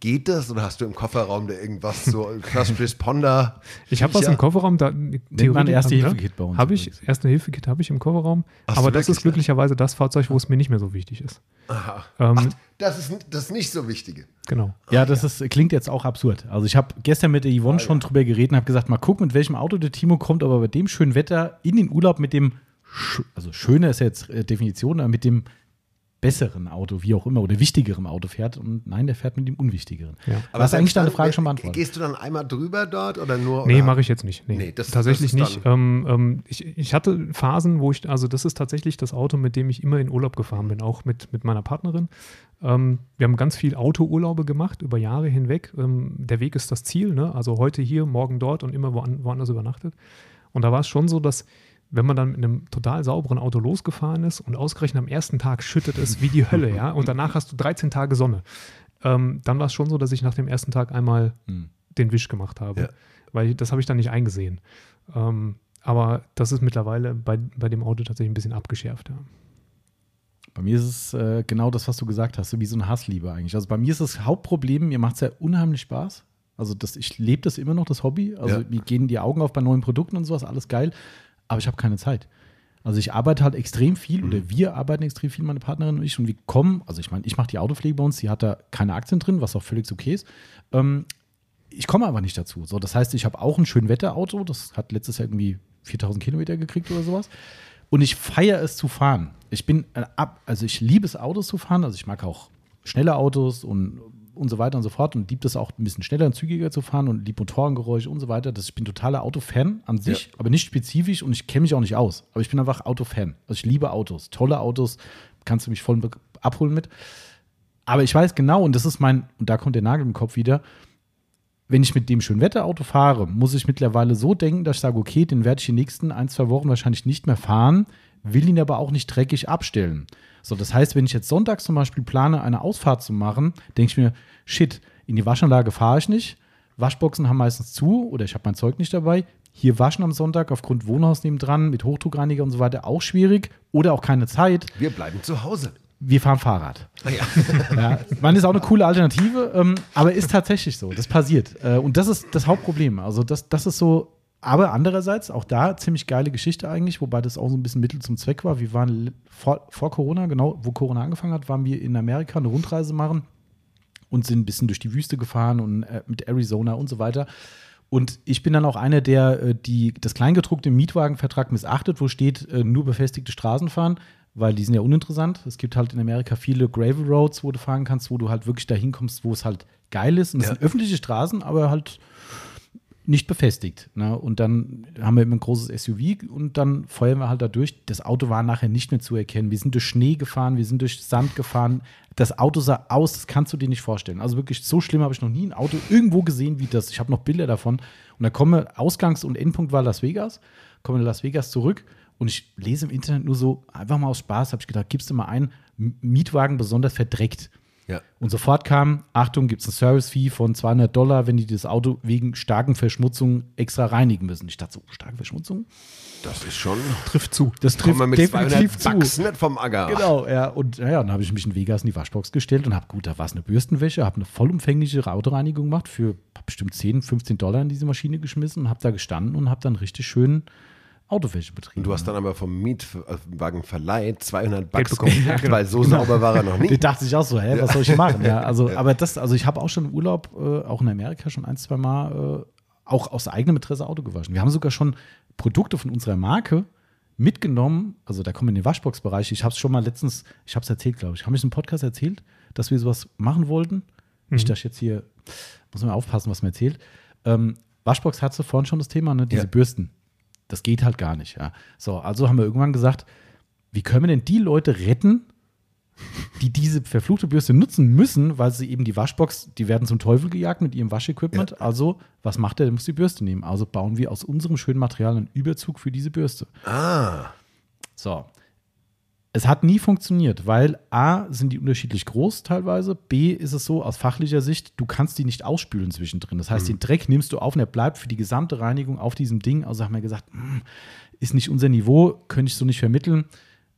geht das oder hast du im Kofferraum da irgendwas so [LAUGHS] First Responder? Ich habe was im Kofferraum. Da, man Erste-Hilfe-Kit bei uns Habe ich übrigens. Erste-Hilfe-Kit habe ich im Kofferraum. Hast aber das ist glücklicherweise das Fahrzeug, wo es mir nicht mehr so wichtig ist. Aha. Ähm, Ach, das ist das nicht so Wichtige. Genau. Ja, das ist, klingt jetzt auch absurd. Also ich habe gestern mit der Ah, Yvonne schon drüber geredet und habe gesagt, mal gucken, mit welchem Auto der Timo kommt, aber bei dem schönen Wetter in den Urlaub mit dem, sch- also schöner ist ja jetzt äh, Definition, aber mit dem besseren Auto, wie auch immer, oder wichtigeren Auto fährt. Und nein, der fährt mit dem unwichtigeren. Ja. Aber hast eigentlich selbst deine Frage schon beantwortet. Gehst du dann einmal drüber dort oder nur? Nee, mache ich jetzt nicht. Nee, Nee, das- tatsächlich das ist nicht. Ähm, ähm, ich, ich hatte Phasen, wo ich, also das ist tatsächlich das Auto, mit dem ich immer in Urlaub gefahren bin, auch mit, mit meiner Partnerin. Ähm, wir haben ganz viel Autourlaube gemacht über Jahre hinweg. Ähm, der Weg ist das Ziel, ne? also heute hier, morgen dort und immer woan- woanders übernachtet. Und da war es schon so, dass wenn man dann mit einem total sauberen Auto losgefahren ist und ausgerechnet am ersten Tag schüttet es wie die Hölle, ja, und danach hast du 13 Tage Sonne, ähm, dann war es schon so, dass ich nach dem ersten Tag einmal Hm. den Wisch gemacht habe. Ja. Weil das habe ich dann nicht eingesehen. Ähm, aber das ist mittlerweile bei, bei dem Auto tatsächlich ein bisschen abgeschärft. Ja. Bei mir ist es äh, genau das, was du gesagt hast, so wie so eine Hassliebe eigentlich. Also bei mir ist das Hauptproblem, mir macht es ja unheimlich Spaß. Also das, ich lebe das immer noch, das Hobby. Also Ja. mir gehen die Augen auf bei neuen Produkten und sowas, alles geil. Aber ich habe keine Zeit. Also ich arbeite halt extrem viel oder wir arbeiten extrem viel, meine Partnerin und ich. Und wir kommen, also ich meine, ich mache die Autopflege bei uns, sie hat da keine Aktien drin, was auch völlig okay ist. Ähm, ich komme aber nicht dazu. So, das heißt, ich habe auch ein schön Wetterauto, das hat letztes Jahr irgendwie 4000 Kilometer gekriegt oder sowas. Und ich feiere es zu fahren. Ich bin äh, ab, also ich liebe es, Autos zu fahren. Also ich mag auch schnelle Autos und, und so weiter und so fort und liebe es auch ein bisschen schneller und zügiger zu fahren und liebe Motorengeräusche und so weiter. Das, ich bin totaler Autofan an sich, aber nicht spezifisch und ich kenne mich auch nicht aus. Aber ich bin einfach Autofan. Also ich liebe Autos, tolle Autos, kannst du mich voll abholen mit. Aber ich weiß genau, und das ist mein, und da kommt der Nagel im Kopf wieder, wenn ich mit dem schönen Wetterauto fahre, muss ich mittlerweile so denken, dass ich sage, okay, den werde ich die nächsten ein, zwei Wochen wahrscheinlich nicht mehr fahren, will ihn aber auch nicht dreckig abstellen. So, das heißt, wenn ich jetzt sonntags zum Beispiel plane, eine Ausfahrt zu machen, denke ich mir, shit, in die Waschanlage fahre ich nicht. Waschboxen haben meistens zu oder ich habe mein Zeug nicht dabei. hier waschen am Sonntag aufgrund Wohnhaus nebendran mit Hochdruckreiniger und so weiter auch schwierig oder auch keine Zeit. Wir bleiben zu Hause. Wir fahren Fahrrad. [LAUGHS] Ja, man ist auch eine coole Alternative, ähm, aber ist tatsächlich so. Das passiert. Äh, und das ist das Hauptproblem. Also, das, das ist so. Aber andererseits, auch da ziemlich geile Geschichte eigentlich, wobei das auch so ein bisschen Mittel zum Zweck war. Wir waren vor, vor Corona, genau, wo Corona angefangen hat, waren wir in Amerika eine Rundreise machen und sind ein bisschen durch die Wüste gefahren und äh, mit Arizona und so weiter. Und ich bin dann auch einer, der äh, die, das Kleingedruckte im Mietwagenvertrag missachtet, wo steht, äh, nur befestigte Straßen fahren, weil die sind ja uninteressant. Es gibt halt in Amerika viele Gravel Roads, wo du fahren kannst, wo du halt wirklich dahin kommst, wo es halt geil ist. Und es Ja. sind öffentliche Straßen, aber halt nicht befestigt. Ne? Und dann haben wir immer ein großes SUV und dann feuern wir halt da durch. Das Auto war nachher nicht mehr zu erkennen. Wir sind durch Schnee gefahren, wir sind durch Sand gefahren. Das Auto sah aus, das kannst du dir nicht vorstellen. Also wirklich so schlimm habe ich noch nie ein Auto irgendwo gesehen wie das. Ich habe noch Bilder davon. Und dann kommen wir, Ausgangs- und Endpunkt war Las Vegas, kommen wir in Las Vegas zurück und ich lese im Internet nur so, einfach mal aus Spaß, habe ich gedacht, gibst du mal ein, Mietwagen besonders verdreckt. Ja. Und sofort kam, Achtung, gibt es ein Service-Fee von 200 Dollar, wenn die das Auto wegen starken Verschmutzung extra reinigen müssen. Ich dachte so, starke Verschmutzung? Das ist schon. Trifft zu. Das trifft mit definitiv 200 zu. Bucks nicht vom Acker. Genau, ja. Und ja, ja, dann habe ich mich in Vegas in die Waschbox gestellt und habe, gut, da war es eine Bürstenwäsche, habe eine vollumfängliche Autoreinigung gemacht für bestimmt 10, 15 Dollar in diese Maschine geschmissen und habe da gestanden und habe dann richtig schön Autowäsche betrieben. Und du hast dann aber vom Mietwagenverleih 200 Geld Bucks bekommen. [LAUGHS] Ja, genau. weil so sauber war er noch [LAUGHS] Da nie. dachte ich auch so, hä, was soll ich machen? Ja, also, aber das, also ich habe auch schon im Urlaub, äh, auch in Amerika schon ein, zwei Mal, äh, auch aus eigenem Interesse Auto gewaschen. Wir haben sogar schon Produkte von unserer Marke mitgenommen, also da kommen wir in den Waschbox-Bereich. Ich habe es schon mal letztens, ich habe es erzählt, glaube ich. Habe ich im Podcast erzählt, dass wir sowas machen wollten? Nicht, dass ich jetzt hier, muss man aufpassen, was man erzählt. Ähm, Waschbox hatte vorhin schon das Thema, ne? diese Ja. Bürsten. Das geht halt gar nicht. Ja. So, also haben wir irgendwann gesagt, wie können wir denn die Leute retten, die diese verfluchte Bürste nutzen müssen, weil sie eben die Waschbox, die werden zum Teufel gejagt mit ihrem Waschequipment. Also, was macht er? Der muss die Bürste nehmen. Also bauen wir aus unserem schönen Material einen Überzug für diese Bürste. Ah, So. Es hat nie funktioniert, weil A, sind die unterschiedlich groß teilweise, B, ist es so, aus fachlicher Sicht, du kannst die nicht ausspülen zwischendrin. Das heißt, den Dreck nimmst du auf und er bleibt für die gesamte Reinigung auf diesem Ding. Also haben wir gesagt, hm, ist nicht unser Niveau, könnte ich so nicht vermitteln.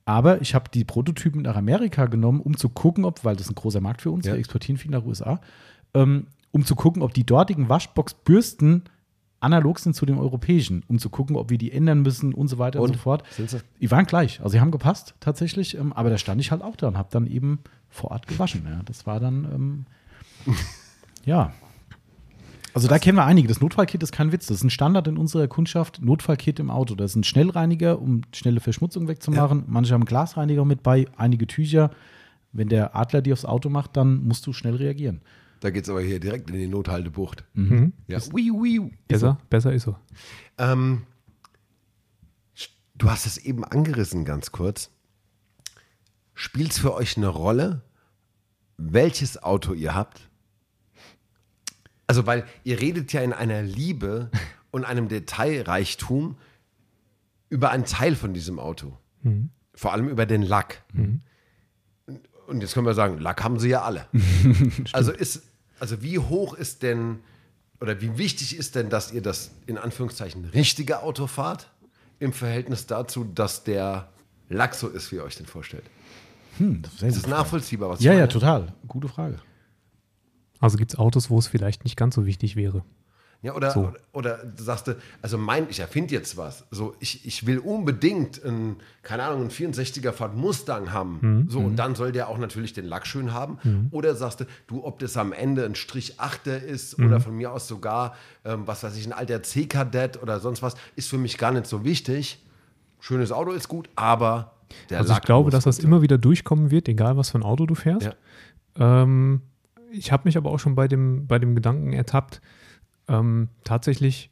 Aber ich habe die Prototypen nach Amerika genommen, um zu gucken, ob, weil das ist ein großer Markt für uns, Ja. wir exportieren viel nach USA, ähm, um zu gucken, ob die dortigen Waschbox-Bürsten analog sind zu den europäischen, um zu gucken, ob wir die ändern müssen und so weiter und, Und? so fort. Die waren gleich, also sie haben gepasst tatsächlich, ähm, aber da stand ich halt auch da und habe dann eben vor Ort gewaschen. Ja. Das war dann, ähm, [LAUGHS] ja. Also da kennen wir einige. Das Notfallkit ist kein Witz. Das ist ein Standard in unserer Kundschaft. Notfallkit im Auto. Das ist ein Schnellreiniger, um schnelle Verschmutzung wegzumachen. Manche haben Glasreiniger mit bei, einige Tücher. Wenn der Adler die aufs Auto macht, dann musst du schnell reagieren. Da geht es aber hier direkt in die Nothaltebucht. Mhm. Ja. Ui, ui. Besser, besser ist so. Ähm, du hast es eben angerissen, ganz kurz. Spielt es für euch eine Rolle, welches Auto ihr habt? Also, weil ihr redet ja in einer Liebe [LAUGHS] und einem Detailreichtum über einen Teil von diesem Auto. Vor allem über den Lack. Und jetzt können wir sagen, Lack haben sie ja alle. [LAUGHS] also ist, also wie hoch ist denn oder wie wichtig ist denn, dass ihr das in Anführungszeichen richtige Auto fahrt im Verhältnis dazu, dass der Lack so ist, wie ihr euch den vorstellt? Hm, das Ist das nachvollziehbar, was ich Ja, ja, total. Gute Frage. Also gibt es Autos, wo es vielleicht nicht ganz so wichtig wäre. Ja, oder, So. oder, oder du sagst, du, also mein, ich erfinde jetzt was. So, ich, ich will unbedingt einen, keine Ahnung, einen 64er Ford Mustang haben. So, und dann soll der auch natürlich den Lack schön haben. Oder sagst du, du, ob das am Ende ein Strich 8er ist oder von mir aus sogar, ähm, was weiß ich, ein alter C-Kadett oder sonst was, ist für mich gar nicht so wichtig. Schönes Auto ist gut, aber der Also ich Lack glaube, muss dass das gut immer wieder durchkommen wird, egal was für ein Auto du fährst. Ja. Ähm, ich habe mich aber auch schon bei dem, bei dem Gedanken ertappt, ähm, tatsächlich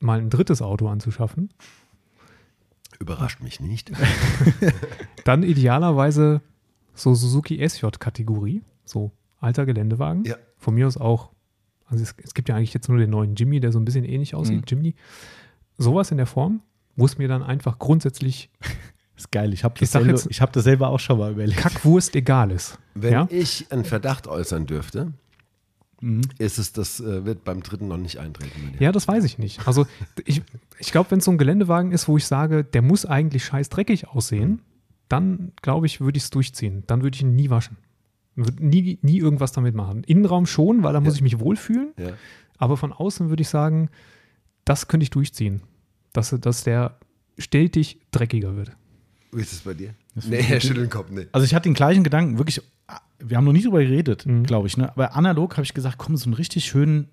mal ein drittes Auto anzuschaffen. Überrascht mich nicht. [LAUGHS] Dann idealerweise so Suzuki SJ-Kategorie, so alter Geländewagen. Ja. Von mir aus auch, also es, es gibt ja eigentlich jetzt nur den neuen Jimmy, der so ein bisschen ähnlich aussieht, Mhm. Jimny. Sowas in der Form, wo es mir dann einfach grundsätzlich [LAUGHS] Ist geil. Ich habe das, ich hab das selber auch schon mal überlegt. Kackwurst egal ist. Wenn ja? ich einen Verdacht äußern dürfte, ist es, das äh, wird beim dritten noch nicht eintreten. Ja, das weiß ich nicht. Also ich, ich glaube, wenn es so ein Geländewagen ist, wo ich sage, der muss eigentlich scheiß dreckig aussehen, dann glaube ich, würde ich es durchziehen. Dann würde ich ihn nie waschen. Würde nie, nie irgendwas damit machen. Innenraum schon, weil da muss Ja. ich mich wohlfühlen. Ja. Aber von außen würde ich sagen, das könnte ich durchziehen. Dass, dass der stetig dreckiger wird. Wie ist es bei dir? Das Nee, er schüttelt den Kopf, nee. Also ich hatte den gleichen Gedanken, wirklich, wir haben noch nie drüber geredet, Mhm. glaube ich, ne? aber analog habe ich gesagt, komm, so einen richtig schönen,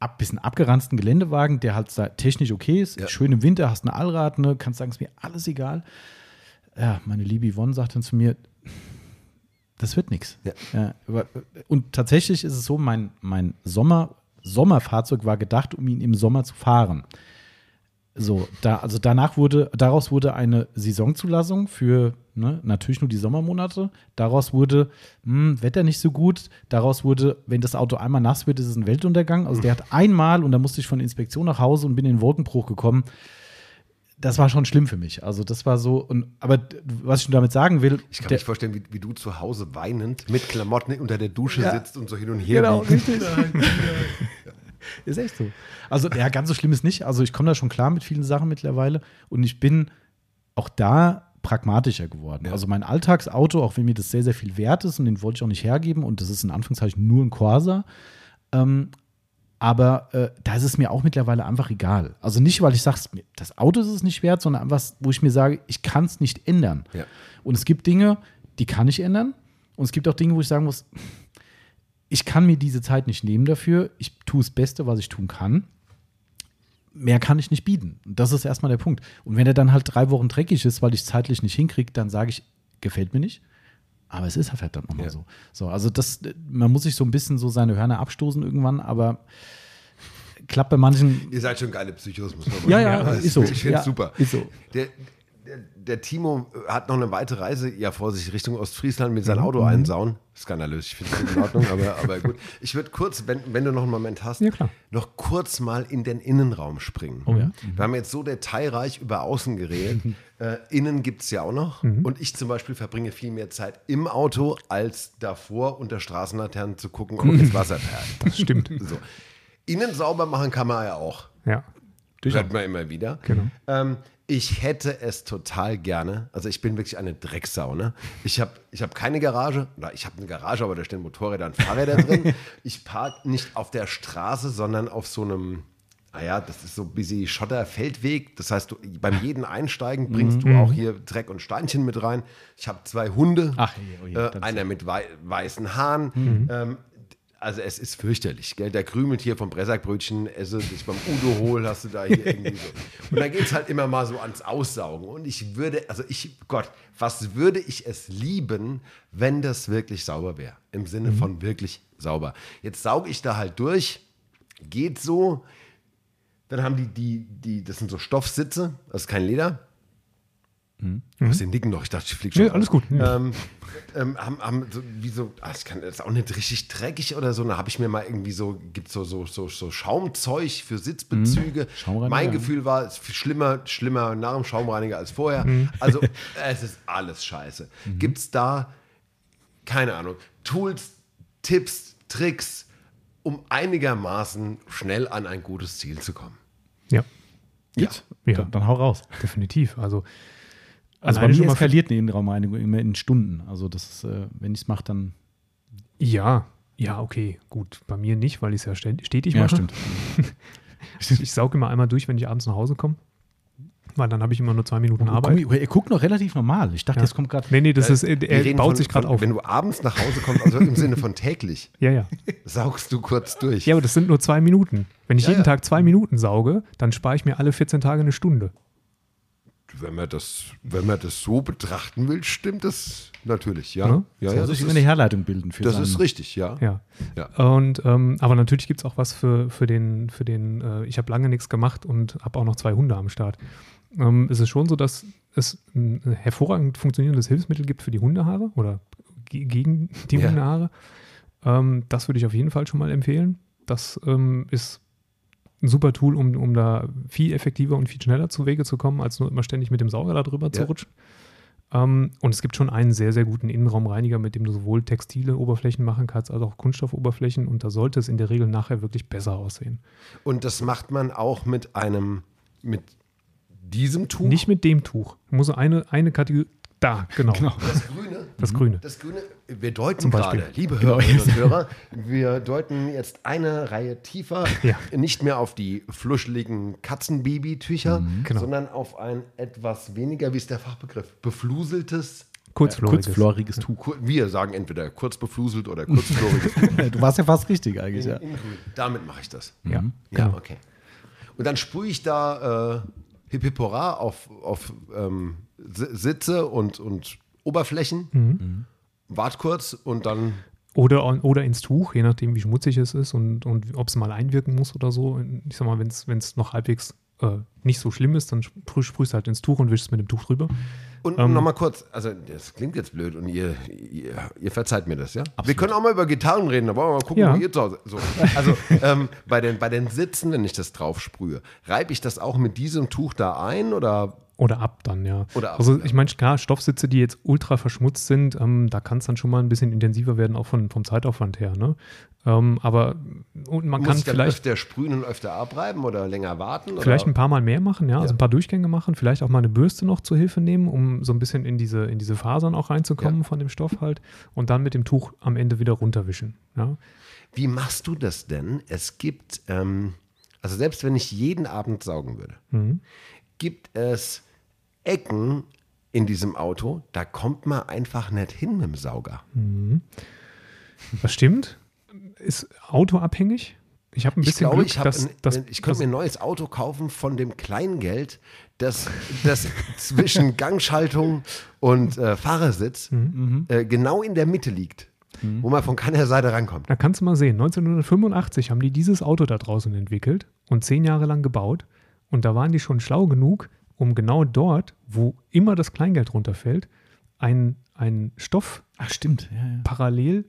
ab, bisschen abgeranzten Geländewagen, der halt da technisch okay ist, Ja. schön im Winter, hast ein Allrad, ne? kannst sagen, ist mir alles egal. Ja, meine liebe Yvonne sagt dann zu mir, das wird nichts. Ja. aber- und tatsächlich ist es so, mein, mein Sommer, Sommerfahrzeug war gedacht, um ihn im Sommer zu fahren. So, da, also danach wurde, daraus wurde eine Saisonzulassung für ne, natürlich nur die Sommermonate. Daraus wurde hm, Wetter nicht so gut. Daraus wurde, wenn das Auto einmal nass wird, ist es ein Weltuntergang. Also der hat [LAUGHS] einmal, und da musste ich von der Inspektion nach Hause und bin in den Wolkenbruch gekommen. Das war schon schlimm für mich. Also das war so, und, aber was ich damit sagen will, Ich kann der- mich vorstellen, wie, wie du zu Hause weinend mit Klamotten unter der Dusche Ja. sitzt und so hin und her Genau, richtig. [LAUGHS] [LAUGHS] Ist echt so. Also, ja, ganz so schlimm ist nicht. Also, ich komme da schon klar mit vielen Sachen mittlerweile und ich bin auch da pragmatischer geworden. Ja. Also, mein Alltagsauto, auch wenn mir das sehr, sehr viel wert ist und den wollte ich auch nicht hergeben und das ist in Anführungszeichen nur ein Corsa, ähm, aber äh, da ist es mir auch mittlerweile einfach egal. Also nicht, weil ich sage, das Auto ist es nicht wert, sondern einfach, wo ich mir sage, ich kann es nicht ändern. Ja. Und es gibt Dinge, die kann ich ändern. Und es gibt auch Dinge, wo ich sagen muss, ich kann mir diese Zeit nicht nehmen dafür. Ich tue das Beste, was ich tun kann. Mehr kann ich nicht bieten. Das ist erstmal der Punkt. Und wenn er dann halt drei Wochen dreckig ist, weil ich es zeitlich nicht hinkriege, dann sage ich, gefällt mir nicht. Aber es ist halt verdammt nochmal Ja. so. So, also das, man muss sich so ein bisschen so seine Hörner abstoßen irgendwann, aber klappt bei manchen. Ihr seid schon geile Psychos, muss man Ja, sagen. ja, das ist so. Ich finde Ja, es super. ist so. Der, der, der Timo hat noch eine weitere Reise ja vor sich Richtung Ostfriesland mit Mhm. seinem Auto einsauen. Skandalös, ich finde es in Ordnung, aber, [LAUGHS] aber gut. Ich würde kurz, wenn, wenn du noch einen Moment hast, Ja, noch kurz mal in den Innenraum springen. Oh ja. Wir haben jetzt so detailreich über Außen geredet. [LAUGHS] äh, innen gibt es ja auch noch. Mhm. Und ich zum Beispiel verbringe viel mehr Zeit im Auto, als davor unter Straßenlaternen zu gucken, ob [LAUGHS] jetzt Wasser perlt. Das stimmt. So. Innen sauber machen kann man ja auch. ja. Hört man immer wieder. Genau. Ähm, ich hätte es total gerne. Also ich bin wirklich eine Drecksau. Ne? Ich habe ich hab keine Garage. Oder ich habe eine Garage, aber da stehen Motorräder und Fahrräder drin. [LAUGHS] Ich parke nicht auf der Straße, sondern auf so einem, naja, das ist so ein bisschen Schotterfeldweg. Das heißt, du, beim jeden Einsteigen bringst Mhm. du auch hier Dreck und Steinchen mit rein. Ich habe zwei Hunde. Ach, oh je, äh, das- einer mit wei weißen Haaren. Mhm. Ähm, also es ist fürchterlich, gell? Der krümelt hier vom Bressackbrötchen, esse dich beim Udo hol, hast du da hier irgendwie so. Und dann geht es halt immer mal so ans Aussaugen. Und ich würde, also ich, Gott, was würde ich es lieben, wenn das wirklich sauber wäre? Im Sinne von wirklich sauber. Jetzt sauge ich da halt durch, geht so. Dann haben die, die, die, das sind so Stoffsitze, das ist kein Leder. Du hast den Nicken noch, ich dachte, ich fliege schon. Nee, alles gut. Ähm, ähm, haben, haben so, wie so, ah, ich kann das ist auch nicht richtig dreckig oder so. Da habe ich mir mal irgendwie so, gibt so, so, so, so Schaumzeug für Sitzbezüge. Schaumreiniger, mein ja. Gefühl war, es ist schlimmer, schlimmer nach dem Schaumreiniger als vorher. Also, [LAUGHS] es ist alles scheiße. Gibt es da, keine Ahnung, Tools, Tipps, Tricks, um einigermaßen schnell an ein gutes Ziel zu kommen? Ja, Gibt's? Ja. Dann, dann hau raus. definitiv. Also, Also bei mir eskaliert eine Innenraumreinigung immer in Stunden. Also das ist, äh, wenn ich es mache, dann. Ja, ja, okay, gut. Bei mir nicht, weil ich es ja stetig Ja, mache. stimmt. [LAUGHS] Ich sauge immer einmal durch, wenn ich abends nach Hause komme. Weil dann habe ich immer nur zwei Minuten Oh, Arbeit. guck, er guckt noch relativ normal. Ich dachte, Ja. jetzt kommt gerade. Nee, nee, das ist, Wir er reden baut von- sich gerade auf. Wenn du abends nach Hause kommst, also im Sinne von täglich, [LAUGHS] Ja, ja. saugst du kurz durch. Ja, aber das sind nur zwei Minuten. Wenn ich Ja, jeden ja. Tag zwei Minuten sauge, dann spare ich mir alle 14 Tage eine Stunde. Wenn man das, wenn man das so betrachten will, stimmt das natürlich, ja. Ja? Ja, Ja, sich eine Herleitung bilden für das seinen- ist richtig, ja. Ja. Ja. Und ähm, aber natürlich gibt es auch was für, für den, für den, äh, ich habe lange nichts gemacht und habe auch noch zwei Hunde am Start. Ähm, es ist schon so, dass es ein hervorragend funktionierendes Hilfsmittel gibt für die Hundehaare oder ge- gegen die Ja. Hundehaare. Ähm, das würde ich auf jeden Fall schon mal empfehlen. Das ähm, ist ein super Tool, um, um da viel effektiver und viel schneller zu Wege zu kommen, als nur immer ständig mit dem Sauger da drüber zu Ja. rutschen. Ähm, und es gibt schon einen sehr, sehr guten Innenraumreiniger, mit dem du sowohl textile Oberflächen machen kannst, als auch Kunststoffoberflächen. Und da sollte es in der Regel nachher wirklich besser aussehen. Und das macht man auch mit einem, mit diesem Tuch? Nicht mit dem Tuch. Muss eine, eine Kategorie. Da, genau. Das Grüne? Das Grüne. Das Grüne, wir deuten Zum Beispiel. gerade, liebe Genau. Hörerinnen und [LAUGHS] Hörer, wir deuten jetzt eine Reihe tiefer, Ja. nicht mehr auf die fluscheligen Katzenbabytücher, genau. sondern auf ein etwas weniger, wie ist der Fachbegriff, befluseltes, Kurzfloriges. Kurzfloriges Tuch. Wir sagen entweder kurz befluselt oder kurzfloriges. [LAUGHS] Du warst ja fast richtig eigentlich, ja. in grün. Damit mache ich das. Ja, Ja, genau. okay. Und dann sprühe ich da äh, Hippipora auf, auf ähm, Sitze und, und Oberflächen, Mhm. wart kurz und dann Oder, oder ins Tuch, je nachdem, wie schmutzig es ist und, und ob es mal einwirken muss oder so. Ich sag mal, wenn es noch halbwegs äh, nicht so schlimm ist, dann sprüh, sprühst du halt ins Tuch und wischst mit dem Tuch drüber. Und Ähm. nochmal kurz, also das klingt jetzt blöd und ihr, ihr, ihr verzeiht mir das, ja? Wir können auch mal über Gitarren reden, da wollen wir mal gucken, Ja. wo ihr zu Hause. So. Also [LAUGHS] ähm, bei, den, bei den Sitzen, wenn ich das drauf sprühe, reibe ich das auch mit diesem Tuch da ein oder Oder ab dann, ja. Oder ab, also ich meine, klar, Stoffsitze, die jetzt ultra verschmutzt sind, ähm, da kann es dann schon mal ein bisschen intensiver werden, auch von, vom Zeitaufwand her. Ne? Ähm, aber und man muss kann vielleicht, öfter sprühen und öfter abreiben oder länger warten? vielleicht oder? ein paar Mal mehr machen, ja, also Ja. ein paar Durchgänge machen, vielleicht auch mal eine Bürste noch zur Hilfe nehmen, um so ein bisschen in diese, in diese Fasern auch reinzukommen Ja. von dem Stoff halt und dann mit dem Tuch am Ende wieder runterwischen. Ja? Wie machst du das denn? Es gibt, ähm, also selbst wenn ich jeden Abend saugen würde, Mhm. gibt es Ecken in diesem Auto, da kommt man einfach nicht hin mit dem Sauger. Das stimmt. Ist autoabhängig. Ich habe ein Ich bisschen glaube, Glück, ich, dass, ein, dass, ich könnte mir ein neues Auto kaufen von dem Kleingeld, das, das zwischen [LAUGHS] Gangschaltung und äh, Fahrersitz Mhm. äh, genau in der Mitte liegt, wo man von keiner Seite rankommt. Da kannst du mal sehen, 1985 haben die dieses Auto da draußen entwickelt und zehn Jahre lang gebaut. Und da waren die schon schlau genug, um genau dort, wo immer das Kleingeld runterfällt, einen, einen Stoff Ach, stimmt. Ja, ja. parallel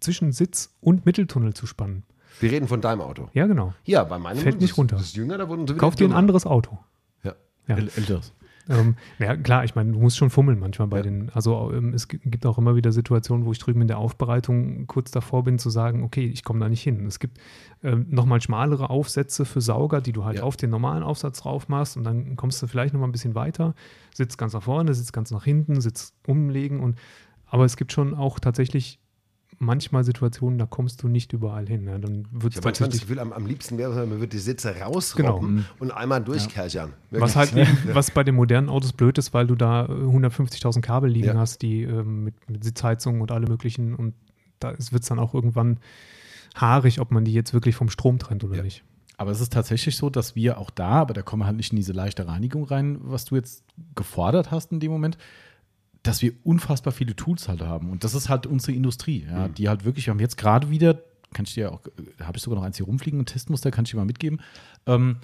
zwischen Sitz und Mitteltunnel zu spannen. Wir reden von deinem Auto. Ja, genau. Ja, bei meinem Fällt nicht runter. Das ist jünger, da wurden sie wieder Kauf dir ein anderes Auto. Ja. Ja. äl- Älteres. Ähm, ja, klar, ich meine, du musst schon fummeln manchmal bei Ja. den, also ähm, es gi- gibt auch immer wieder Situationen, wo ich drüben in der Aufbereitung kurz davor bin zu sagen, okay, ich komme da nicht hin. Es gibt ähm, nochmal schmalere Aufsätze für Sauger, die du halt Ja. auf den normalen Aufsatz drauf machst und dann kommst du vielleicht nochmal ein bisschen weiter, sitzt ganz nach vorne, sitzt ganz nach hinten, sitzt umlegen und aber es gibt schon auch tatsächlich manchmal Situationen, da kommst du nicht überall hin. Ja, dann wird Ich es habe manchmal das Gefühl, am, am liebsten wäre man würde die Sitze rausrobben Genau. und einmal durchkerchern. Was halt eben, was bei den modernen Autos blöd ist, weil du da äh, 150.000 Kabel liegen Ja. hast, die ähm, mit, mit Sitzheizung und alle möglichen und da wird es dann auch irgendwann haarig, ob man die jetzt wirklich vom Strom trennt oder Ja. nicht. Aber es ist tatsächlich so, dass wir auch da, aber da kommen wir halt nicht in diese leichte Reinigung rein, was du jetzt gefordert hast in dem Moment, dass wir unfassbar viele Tools halt haben. Und das ist halt unsere Industrie, ja, die halt wirklich, wir haben jetzt gerade wieder, kann ich dir auch, da habe ich sogar noch eins hier rumfliegen, ein Testmuster, kann ich dir mal mitgeben, ähm,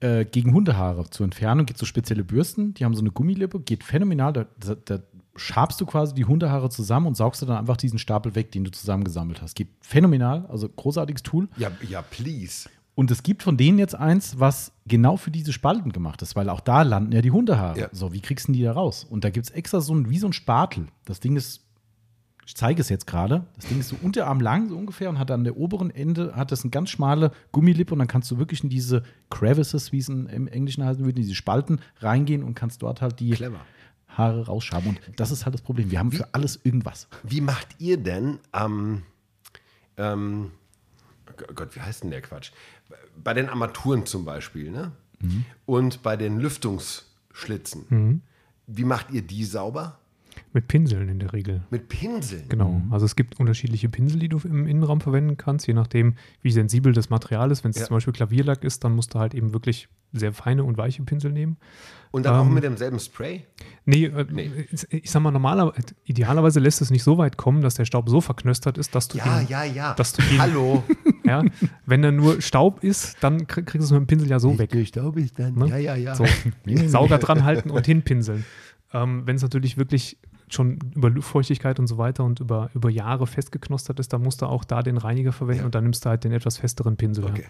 äh, gegen Hundehaare zur Entfernung gibt es so spezielle Bürsten, die haben so eine Gummilippe, geht phänomenal, da, da, da schabst du quasi die Hundehaare zusammen und saugst du dann einfach diesen Stapel weg, den du zusammengesammelt hast. Geht phänomenal, also großartiges Tool. Ja, ja, please. Und es gibt von denen jetzt eins, was genau für diese Spalten gemacht ist, weil auch da landen ja die Hundehaare. Ja. So, wie kriegst du die da raus? Und da gibt es extra so ein, wie so ein Spatel. Das Ding ist, ich zeige es jetzt gerade, das Ding ist so unterarm lang, so ungefähr, und hat an der oberen Ende, hat das eine ganz schmale Gummilippe und dann kannst du wirklich in diese Crevices, wie es im Englischen heißen würde, in diese Spalten reingehen und kannst dort halt die Clever. Haare rausschaben. Und das ist halt das Problem. Wir haben für alles irgendwas. Wie macht ihr denn am, ähm, oh Gott, wie heißt denn der Quatsch? Bei den Armaturen zum Beispiel, ne? Und bei den Lüftungsschlitzen. Wie macht ihr die sauber? Mit Pinseln in der Regel. Mit Pinseln. Genau. Also es gibt unterschiedliche Pinsel, die du im Innenraum verwenden kannst, je nachdem, wie sensibel das Material ist. Wenn es Ja. zum Beispiel Klavierlack ist, dann musst du halt eben wirklich sehr feine und weiche Pinsel nehmen. Und dann auch Ähm, mit demselben Spray? Nee, äh, Ich, ich sag mal, normalerweise, idealerweise lässt es nicht so weit kommen, dass der Staub so verknöstert ist, dass du Ja, ihn, ja, ja. ihn- Hallo. [LAUGHS] ja, wenn da nur Staub ist, dann krieg, kriegst du es mit dem Pinsel ja so weg. Staub ist dann. Ne? Ja, ja, ja. So, [LAUGHS] Sauger dran halten und hinpinseln. Ähm, wenn es natürlich wirklich schon über Luftfeuchtigkeit und so weiter und über, über Jahre festgeknostert ist, dann musst du auch da den Reiniger verwenden Ja. und dann nimmst du halt den etwas festeren Pinsel. Okay. Ja.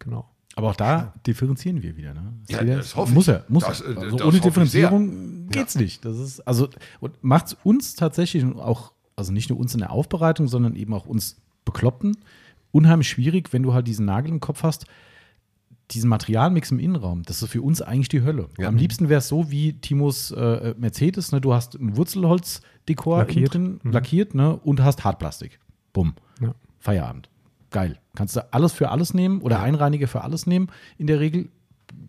Genau. Aber auch da differenzieren wir wieder. Ne? Ja, wieder das hoffe muss ich. er, muss Das, er. äh, Also ohne. Differenzierung geht's nicht. Das ist, also, und macht uns tatsächlich auch, also nicht nur uns in der Aufbereitung, sondern eben auch uns Bekloppten, unheimlich schwierig, wenn du halt diesen Nagel im Kopf hast, diesen Materialmix im Innenraum, das ist für uns eigentlich die Hölle. Ja. Am liebsten wäre es so wie Timos äh, Mercedes, ne? du hast ein Wurzelholzdekor Lackiert. drin, Mhm. lackiert, ne? und hast Hartplastik. Bumm. Ja. Feierabend. Geil. Kannst du alles für alles nehmen oder Einreiniger für alles nehmen in der Regel.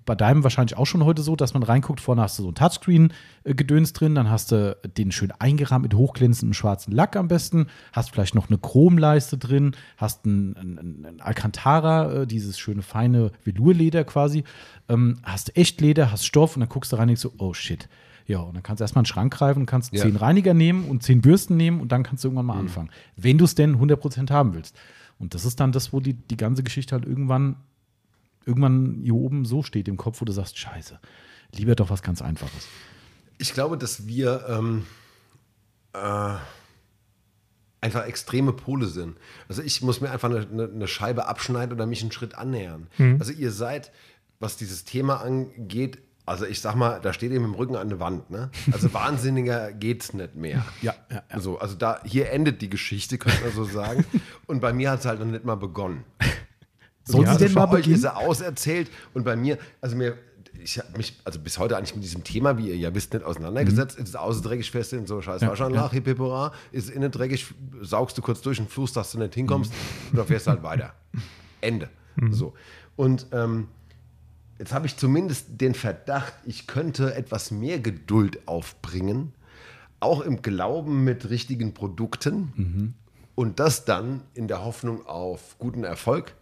Bei deinem wahrscheinlich auch schon heute so, dass man reinguckt, vorne hast du so ein Touchscreen-Gedöns drin, dann hast du den schön eingerahmt mit hochglänzendem schwarzen Lack am besten, hast vielleicht noch eine Chromleiste drin, hast ein, ein, ein Alcantara, äh, dieses schöne feine Velurleder quasi, ähm, hast Echtleder, hast Stoff und dann guckst du rein und denkst so, oh shit. Ja, und dann kannst du erstmal einen Schrank greifen, kannst Ja. zehn Reiniger nehmen und zehn Bürsten nehmen und dann kannst du irgendwann mal anfangen. Wenn du es denn 100% haben willst. Und das ist dann das, wo die, die ganze Geschichte halt irgendwann, irgendwann hier oben so steht im Kopf, wo du sagst, scheiße, lieber doch was ganz Einfaches. Ich glaube, dass wir ähm, äh, einfach extreme Pole sind. Also ich muss mir einfach eine, eine, eine Scheibe abschneiden oder mich einen Schritt annähern. Also ihr seid, was dieses Thema angeht, also ich sag mal, da steht ihr mit dem Rücken an der Wand. Ne? Also [LAUGHS] wahnsinniger geht's nicht mehr. Ja, ja, ja. So, also da, hier endet die Geschichte, könnte man so sagen. [LAUGHS] Und bei mir hat es halt noch nicht mal begonnen. Soll also sie denn mal ist beginnen? er auserzählt und bei mir, also mir, ich habe mich also bis heute eigentlich mit diesem Thema, wie ihr ja wisst, nicht auseinandergesetzt. Ist es außen dreckig fest in so scheiß Ja, Waschanlage, hip hip hurra. Ist es innen dreckig, saugst du kurz durch den Fluss, dass du nicht hinkommst und dann fährst du halt weiter. [LAUGHS] Ende. So. Und ähm, jetzt habe ich zumindest den Verdacht, ich könnte etwas mehr Geduld aufbringen, auch im Glauben mit richtigen Produkten und das dann in der Hoffnung auf guten Erfolg.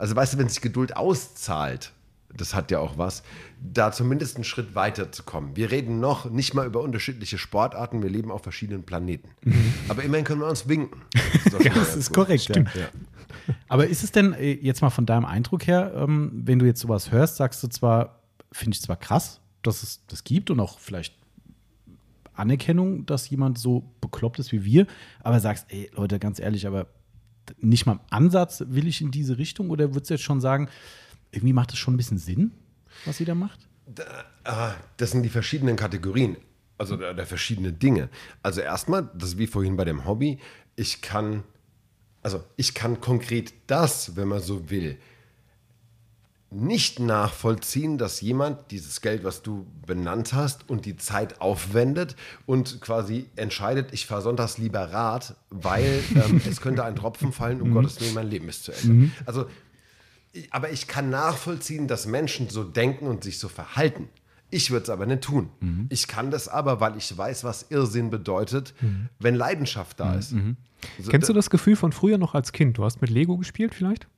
Also weißt du, wenn sich Geduld auszahlt, das hat ja auch was, da zumindest einen Schritt weiter zu kommen. Wir reden noch nicht mal über unterschiedliche Sportarten, wir leben auf verschiedenen Planeten. Aber immerhin können wir uns winken. Das ist, mal Das ist korrekt. Ja. Ja. Aber ist es denn äh, jetzt mal von deinem Eindruck her, ähm, wenn du jetzt sowas hörst, sagst du zwar, finde ich zwar krass, dass es das gibt und auch vielleicht Anerkennung, dass jemand so bekloppt ist wie wir, aber sagst, ey Leute, ganz ehrlich, aber nicht mal im Ansatz will ich in diese Richtung oder würdest du jetzt schon sagen, irgendwie macht es schon ein bisschen Sinn, was ihr da macht? Ah, das sind die verschiedenen Kategorien, also der verschiedene Dinge. Also erstmal, das ist wie vorhin bei dem Hobby, ich kann, also ich kann konkret das, wenn man so will, nicht nachvollziehen, dass jemand dieses Geld, was du benannt hast, und die Zeit aufwendet und quasi entscheidet, ich fahre sonntags lieber Rad, weil ähm, [LAUGHS] es könnte ein Tropfen fallen, um Gottes Willen, mein Leben ist zu Ende. Also, ich, aber ich kann nachvollziehen, dass Menschen so denken und sich so verhalten. Ich würde es aber nicht tun. Ich kann das aber, weil ich weiß, was Irrsinn bedeutet, wenn Leidenschaft da ist. So, Kennst du das Gefühl von früher noch als Kind? Du hast mit Lego gespielt vielleicht?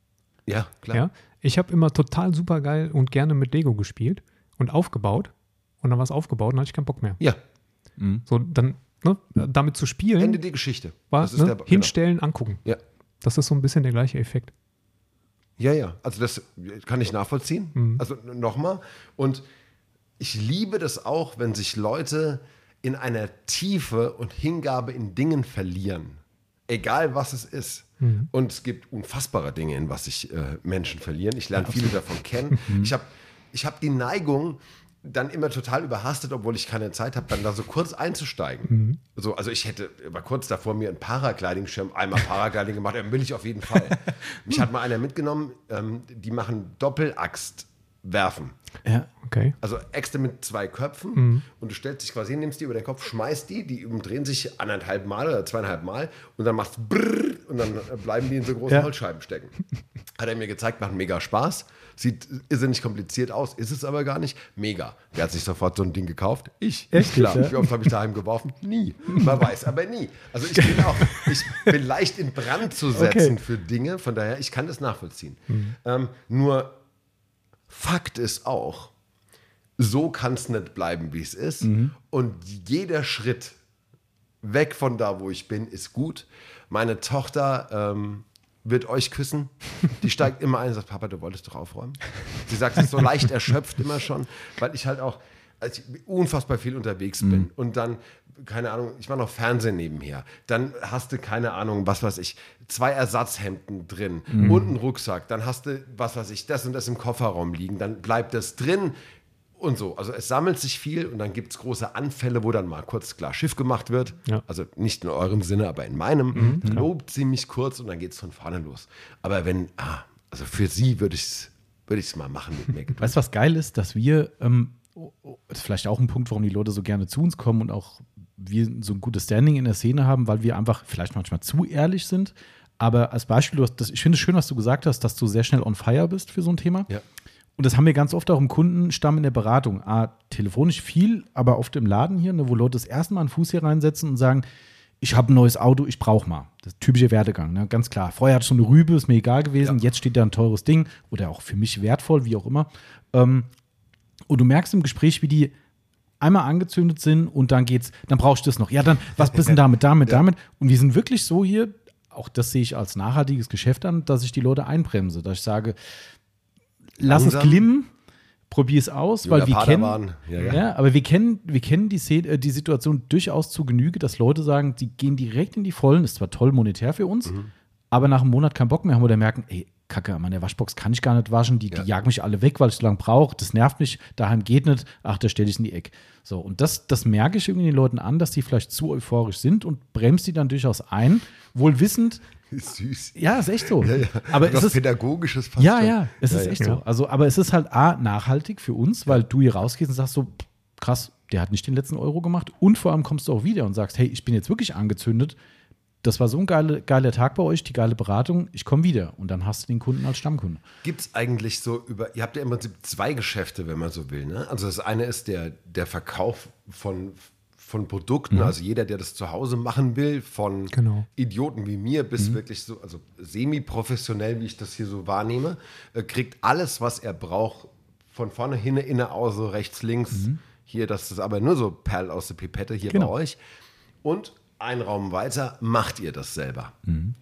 Ja, klar. Ja. Ich habe immer total super geil und gerne mit Lego gespielt und aufgebaut. Und dann war es aufgebaut und hatte ich keinen Bock mehr. Ja, So, dann ne, damit zu spielen, Ende die Geschichte. war Das ist ne, der- genau. hinstellen, angucken. Ja. Das ist so ein bisschen der gleiche Effekt. Ja, ja, also das kann ich nachvollziehen. Also nochmal. Und ich liebe das auch, wenn sich Leute in einer Tiefe und Hingabe in Dingen verlieren. Egal was es ist. Und es gibt unfassbare Dinge, in was sich äh, Menschen verlieren. Ich lerne viele davon kennen. [LAUGHS] Ich habe ich hab die Neigung, dann immer total überhastet, obwohl ich keine Zeit habe, dann da so kurz einzusteigen. So, also ich hätte war kurz davor mir einen Paragliding-Schirm, einmal Paragliding gemacht, dann will ich auf jeden Fall. [LAUGHS] Mich hat mal einer mitgenommen, ähm, die machen Doppelaxt werfen. Ja. Okay. Also Äxte mit zwei Köpfen und du stellst dich quasi hin, nimmst die über den Kopf, schmeißt die, die umdrehen sich anderthalb Mal oder zweieinhalb Mal und dann machst du brrr und dann bleiben die in so großen Ja. Holzscheiben stecken. Hat er mir gezeigt, macht mega Spaß. Sieht irrsinnig kompliziert aus, ist es aber gar nicht. Mega. Wer hat sich sofort so ein Ding gekauft? Ich. Echt Klar. ja? Wie oft habe ich daheim geworfen? Nie. Man weiß aber nie. Also ich bin auch, ich bin leicht in Brand zu setzen Okay. für Dinge, von daher, ich kann das nachvollziehen. Ähm, nur Fakt ist auch, so kann es nicht bleiben, wie es ist. Und jeder Schritt weg von da, wo ich bin, ist gut. Meine Tochter ähm, wird euch küssen. Die [LAUGHS] steigt immer ein und sagt, Papa, du wolltest doch aufräumen. Sie sagt es so leicht erschöpft immer schon, weil ich halt auch als ich unfassbar viel unterwegs bin. Und dann, keine Ahnung, ich mache noch Fernsehen nebenher. Dann hast du, keine Ahnung, was weiß ich, zwei Ersatzhemden drin und einen Rucksack. Dann hast du, was weiß ich, das und das im Kofferraum liegen. Dann bleibt das drin Und so, also es sammelt sich viel und dann gibt es große Anfälle, wo dann mal kurz klar Schiff gemacht wird. Ja. Also nicht in eurem Sinne, aber in meinem. dann lobt sie mich kurz und dann geht es von vorne los. Aber wenn, ah, also für sie würde ich es würde mal machen mit Geduld. [LAUGHS] Weißt du, was geil ist, dass wir, ähm, oh, oh, das ist vielleicht auch ein Punkt, warum die Leute so gerne zu uns kommen und auch wir so ein gutes Standing in der Szene haben, weil wir einfach vielleicht manchmal zu ehrlich sind. Aber als Beispiel, du hast das, ich finde es schön, was du gesagt hast, dass du sehr schnell on fire bist für so ein Thema. Ja. Und das haben wir ganz oft auch im Kundenstamm in der Beratung. A, telefonisch viel, aber oft im Laden hier, ne, wo Leute das erste Mal einen Fuß hier reinsetzen und sagen, ich habe ein neues Auto, ich brauche mal. Das typische Werdegang, ne? ganz klar. Vorher hatte ich so eine Rübe, ist mir egal gewesen. Jetzt steht da ein teures Ding oder auch für mich wertvoll, wie auch immer. Ähm, und du merkst im Gespräch, wie die einmal angezündet sind und dann geht's, dann brauchst du das noch. Ja, dann, was bist denn damit, damit, damit? Und wir sind wirklich so hier, auch das sehe ich als nachhaltiges Geschäft an, dass ich die Leute einbremse, dass ich sage, lass es Langsam. glimmen, probier es aus, weil wir kennen. Ja, ja, ja. aber wir kennen, wir kennen die, äh, die Situation durchaus zu Genüge, dass Leute sagen, sie gehen direkt in die Vollen, ist zwar toll monetär für uns, Mhm. aber nach einem Monat keinen Bock mehr haben oder merken, ey, Kacke, meine Waschbox kann ich gar nicht waschen, die, Ja. die jagen mich alle weg, weil ich so lange brauche, das nervt mich, daheim geht nicht, ach, da stelle ich in die Ecke. So, und das, das merke ich irgendwie den Leuten an, dass die vielleicht zu euphorisch sind und bremst die dann durchaus ein, wohl wissend, Ist [LAUGHS] süß. ja, ist echt so. Ja, ja. Aber es Was ist, Pädagogisches fast ja, schon. ja, es ist ja. echt so. Also, aber es ist halt A, nachhaltig für uns, weil du hier rausgehst und sagst so, krass, der hat nicht den letzten Euro gemacht. Und vor allem kommst du auch wieder und sagst, hey, ich bin jetzt wirklich angezündet. Das war so ein geile, geiler Tag bei euch, die geile Beratung. Ich komme wieder. Und dann hast du den Kunden als Stammkunde. Gibt es eigentlich so über, ihr habt ja im Prinzip zwei Geschäfte, wenn man so will. Ne? Also das eine ist der, der Verkauf von, von Produkten, also jeder, der das zu Hause machen will, von Genau. Idioten wie mir bis wirklich so, also semi-professionell, wie ich das hier so wahrnehme, äh, kriegt alles, was er braucht, von vorne, hinne, inne, außer, rechts, links. Hier, das ist aber nur so Perl aus der Pipette hier Genau. bei euch. Und ein Raum weiter macht ihr das selber.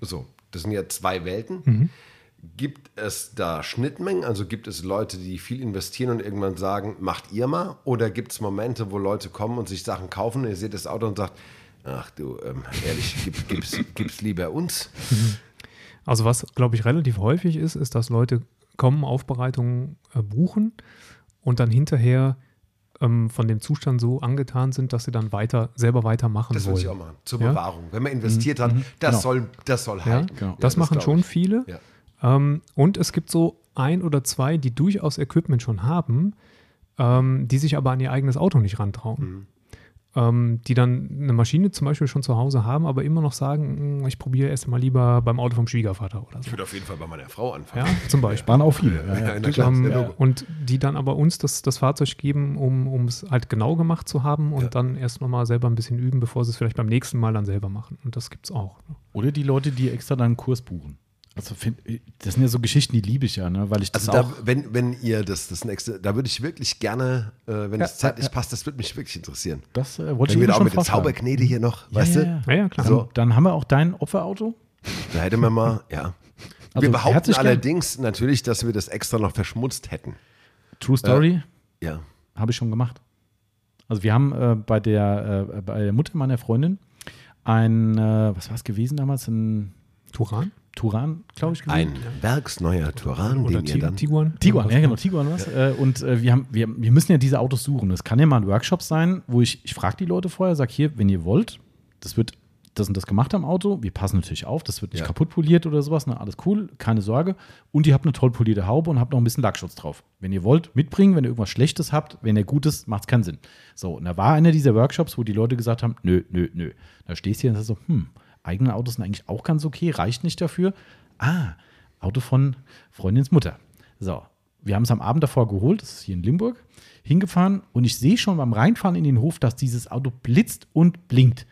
So, das sind ja zwei Welten. Gibt es da Schnittmengen? Also gibt es Leute, die viel investieren und irgendwann sagen, macht ihr mal? Oder gibt es Momente, wo Leute kommen und sich Sachen kaufen und ihr seht das Auto und sagt, ach du, ähm, ehrlich, gib, gib's, [LAUGHS] gib's lieber uns? Also was, glaube ich, relativ häufig ist, ist, dass Leute kommen, Aufbereitungen äh, buchen und dann hinterher ähm, von dem Zustand so angetan sind, dass sie dann weiter, selber weitermachen Das würde wollen. ich auch machen. Zur Ja? Bewahrung. Wenn man investiert hat, das, Genau. soll, das soll Ja, halten. genau. Ja, das machen schon ich. viele. Ja. Ähm, und es gibt so ein oder zwei, die durchaus Equipment schon haben, ähm, die sich aber an ihr eigenes Auto nicht rantrauen. Mhm. Ähm, die dann eine Maschine zum Beispiel schon zu Hause haben, aber immer noch sagen, "Mm, ich probiere erst mal lieber beim Auto vom Schwiegervater oder Ich so. würde auf jeden Fall bei meiner Frau anfangen. Ja, zum Beispiel. Waren auch viele. Ja, ja. Ja, na klar, Ähm, und die dann aber uns das, das Fahrzeug geben, um es halt genau gemacht zu haben und Ja. dann erst nochmal selber ein bisschen üben, bevor sie es vielleicht beim nächsten Mal dann selber machen. Und das gibt's auch. ne? Oder die Leute, die extra dann einen Kurs buchen. Also find, das sind ja so Geschichten, die liebe ich ja, ne? weil ich das Also da, auch. wenn, wenn ihr das, das nächste, da würde ich wirklich gerne, äh, wenn Ja, es zeitlich ja, passt, das würde mich wirklich interessieren. Das äh, wollte Wenn ich wir auch mit der. Zauberknete hier noch, Ja, weißt ja, du? ja. Ja, klar. Dann, So. dann haben wir auch dein Opferauto. Da hätte man mal, [LAUGHS] ja. Also wir behaupten herzlich gern. allerdings natürlich, dass wir das extra noch verschmutzt hätten. True Story. Ja. Habe ich schon gemacht. Also wir haben äh, bei, der, äh, bei der Mutter meiner Freundin ein, äh, was war es gewesen damals? Ein Turan? Turan, glaube ich, gewesen. Ein werksneuer Turan, Oder den ihr Ti- dann. Tiguan? Tiguan, ja genau, Tiguan was. Äh, und äh, wir, haben, wir, wir müssen ja diese Autos suchen. Es kann ja mal ein Workshop sein, wo ich, ich frage die Leute vorher, sage hier, wenn ihr wollt, das wird das und das gemacht am Auto, wir passen natürlich auf, das wird nicht Ja. kaputt poliert oder sowas, ne? alles cool, keine Sorge. Und ihr habt eine toll polierte Haube und habt noch ein bisschen Lackschutz drauf. Wenn ihr wollt, mitbringen, wenn ihr irgendwas Schlechtes habt, wenn ihr Gutes, macht es keinen Sinn. So, und da war einer dieser Workshops, wo die Leute gesagt haben, nö, nö, nö. Da stehst du hier und sagst so, hm, eigene Autos sind eigentlich auch ganz okay, reicht nicht dafür. Ah, Auto von Freundins Mutter. So, wir haben es am Abend davor geholt, das ist hier in Limburg, hingefahren und ich sehe schon beim Reinfahren in den Hof, dass dieses Auto blitzt und blinkt.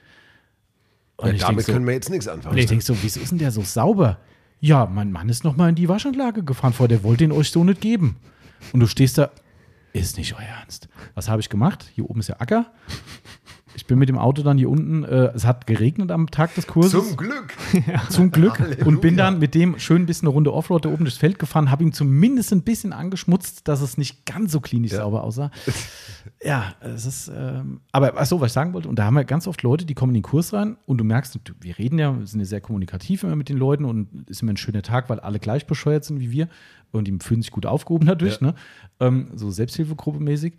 Und Ja, ich damit so, können wir jetzt nichts anfangen. und ich denke so, wieso ist denn der so sauber? Ja, mein Mann ist noch mal in die Waschanlage gefahren vor, der wollte ihn euch so nicht geben. Und du stehst da, ist nicht euer Ernst. Was habe ich gemacht? Hier oben ist der Acker. Ich bin mit dem Auto dann hier unten, äh, es hat geregnet am Tag des Kurses. Zum Glück. [LAUGHS] Zum Glück. Halleluja. Und bin dann mit dem schön ein bisschen eine Runde Offroad da oben durchs Feld gefahren, habe ihm zumindest ein bisschen angeschmutzt, dass es nicht ganz so klinisch sauber aussah. [LAUGHS] Ja, es ist, ähm, aber achso, was ich sagen wollte, und da haben wir ganz oft Leute, die kommen in den Kurs rein und du merkst, wir reden ja, wir sind ja sehr kommunikativ immer mit den Leuten und ist immer ein schöner Tag, weil alle gleich bescheuert sind wie wir und die fühlen sich gut aufgehoben dadurch, Ja. ne? Ähm, so Selbsthilfegruppe mäßig.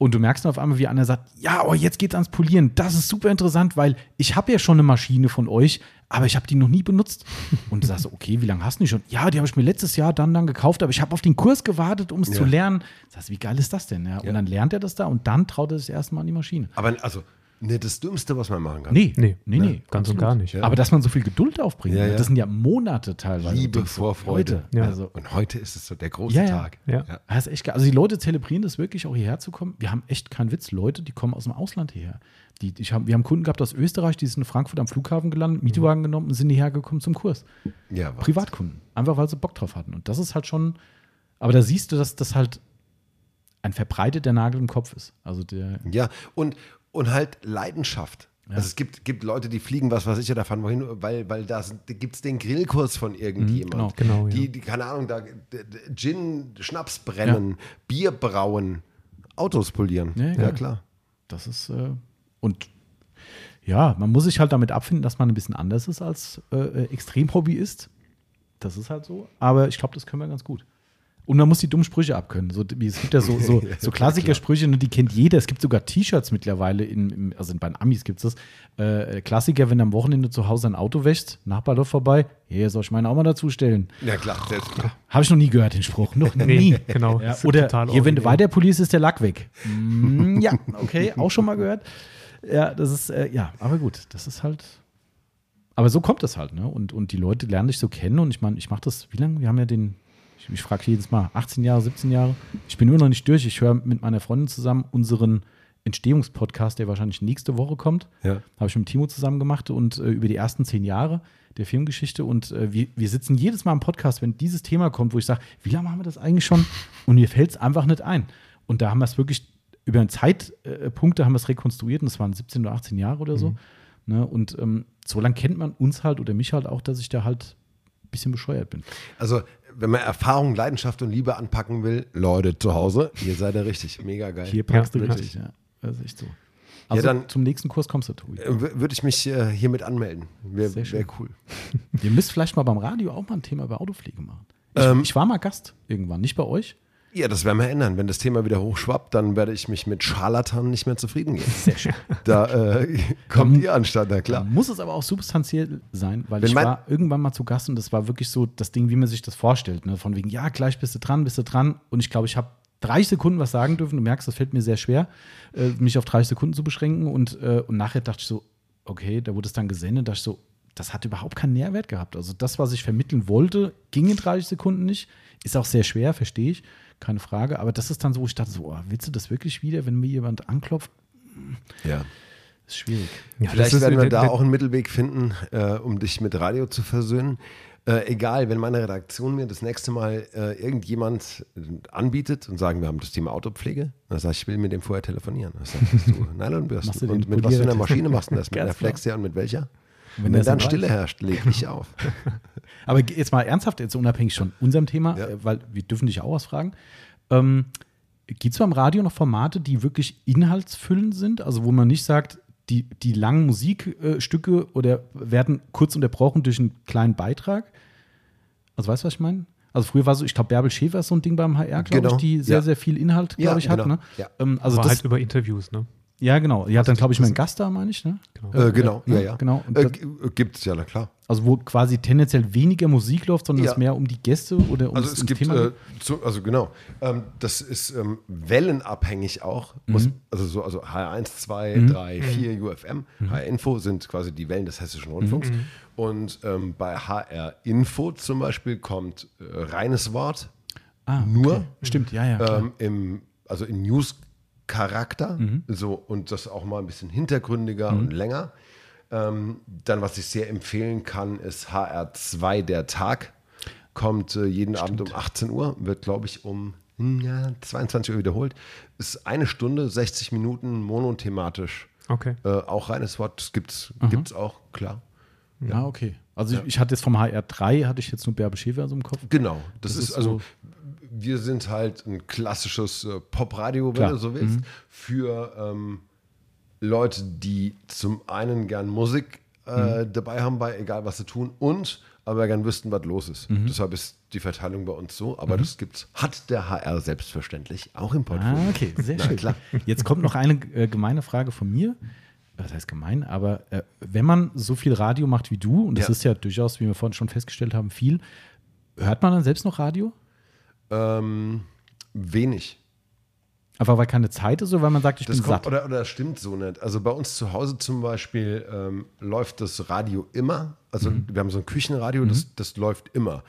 Und du merkst dann auf einmal, wie einer sagt, ja, oh, jetzt geht's ans Polieren. Das ist super interessant, weil ich habe ja schon eine Maschine von euch, aber ich habe die noch nie benutzt. [LAUGHS] Und du sagst, okay, wie lange hast du die schon? Ja, die habe ich mir letztes Jahr dann dann gekauft, aber ich habe auf den Kurs gewartet, um es zu lernen. Heißt, wie geil ist das denn? Ja? Und dann lernt er das da und dann traut er sich erstmal an die Maschine. Aber also, ne, das Dümmste, was man machen kann. Nee, Nee, nee, nee. ganz und gar nicht. Aber dass man so viel Geduld aufbringt, Ja, ne, ja. das sind ja Monate teilweise. Liebe Vorfreude. Leute, Ja. Also, Und heute ist es so der große Ja, ja. Tag. Ja. das ist echt geil. Also die Leute zelebrieren das wirklich, auch hierher zu kommen. Wir haben echt keinen Witz. Leute, die kommen aus dem Ausland hierher. Die, ich hab, wir haben Kunden gehabt aus Österreich, die sind in Frankfurt am Flughafen gelandet, Mietwagen genommen und sind hierher gekommen zum Kurs. Ja, Wahnsinn. Privatkunden. Einfach weil sie Bock drauf hatten. Und das ist halt schon, aber da siehst du, dass das halt ein verbreiteter Nagel im Kopf ist. Also der, Ja, und, und halt Leidenschaft. Also es gibt, gibt Leute, die fliegen, was weiß ich, oder fahren wohin, weil, weil da gibt es den Grillkurs von irgendjemand. genau, ja. die, die, keine Ahnung, da Gin, Schnaps brennen, Bier brauen, Autos polieren. Ja, Ja, klar. das ist, äh, und ja, man muss sich halt damit abfinden, dass man ein bisschen anders ist als äh, äh, Extremhobbyist. Das ist halt so. Aber ich glaube, das können wir ganz gut. Und man muss die dummen Sprüche abkönnen. So, es gibt ja so, so, [LAUGHS] so Klassikersprüche, ne, die kennt jeder. Es gibt sogar T-Shirts mittlerweile, in, im, also bei den Amis gibt es das. Äh, Klassiker, wenn du am Wochenende zu Hause ein Auto wäschst, Nachbar läuft vorbei, hier soll ich meine auch mal dazustellen. Ja, klar. [LAUGHS] Habe ich noch nie gehört, den Spruch. Noch [LAUGHS] nie. Nee, genau. Ja, Das oder total hier, wenn du weiter polierst, ist der Lack weg. Mm, ja, okay, auch schon mal gehört. Ja, das ist, äh, ja, aber gut, das ist halt. Aber so kommt es halt, ne? Und, und die Leute lernen dich so kennen. Und ich meine, ich mache das, wie lange? Wir haben ja den, ich, ich frage jedes Mal, 18 Jahre, 17 Jahre. Ich bin nur noch nicht durch. Ich höre mit meiner Freundin zusammen unseren Entstehungspodcast, der wahrscheinlich nächste Woche kommt. Ja. Habe ich mit Timo zusammen gemacht und äh, über die ersten zehn Jahre der Filmgeschichte. Und äh, wir, wir sitzen jedes Mal im Podcast, wenn dieses Thema kommt, wo ich sage, wie lange machen wir das eigentlich schon? Und mir fällt es einfach nicht ein. Und da haben wir es wirklich über einen Zeitpunkt, da haben wir es rekonstruiert und das waren 17 oder 18 Jahre oder so. Ne? Und ähm, so lange kennt man uns halt oder mich halt auch, dass ich da halt ein bisschen bescheuert bin. Also, wenn man Erfahrung, Leidenschaft und Liebe anpacken will, Leute zu Hause, ihr seid da richtig. Mega geil. Hier packst Ja, du richtig, ja. Das ist echt so. Also dann- zum nächsten Kurs kommst du, Tobi. Äh, Würde ich mich äh, hiermit anmelden. Wäre wär cool. Ihr müsst vielleicht mal beim Radio auch mal ein Thema über Autopflege machen. Ich, Ähm, ich war mal Gast irgendwann, nicht bei euch. Ja, das werden wir ändern. Wenn das Thema wieder hochschwappt, dann werde ich mich mit Scharlatanen nicht mehr zufrieden geben. Sehr schön. Da äh, kommt ihr anstatt, na klar. Muss es aber auch substanziell sein, weil Wenn ich war irgendwann mal zu Gast und das war wirklich so das Ding, wie man sich das vorstellt. Ne? Von wegen, ja, gleich bist du dran, bist du dran. Und ich glaube, ich habe 30 Sekunden was sagen dürfen. Du merkst, das fällt mir sehr schwer, äh, mich auf 30 Sekunden zu beschränken. Und, äh, und nachher dachte ich so, okay, da wurde es dann gesendet, dachte ich so, das hat überhaupt keinen Nährwert gehabt. Also das, was ich vermitteln wollte, ging in 30 Sekunden nicht. Ist auch sehr schwer, verstehe ich, keine Frage. Aber das ist dann so, wo ich dachte so, oh, willst du das wirklich wieder, wenn mir jemand anklopft? Ja. Ist schwierig. Ja, Vielleicht ist- werden wir da auch einen Mittelweg finden, äh, um dich mit Radio zu versöhnen. Äh, egal, wenn meine Redaktion mir das nächste Mal äh, irgendjemand äh, anbietet und sagen, wir haben das Thema Autopflege, dann sage ich, ich will mit dem vorher telefonieren. Dann sag ich, du [LAUGHS] Nylonbürsten. Machst du den Und mit was für einer Maschine machst du das? [LAUGHS] Mit einer Flexia und mit welcher? Wenn Wenn, das dann Stille weiß. herrscht, lege ich auf. [LAUGHS] Aber jetzt mal ernsthaft, jetzt unabhängig von unserem Thema, Ja. äh, weil wir dürfen dich auch was fragen. Ähm, Gibt es beim Radio noch Formate, die wirklich inhaltsfüllend sind? Also wo man nicht sagt, die, die langen Musikstücke oder werden kurz unterbrochen durch einen kleinen Beitrag? Also weißt du, was ich meine? Also früher war so, ich glaube, Bärbel Schäfer ist so ein Ding beim HR, glaube Genau, ich, die sehr, ja. sehr viel Inhalt, glaube Ja, ich, hat. genau, Ne? ja. Ähm, also aber das, halt über Interviews, ne? Ja, genau. Die hat dann, glaube ich, meinen Gast da, meine ich. Ne? Genau. Äh, genau, ja, Ja, ja. genau. Und Äh, das- es ja, na klar. Also wo quasi tendenziell weniger Musik läuft, sondern Ja. es mehr um die Gäste oder um Also das es gibt, Thema äh, zu, also genau, ähm, das ist ähm, wellenabhängig auch. Mhm. also so, also HR1, 2, 3, 4 UFM, Mhm. HR Info sind quasi die Wellen des Hessischen Rundfunks. Und ähm, bei HR Info zum Beispiel kommt äh, reines Wort, Ah, nur okay. Stimmt, ja, ja. ähm, im, also in News-Charakter, Mhm. so und das auch mal ein bisschen hintergründiger und länger. Ähm, dann, was ich sehr empfehlen kann, ist HR2 der Tag. Kommt äh, jeden Abend um 18 Uhr, wird, glaube ich, um ja, 22 Uhr wiederholt. Ist eine Stunde, 60 Minuten monothematisch. Okay. Äh, auch reines Wort, gibt es auch, klar. Ja, okay. Also ich, ich hatte jetzt vom HR3, hatte ich jetzt nur Bärbe Schäfer so im Kopf. Genau, das, Das ist, ist also, so- wir sind halt ein klassisches äh, Popradio, wenn. Mhm. du so willst, für ähm, Leute, die zum einen gern Musik äh, dabei haben bei egal was sie tun und aber gern wüssten, was los ist. Deshalb ist die Verteilung bei uns so, aber das gibt's, hat der HR selbstverständlich auch im Portfolio. Ah, okay, sehr schön. klar. Jetzt kommt noch eine äh, gemeine Frage von mir. Das heißt gemein, aber äh, wenn man so viel Radio macht wie du, und das Ja. ist ja durchaus, wie wir vorhin schon festgestellt haben, viel, hört man dann selbst noch Radio? Ähm, wenig. Einfach weil keine Zeit ist oder weil man sagt, ich Das bin kommt, satt? oder, oder das stimmt so nicht. Also bei uns zu Hause zum Beispiel ähm, läuft das Radio immer. Also Mhm. wir haben so ein Küchenradio, das, das läuft immer.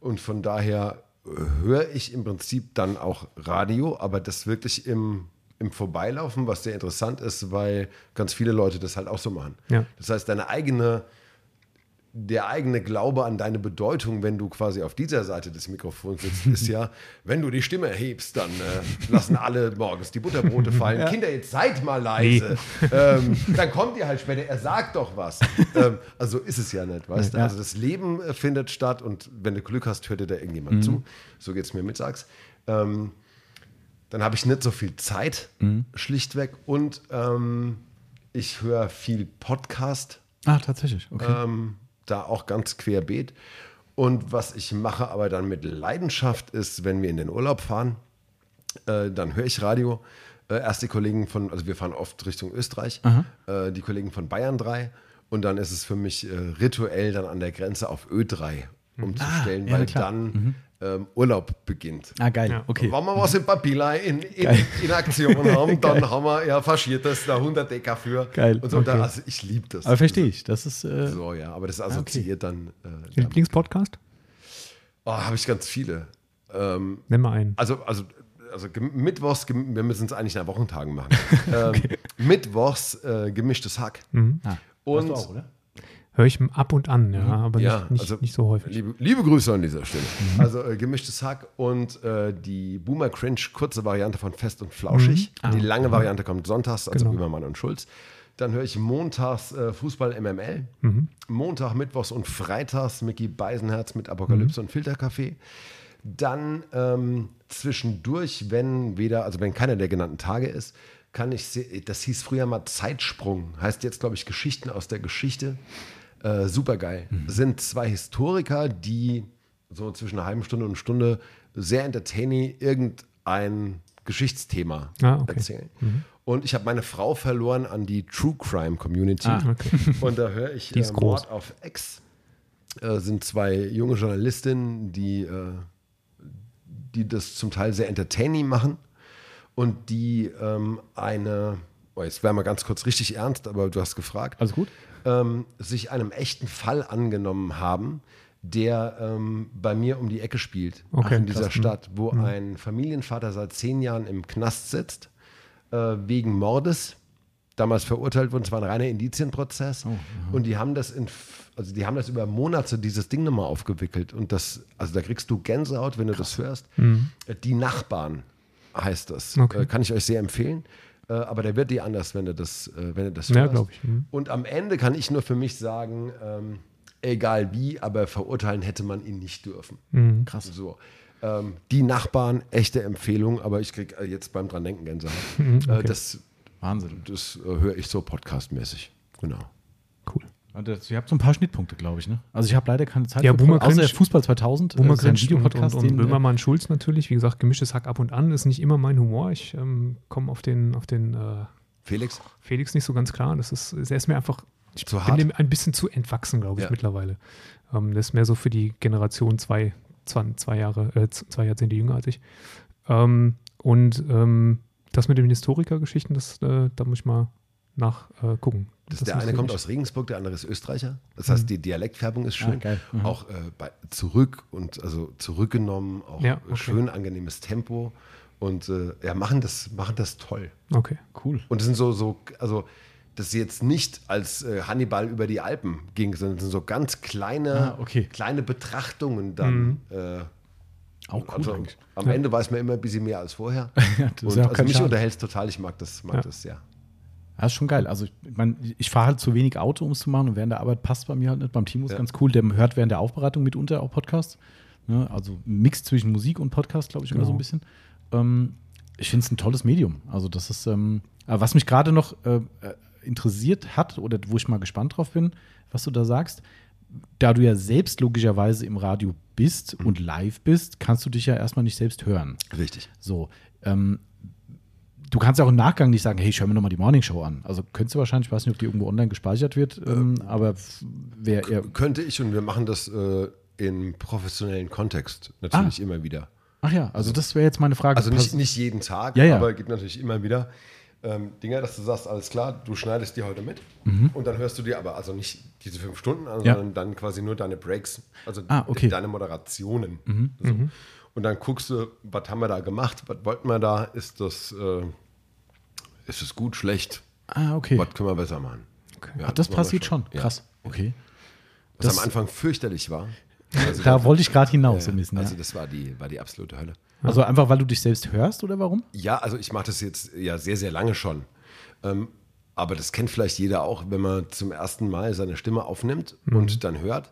Und von daher äh, höre ich im Prinzip dann auch Radio, aber das wirklich im, im Vorbeilaufen, was sehr interessant ist, weil ganz viele Leute das halt auch so machen. Ja. Das heißt, deine eigene, der eigene Glaube an deine Bedeutung, wenn du quasi auf dieser Seite des Mikrofons sitzt, ist ja, [LAUGHS] wenn du die Stimme erhebst, dann äh, lassen alle morgens die Butterbrote fallen. [LAUGHS] Kinder, jetzt seid mal leise. [LAUGHS] Ähm, dann kommt ihr halt später, er sagt doch was. ähm, also ist es ja nicht, weißt du? Ja. Also das Leben äh, findet statt und wenn du Glück hast, hört dir da irgendjemand zu. So geht es mir mittags. Ähm, dann habe ich nicht so viel Zeit, schlichtweg. Und ähm, ich höre viel Podcast Ah, tatsächlich. Okay. Da auch ganz querbeet. Und was ich mache, aber dann mit Leidenschaft ist, wenn wir in den Urlaub fahren, äh, dann höre ich Radio. Äh, erst die Kollegen von, also wir fahren oft Richtung Österreich, äh, die Kollegen von Bayern 3. Und dann ist es für mich äh, rituell dann an der Grenze auf Ö3 umzustellen, Ah, ja, weil klar. dann ähm, Urlaub beginnt. ah, geil. Ja. Okay. Wenn wir was in Papierlei in, in, in Aktion haben, [LAUGHS] dann haben wir ja faschiertes, da 100 Decker für. Geil, Und so, da, okay. also ich liebe das. Aber verstehe ich. Das ist. Äh, So, ja, aber das assoziiert dann. Äh. Lieblingspodcast? oh, habe ich ganz viele. Ähm, Nenn mal einen. also, also, also Mittwochs, wir müssen es eigentlich nach Wochentagen machen. [LAUGHS] ähm, Mittwochs äh, gemischtes Hack. ah, Und hast du auch, oder? Höre ich ab und an, ja, aber ja, nicht, nicht, also nicht so häufig. Liebe, liebe Grüße an dieser Stelle. Also äh, gemischtes Hack und äh, die Boomer Cringe, kurze Variante von Fest und Flauschig. Die lange Variante kommt sonntags, also Genau. Übermann und Schulz. Dann höre ich montags äh, Fußball MML. Montag, Mittwochs und Freitags Mickey Beisenherz mit Apokalypse und Filterkaffee. Dann ähm, zwischendurch, wenn weder, also wenn keiner der genannten Tage ist, kann ich, das hieß früher mal Zeitsprung, heißt jetzt, glaube ich, Geschichten aus der Geschichte. Äh, Super geil. Sind zwei Historiker, die so zwischen einer halben Stunde und einer Stunde sehr entertaining irgendein Geschichtsthema Ah, okay. erzählen. Und ich habe meine Frau verloren an die True Crime Community. Ah, [LAUGHS] Und da höre ich äh. Mord auf Ex. Äh, sind zwei junge Journalistinnen, die, äh, die das zum Teil sehr entertaining machen und die ähm, eine, oh, jetzt werden wir ganz kurz richtig ernst, aber du hast gefragt, Alles gut? Ähm, sich einem echten Fall angenommen haben, der ähm, bei mir um die Ecke spielt, Okay, in dieser krass. Mhm. Stadt, wo ein Familienvater seit zehn Jahren im Knast sitzt, äh, wegen Mordes, damals verurteilt wurde, es war ein reiner Indizienprozess. Oh, und die haben das in, also die haben das über Monate dieses Ding nochmal aufgewickelt. Und das, also da kriegst du Gänsehaut, wenn du das hörst. Äh, Die Nachbarn heißt das. Mhm. Okay. Äh, kann ich euch sehr empfehlen. Äh, aber der wird dir anders, wenn du das, äh, wenn du das Ja, hörst. ich. Mhm. Und am Ende kann ich nur für mich sagen, ähm, egal wie, aber verurteilen hätte man ihn nicht dürfen. Mhm. Krass. So. Ähm, die Nachbarn, echte Empfehlung, aber ich kriege äh, jetzt beim dran denken Gänsehaut. [LAUGHS] Mhm, äh, das Wahnsinn. das äh, höre ich so podcastmäßig. Genau. Cool. Ihr habt so ein paar Schnittpunkte, glaube ich, ne? Also ich habe leider keine Zeit Ja, für Boomer außer Fußball 2000. Boomer das ist und, und, Videopodcast, und äh, Böhmermann Schulz natürlich. Wie gesagt, gemischtes Hack ab und an ist nicht immer mein Humor. Ich ähm, komme auf den, auf den äh, Felix? Felix nicht so ganz klar. Das ist, er ist mir einfach, ich Zu bin hart? dem ein bisschen zu entwachsen, glaube ich, Ja. mittlerweile. Ähm, das ist mehr so für die Generation zwei, zwei, zwei Jahre, äh, zwei Jahrzehnte jünger als ich. Ähm, und ähm, das mit den Historikergeschichten, das, äh, da muss ich mal nachgucken. Äh. Das, Das der eine kommt aus Regensburg, der andere ist Österreicher. Das heißt, die Dialektfärbung ist schön. Ah. Mhm. Auch äh, bei, zurück und also zurückgenommen, auch Ja, okay. schön angenehmes Tempo. Und äh, ja, machen das, machen das toll. Okay. Cool. Und es sind so, so, also das jetzt nicht als äh, Hannibal über die Alpen ging, sondern es sind so ganz kleine, Ah, okay. kleine Betrachtungen dann. Äh, Auch cool also, am Ende weiß man immer ein bisschen mehr als vorher. [LAUGHS] Ja, das und ja also mich Schaden. unterhält es total. Ich mag das, mag Ja. das ja. Das ist schon geil. Also ich, mein, ich fahre halt zu wenig Auto, um es zu machen und während der Arbeit passt bei mir halt nicht. Beim Timo ist Ja. ganz cool. Der hört während der Aufbereitung mitunter auch Podcasts. Ne? Also Mix zwischen Musik und Podcast, glaube ich, immer Genau. so ein bisschen. Ähm, ich finde es ein tolles Medium. Also das ist, ähm, aber was mich gerade noch äh, äh, interessiert hat oder wo ich mal gespannt drauf bin, was du da sagst. Da du ja selbst logischerweise im Radio bist und live bist, kannst du dich ja erstmal nicht selbst hören. Richtig. So, ähm, du kannst ja auch im Nachgang nicht sagen, hey, höre mir nochmal die Morning Show an. Also könntest du wahrscheinlich, ich weiß nicht, ob die irgendwo online gespeichert wird, ähm, aber wer eher. Könnte ich und wir machen das äh, im professionellen Kontext natürlich Ah. immer wieder. Ach ja, also das wäre jetzt meine Frage. Also nicht, nicht jeden Tag, Ja, ja. aber es gibt natürlich immer wieder ähm, Dinge, dass du sagst, alles klar, du schneidest die heute mit und dann hörst du dir aber also nicht diese fünf Stunden an, Mhm. Ja. sondern dann quasi nur deine Breaks, also Ah, okay. Mhm. deine Moderationen. So. Und dann guckst du, was haben wir da gemacht, was wollten wir da, ist das, äh, ist es gut, schlecht, ah, okay. was können wir besser machen. Ja, Ach, das passiert schon. Ja. Krass. Okay. Was Das- am Anfang fürchterlich war. Also Da wollte ich gerade hinaus so ein bisschen. also ja. das war die, war die absolute Hölle. Also einfach, weil du dich selbst hörst oder warum? Ja, also ich mache das jetzt ja sehr, sehr lange schon. Ähm, aber das kennt vielleicht jeder auch, wenn man zum ersten Mal seine Stimme aufnimmt und dann hört,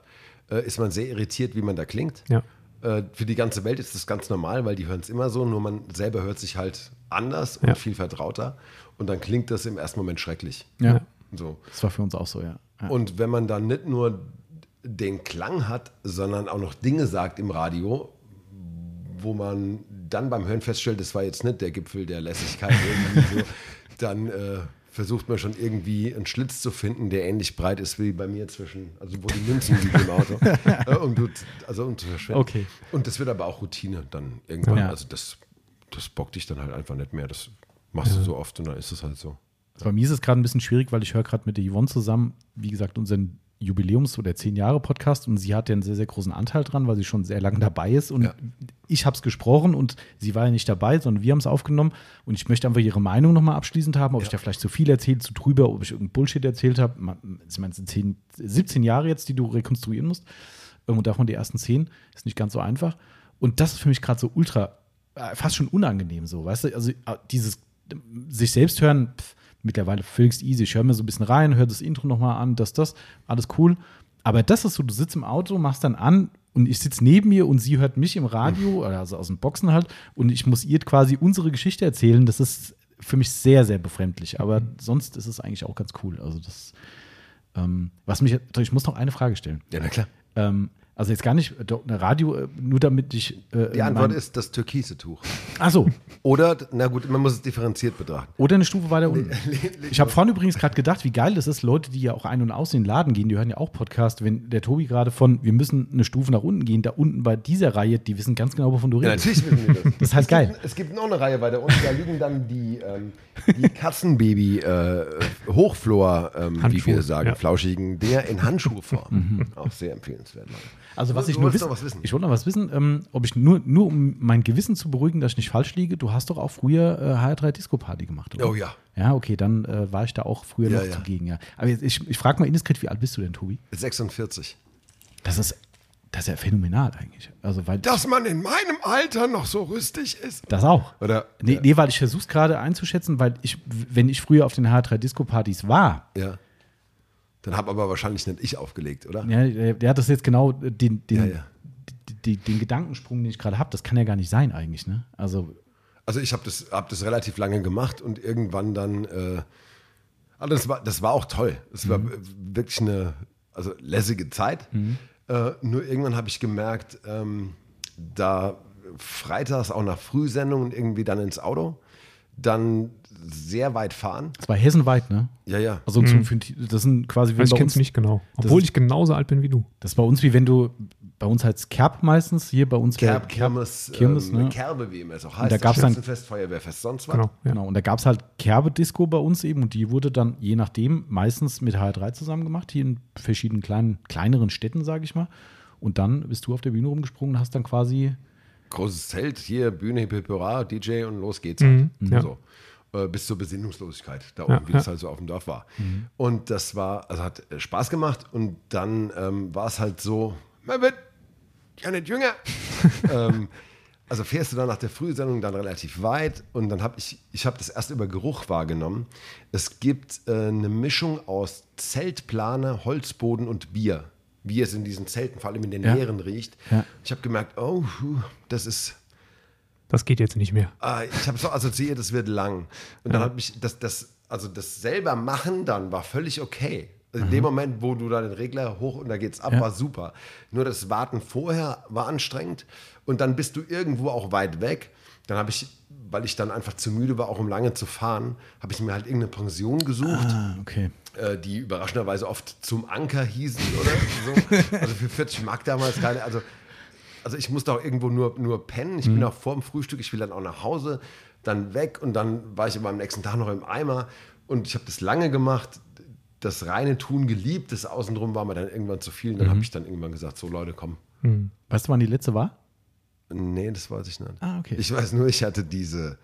äh, ist man sehr irritiert, wie man da klingt. Ja. Äh, für die ganze Welt ist das ganz normal, weil die hören es immer so, nur man selber hört sich halt anders und Ja. viel vertrauter. Und dann klingt das im ersten Moment schrecklich. Ja. So. Das war für uns auch so, ja. ja. Und wenn man dann nicht nur den Klang hat, sondern auch noch Dinge sagt im Radio, wo man dann beim Hören feststellt, das war jetzt nicht der Gipfel der Lässigkeit, [LAUGHS] so, dann äh, versucht man schon irgendwie einen Schlitz zu finden, der ähnlich breit ist wie bei mir zwischen, also wo die Münzen liegen im Auto. [LAUGHS] äh, um, also um zu verschwinden. Okay. Und das wird aber auch Routine dann irgendwann. Ja. Also das, das bockt dich dann halt einfach nicht mehr. Das machst du so oft und dann ist es halt so. Bei mir ist es gerade ein bisschen schwierig, weil ich höre gerade mit der Yvonne zusammen, wie gesagt, unseren Jubiläums- oder 10-Jahre-Podcast und sie hat ja einen sehr, sehr großen Anteil dran, weil sie schon sehr lange dabei ist und Ja. ich habe es gesprochen und sie war ja nicht dabei, sondern wir haben es aufgenommen und ich möchte einfach ihre Meinung nochmal abschließend haben, ob ich da vielleicht zu viel erzählt, zu drüber, ob ich irgendeinen Bullshit erzählt habe. Ich meine, es sind 10, 17 Jahre jetzt, die du rekonstruieren musst und davon die ersten 10 ist nicht ganz so einfach und das ist für mich gerade so ultra, äh, fast schon unangenehm so, weißt du, also äh, dieses sich selbst hören, pff, mittlerweile völlig easy. Ich höre mir so ein bisschen rein, höre das Intro nochmal an, das, das, alles cool. Aber das ist so, du sitzt im Auto, machst dann an und ich sitze neben ihr und sie hört mich im Radio, also aus den Boxen halt, und ich muss ihr quasi unsere Geschichte erzählen. Das ist für mich sehr, sehr befremdlich. Aber sonst ist es eigentlich auch ganz cool. Also das, ähm, was mich, ich muss noch eine Frage stellen. Ja, na klar. Ähm, also jetzt gar nicht eine Radio, äh, nur damit ich. Äh, Die Antwort mein- ist das türkise Tuch. Ach so. Oder, na gut, man muss es differenziert betrachten. Oder eine Stufe weiter unten. Ich habe vorhin übrigens gerade gedacht, wie geil das ist, Leute, die ja auch ein- und aus den Laden gehen, die hören ja auch Podcast, wenn der Tobi gerade von, wir müssen eine Stufe nach unten gehen, da unten bei dieser Reihe, die wissen ganz genau, wovon du Ja, redest. natürlich wissen wir das. [LAUGHS] Das heißt es geil. Gibt, es gibt noch eine Reihe weiter unten, da liegen dann die, ähm, die Katzenbaby äh, Hochflor, ähm, wie wir sagen, ja. flauschigen Dinger in Handschuhform. Auch sehr empfehlenswert. Leute. Also was Du- ich du nur wissen, was wissen. ich wollte noch was wissen, ähm, ob ich nur, nur um mein Gewissen zu beruhigen, dass ich nicht falsch liege, du hast doch auch früher äh, HR3 Disco Party gemacht, oder? Oh ja. Ja, okay, dann äh, war ich da auch früher Ja, noch ja. zugegen, ja. Aber jetzt, ich, ich frage mal indiskret, wie alt bist du denn, Tobi? 46. Das ist, das ist ja phänomenal eigentlich. Also, weil Dass man in meinem Alter noch so rüstig ist. das auch. Oder? Nee, ja. nee, weil ich versuche es gerade einzuschätzen, weil ich, wenn ich früher auf den H3-Disco-Partys war, ja. Dann habe aber wahrscheinlich nicht ich aufgelegt, oder? ja, der, der hat das jetzt genau den, den, Ja, ja. Die, den Gedankensprung, den ich gerade habe, das kann ja gar nicht sein eigentlich, ne? Also, Also ich habe das, hab das relativ lange gemacht und irgendwann dann, äh, also das war, das war auch toll. Es war wirklich eine also lässige Zeit. Äh, nur irgendwann habe ich gemerkt, ähm, da freitags auch nach Frühsendungen irgendwie dann ins Auto, dann sehr weit fahren. es war hessenweit, ne? Ja, ja. Also, zum, für, das sind quasi wie Also bei ich es nicht genau. Obwohl ich genauso alt bin wie du. Das ist bei uns wie wenn du, bei uns heißt Kerb meistens, hier bei uns Kerb, Kirmes, Kirmes, ähm, ne? Kerbe, wie immer es auch heißt. da gab's dann- Feuerwehrfest, sonst was. Genau. Ja. Genau, und da gab es halt Kerbe-Disco bei uns eben und die wurde dann je nachdem meistens mit HR3 zusammen gemacht, hier in verschiedenen kleinen, kleineren Städten, sage ich mal. Und dann bist du auf der Bühne rumgesprungen und hast dann quasi, Großes Zelt, hier Bühne, Hip Hip Hurra, DJ und los geht's Mhm, halt. ja. So. Äh, bis zur Besinnungslosigkeit, da Ja, oben, wie das ja. halt so auf dem Dorf war. Und das war, also hat äh, Spaß gemacht und dann ähm, war es halt so, man wird ja nicht jünger. [LAUGHS] ähm, also fährst du dann nach der Frühsendung dann relativ weit und dann habe ich, ich habe das erst über Geruch wahrgenommen. Es gibt äh, eine Mischung aus Zeltplane, Holzboden und Bier, wie es in diesen Zelten, vor allem in den Ja. leeren riecht. Ja. Ich habe gemerkt, oh, das ist, Das geht jetzt nicht mehr. Ah, ich habe so assoziiert, es wird lang. Und dann hat mich, das, das also das selber machen dann war völlig okay. Also in dem Moment, wo du da den Regler hoch und da geht's ab, Ja. war super. Nur das Warten vorher war anstrengend und dann bist du irgendwo auch weit weg. Dann habe ich, weil ich dann einfach zu müde war, auch um lange zu fahren, habe ich mir halt irgendeine Pension gesucht Ah, okay. äh, die überraschenderweise oft zum Anker hießen oder [LAUGHS] so. Also für 40 Mark damals keine. Also, also ich musste auch irgendwo nur, nur pennen. Ich bin auch vor dem Frühstück, ich will dann auch nach Hause, dann weg und dann war ich aber am nächsten Tag noch im Eimer. Und ich habe das lange gemacht, das reine Tun geliebt, das Außenrum war mir dann irgendwann zu viel. Und dann habe ich dann irgendwann gesagt, so Leute, komm. Weißt du, wann die letzte war? Nee, das weiß ich nicht. Ah, okay. Ich weiß nur, ich hatte diese,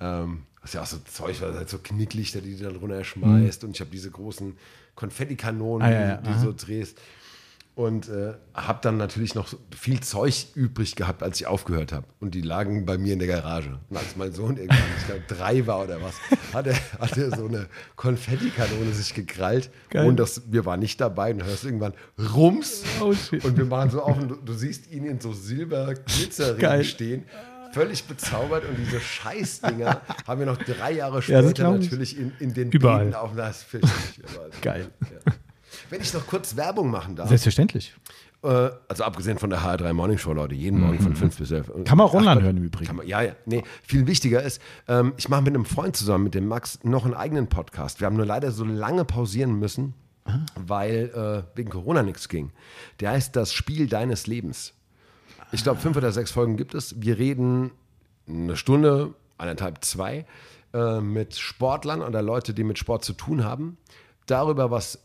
ähm, das ist ja auch so Zeug, was halt so Knicklichter, die du dann runterschmeißt. Und ich habe diese großen Konfettikanonen, Ah, ja, ja, die du aha. so drehst. Und äh, habe dann natürlich noch viel Zeug übrig gehabt, als ich aufgehört habe. Und die lagen bei mir in der Garage. Und als mein Sohn irgendwann, ich glaube, drei war oder was, hat er, hat er so eine Konfettikanone sich gekrallt. Geil. Und das, wir waren nicht dabei. Und hörst irgendwann Rums. Oh. Und wir machen so auf und du, du siehst ihn in so silber Geil. Glitzerringen stehen. Völlig bezaubert und diese Scheißdinger haben wir noch drei Jahre Ja, später ich. natürlich in, in den Überall. Beeten auf. Geil. Ja. Wenn ich noch kurz Werbung machen darf, Selbstverständlich. äh, also abgesehen von der HR3 Morning Show, Leute, jeden Morgen von 5 bis 11. Mhm. Kann man auch online hören im Übrigen. Kann man, ja, ja. Nee, viel wichtiger ist, ähm, ich mache mit einem Freund zusammen, mit dem Max, noch einen eigenen Podcast. Wir haben nur leider so lange pausieren müssen, Ah. weil äh, wegen Corona nichts ging. Der heißt Das Spiel deines Lebens. Ich glaube, fünf oder sechs Folgen gibt es. Wir reden eine Stunde, eineinhalb, zwei äh, mit Sportlern oder Leute, die mit Sport zu tun haben, darüber, was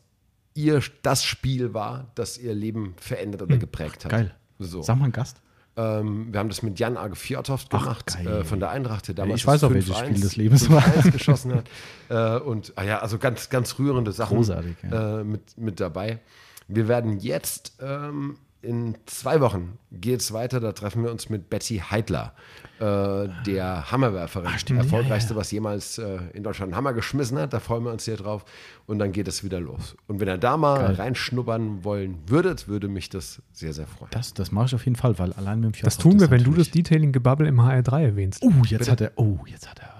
ihr das Spiel war, das ihr Leben verändert oder geprägt hat. Hm. Geil. So. Sag mal einen Gast. Ähm, wir haben das mit Jan Age Fjordhoft gemacht, äh, von der Eintracht, der damals Ich weiß auch, welches 5-1 Spiel des Lebens war. 5-1 geschossen hat. [LAUGHS] Äh, und ah ja, also ganz, ganz rührende Sachen Großartig, ja. äh, mit, mit dabei. Wir werden jetzt ähm, in zwei Wochen geht es weiter, da treffen wir uns mit Betty Heidler, äh, der Hammerwerferin. stimmt, Erfolgreichste, was jemals äh, in Deutschland einen Hammer geschmissen hat. Da freuen wir uns sehr drauf. Und dann geht es wieder los. Und wenn ihr da mal reinschnuppern wollen würdet, würde mich das sehr, sehr freuen. Das, das mache ich auf jeden Fall, weil allein mit dem Das Fjordhoff, tun wir, wenn du das Detailing-Gebabbel im HR3 erwähnst. Oh, jetzt hat er. Oh, jetzt hat er.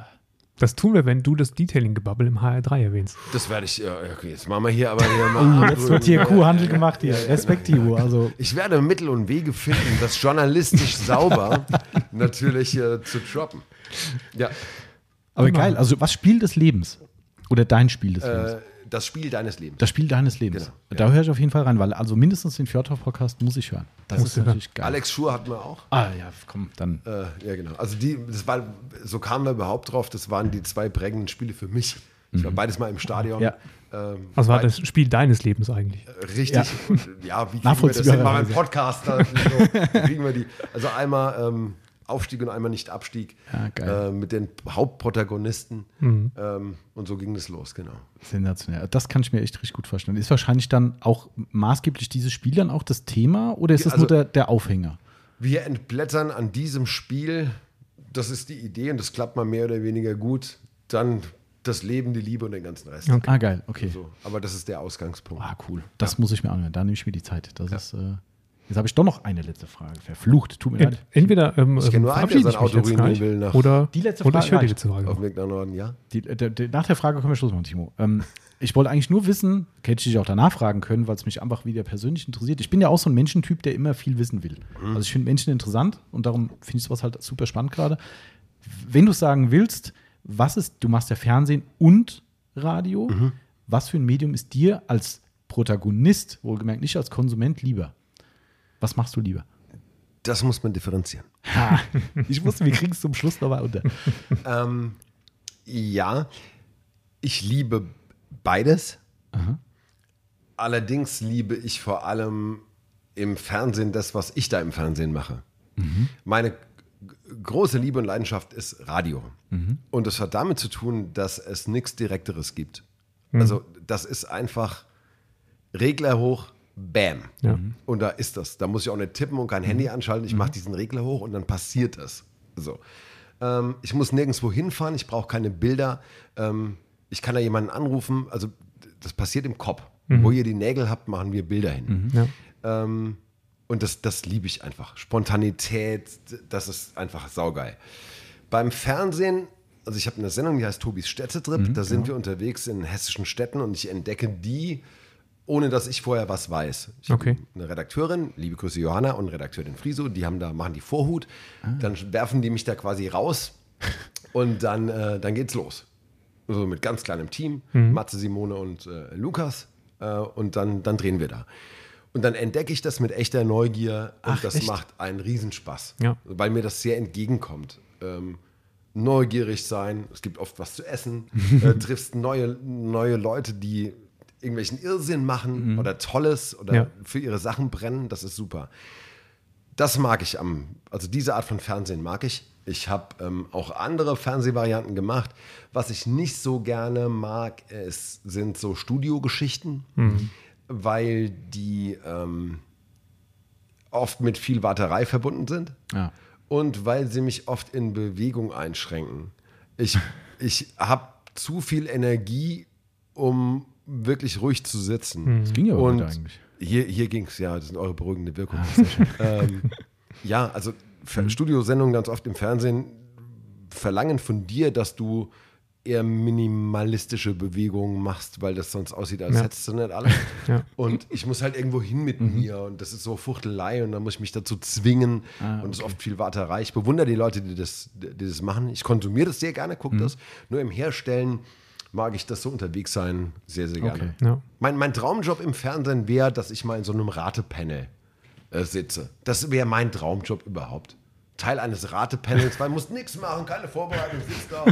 Das tun wir, wenn du das Detailing-Gebabbel im HR3 erwähnst. Das werde ich, äh, okay, jetzt machen wir hier aber hier mal. [LAUGHS] Jetzt wird hier Kuhhandel gemacht hier. Respektivo. Also, Ich werde Mittel und Wege finden, das journalistisch sauber [LAUGHS] natürlich äh, zu droppen. Ja, aber geil. Also, was Spiel des Lebens? Oder dein Spiel des Lebens? Äh, das Spiel deines Lebens. Das Spiel deines Lebens. Genau, Da höre ich auf jeden Fall rein, weil also mindestens den Fjordhoff-Podcast muss ich hören. Das Musst ist hören. natürlich geil. Alex Schur hatten wir auch. Ah ja, komm, dann. Äh, ja, genau. Also die, das war, so kamen wir überhaupt drauf, das waren die zwei prägenden Spiele für mich. Ich war beides mal im Stadion. Mhm. Ja. Ähm, Was war das Spiel deines Lebens eigentlich? Richtig. Ja. Und, ja, wie kriegen wir das. Mal beim Podcast. Da, so, kriegen wir die? Also einmal ähm, Aufstieg und einmal nicht Abstieg. Ja. Äh, mit den Hauptprotagonisten. Ähm, und so ging es los, genau. Sensationell. Das kann ich mir echt richtig gut vorstellen. Ist wahrscheinlich dann auch maßgeblich dieses Spiel dann auch das Thema oder ist es Also- nur der, der Aufhänger? Wir entblättern an diesem Spiel, das ist die Idee und das klappt mal mehr oder weniger gut. Dann das Leben, die Liebe und den ganzen Rest. Okay. Ah, geil, okay. So, aber das ist der Ausgangspunkt. Ah, cool. Das muss ich mir anhören. Da nehme ich mir die Zeit. Das ist. Äh, jetzt habe ich doch noch eine letzte Frage. Verflucht. Tut mir Ent, leid. entweder ähm, Ich nur einen, der sein Auto will nach- oder, Die letzte oder Frage ich höre die letzte Frage. Auf Weg nach Norden, ja. Die, der, der, nach der Frage können wir Schluss machen, Timo. Ähm, ich wollte eigentlich nur wissen, hätte ich dich auch danach fragen können, weil es mich einfach wieder persönlich interessiert. Ich bin ja auch so ein Menschentyp, der immer viel wissen will. Also ich finde Menschen interessant und darum finde ich sowas halt super spannend gerade. Wenn du sagen willst, was ist, du machst ja Fernsehen und Radio, was für ein Medium ist dir als Protagonist, wohlgemerkt nicht als Konsument, lieber? Was machst du lieber? Das muss man differenzieren. Ha, [LAUGHS] ich wusste, wir kriegen es zum Schluss nochmal unter. [LAUGHS] Ähm, ja, ich liebe beides. Allerdings liebe ich vor allem im Fernsehen das, was ich da im Fernsehen mache. Meine g- große Liebe und Leidenschaft ist Radio. Und das hat damit zu tun, dass es nichts Direkteres gibt. Also das ist einfach Regler hoch, bam. Ja. Und da ist das. Da muss ich auch nicht tippen und kein Handy anschalten. Ich mache diesen Regler hoch und dann passiert es. So. Ähm, ich muss nirgendwo hinfahren, ich brauche keine Bilder. Ähm, ich kann da jemanden anrufen. Also das passiert im Kopf. Wo ihr die Nägel habt, machen wir Bilder hin. Ja. Ähm, und das, das liebe ich einfach. Spontanität, das ist einfach saugeil. Beim Fernsehen also ich habe eine Sendung, die heißt Tobis Städtetrip. da sind wir unterwegs in hessischen Städten und ich entdecke die, ohne dass ich vorher was weiß. Ich habe Okay. eine Redakteurin, liebe Grüße Johanna und Redakteurin Friso, die haben da, machen die Vorhut. Dann werfen die mich da quasi raus [LAUGHS] und dann, äh, dann geht's los. So mit ganz kleinem Team, Matze, Simone und äh, Lukas. Äh, und dann, dann drehen wir da. Und dann entdecke ich das mit echter Neugier und Ach, das echt? macht einen Riesenspaß. Ja. Weil mir das sehr entgegenkommt. Ähm, neugierig sein, es gibt oft was zu essen, [LAUGHS] äh, triffst neue, neue Leute, die irgendwelchen Irrsinn machen oder Tolles oder Ja. für ihre Sachen brennen, das ist super. Das mag ich am, also diese Art von Fernsehen mag ich. Ich habe ähm, auch andere Fernsehvarianten gemacht. Was ich nicht so gerne mag, ist, sind so Studiogeschichten, weil die ähm, oft mit viel Warterei verbunden sind Ja. und weil sie mich oft in Bewegung einschränken. Ich, ich habe zu viel Energie, um wirklich ruhig zu sitzen. Das ging ja Und heute eigentlich. hier, hier ging es, ja, das sind eure beruhigende Wirkung. ähm, [LAUGHS] ja, also Fer- Studiosendungen ganz oft im Fernsehen verlangen von dir, dass du eher minimalistische Bewegungen machst, weil das sonst aussieht, als Ja. hättest du nicht alles. [LAUGHS] Ja. Und ich muss halt irgendwo hin mit mir und das ist so Fuchtelei und dann muss ich mich dazu zwingen und es ist oft viel Warterei. Ich bewundere die Leute, die das, die das machen. Ich konsumiere das sehr gerne, gucke das. Nur im Herstellen mag ich das so unterwegs sein sehr, sehr gerne. Okay. Ja. Mein, mein Traumjob im Fernsehen wäre, dass ich mal in so einem Ratepanel äh, sitze. Das wäre mein Traumjob überhaupt. Teil eines Ratepanels, weil muss nichts machen, keine Vorbereitung, sitzt da,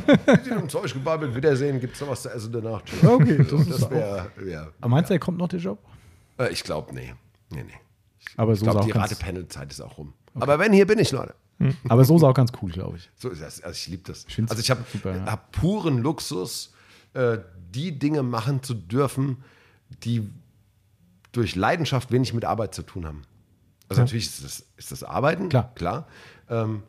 sieht im Zeug gebabbelt, Wiedersehen, gibt es noch was zu essen danach. Tschüss. Okay, das So, ist das wäre, ja. Aber meinst du, er kommt noch der Job? Äh, ich glaube, nee. Nee, nee. Aber Ich so, ist glaube, auch die Ratepanel-Zeit ist auch rum. Aber wenn, hier bin ich, Leute. aber so ist auch ganz cool, glaube ich. So ist das. Also ich liebe das. find's Also ich habe super, ja. hab puren Luxus, äh, die Dinge machen zu dürfen, die durch Leidenschaft wenig mit Arbeit zu tun haben. Also Ja. natürlich ist das, ist das Arbeiten, Klar. klar. Ähm,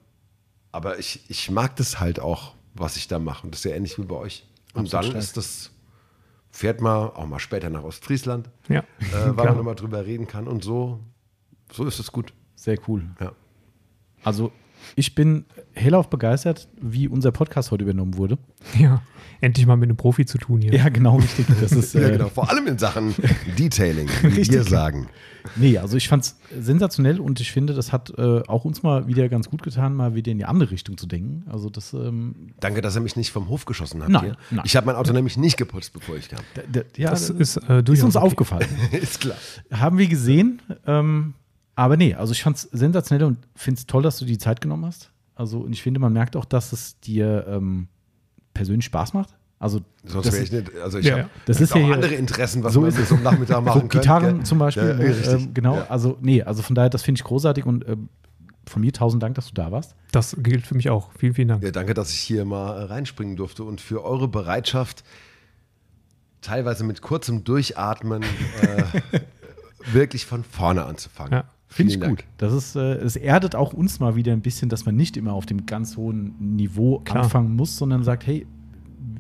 aber ich, ich mag das halt auch, was ich da mache. Und das ist ja ähnlich wie bei euch. Und Absolut dann stark. ist das, fährt man auch mal später nach Ostfriesland, Ja. äh, [LAUGHS] weil man nochmal drüber reden kann. Und so, so ist es gut. Sehr cool. Ja. Also, ich bin hellauf begeistert, wie unser Podcast heute übernommen wurde. ja. Endlich mal mit einem Profi zu tun hier. Ja, genau, richtig. Das ist, Ja, äh, genau. Vor allem in Sachen [LAUGHS] Detailing, wie Richtig. wir sagen. Nee, also ich fand es sensationell und ich finde, das hat äh, auch uns mal wieder ganz gut getan, mal wieder in die andere Richtung zu denken. Also das, ähm, Danke, dass ihr mich nicht vom Hof geschossen habt. Nein, hier. nein. Ich habe mein Auto nämlich nicht geputzt, bevor ich kam. d- d- ja, Das das ist, ist, äh, durchaus uns okay. aufgefallen. [LAUGHS] ist klar. Haben wir gesehen. Ähm, aber nee, also ich fand es sensationell und finde es toll, dass du die Zeit genommen hast. Also und ich finde, man merkt auch, dass es dir ähm, persönlich Spaß macht. Also Sonst das wäre ich ist- nicht. Also ich Ja, habe ja. Das ist auch ja hier- andere Interessen, was so man ist so am Nachmittag machen so könnte. Gitarren gell? zum Beispiel. Ja, ne, richtig. ähm, genau, Ja. also nee, also von daher, das finde ich großartig und ähm, von mir tausend Dank, dass du da warst. Das gilt für mich auch. Vielen, vielen Dank. Ja, danke, dass ich hier mal äh, reinspringen durfte und für eure Bereitschaft, teilweise mit kurzem Durchatmen, äh, [LAUGHS] wirklich von vorne anzufangen. Ja. Finde ich gut. Das ist, äh, es erdet auch uns mal wieder ein bisschen, dass man nicht immer auf dem ganz hohen Niveau Klar. anfangen muss, sondern sagt, hey,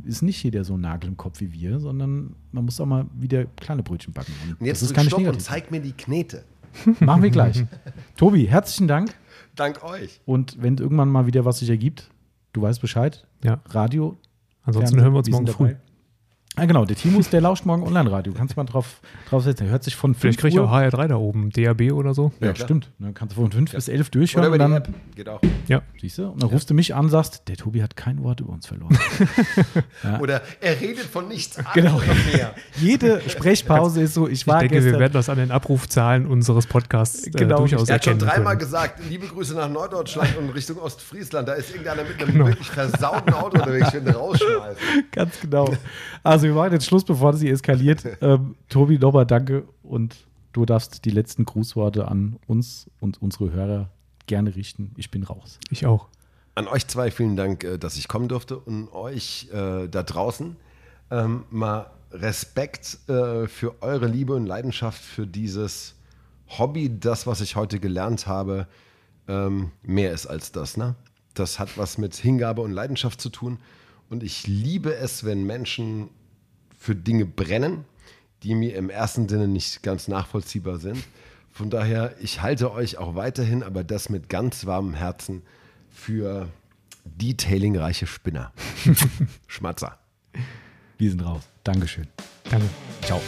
ist nicht jeder so ein Nagel im Kopf wie wir, sondern man muss auch mal wieder kleine Brötchen backen. Und Und jetzt das ist nicht Stopp und zeig mir die Knete. [LAUGHS] Machen wir gleich. [LAUGHS] Tobi, herzlichen Dank. Dank euch. Und wenn irgendwann mal wieder was sich ergibt, du weißt Bescheid. Ja. Radio. Ansonsten hören wir uns morgen früh. Ah, genau. Der Timus, der lauscht morgen Online-Radio. Kannst du mal drauf, drauf setzen. Der hört sich von 5 Vielleicht kriege ich auch HR3 da oben, DAB oder so. ja, Ja, stimmt. Dann kannst du von 5 bis 11 Oder durchhören. über Und die dann, App. Geht auch. Ja. siehst du? Und dann rufst du mich an, sagst, der Tobi hat kein Wort über uns verloren. [LAUGHS] Oder er redet von nichts Genau. anderem mehr. [LAUGHS] Jede Sprechpause ist so, ich Ich war denke, gestern. wir werden das an den Abrufzahlen unseres Podcasts äh, Genau. durchaus Er hat schon erkennen dreimal können. gesagt, liebe Grüße nach Norddeutschland und Richtung Ostfriesland. Da ist irgendeiner mit einem Genau. wirklich versauten Auto unterwegs. Ich will ihn rausschmeißen. [LAUGHS] Ganz genau. Also wir machen jetzt Schluss, bevor das hier eskaliert. [LAUGHS] Ähm, Tobi, nochmal danke und du darfst die letzten Grußworte an uns und unsere Hörer gerne richten. Ich bin raus. Ich auch. An euch zwei vielen Dank, äh, dass ich kommen durfte und euch äh, da draußen ähm, mal Respekt äh, für eure Liebe und Leidenschaft für dieses Hobby, das, was ich heute gelernt habe, ähm, mehr ist als das. Ne? Das hat was mit Hingabe und Leidenschaft zu tun und ich liebe es, wenn Menschen für Dinge brennen, die mir im ersten Sinne nicht ganz nachvollziehbar sind. Von daher, ich halte euch auch weiterhin, aber das mit ganz warmem Herzen für detailingreiche Spinner. [LAUGHS] Schmatzer. Wir sind raus. Dankeschön. Danke. Ciao.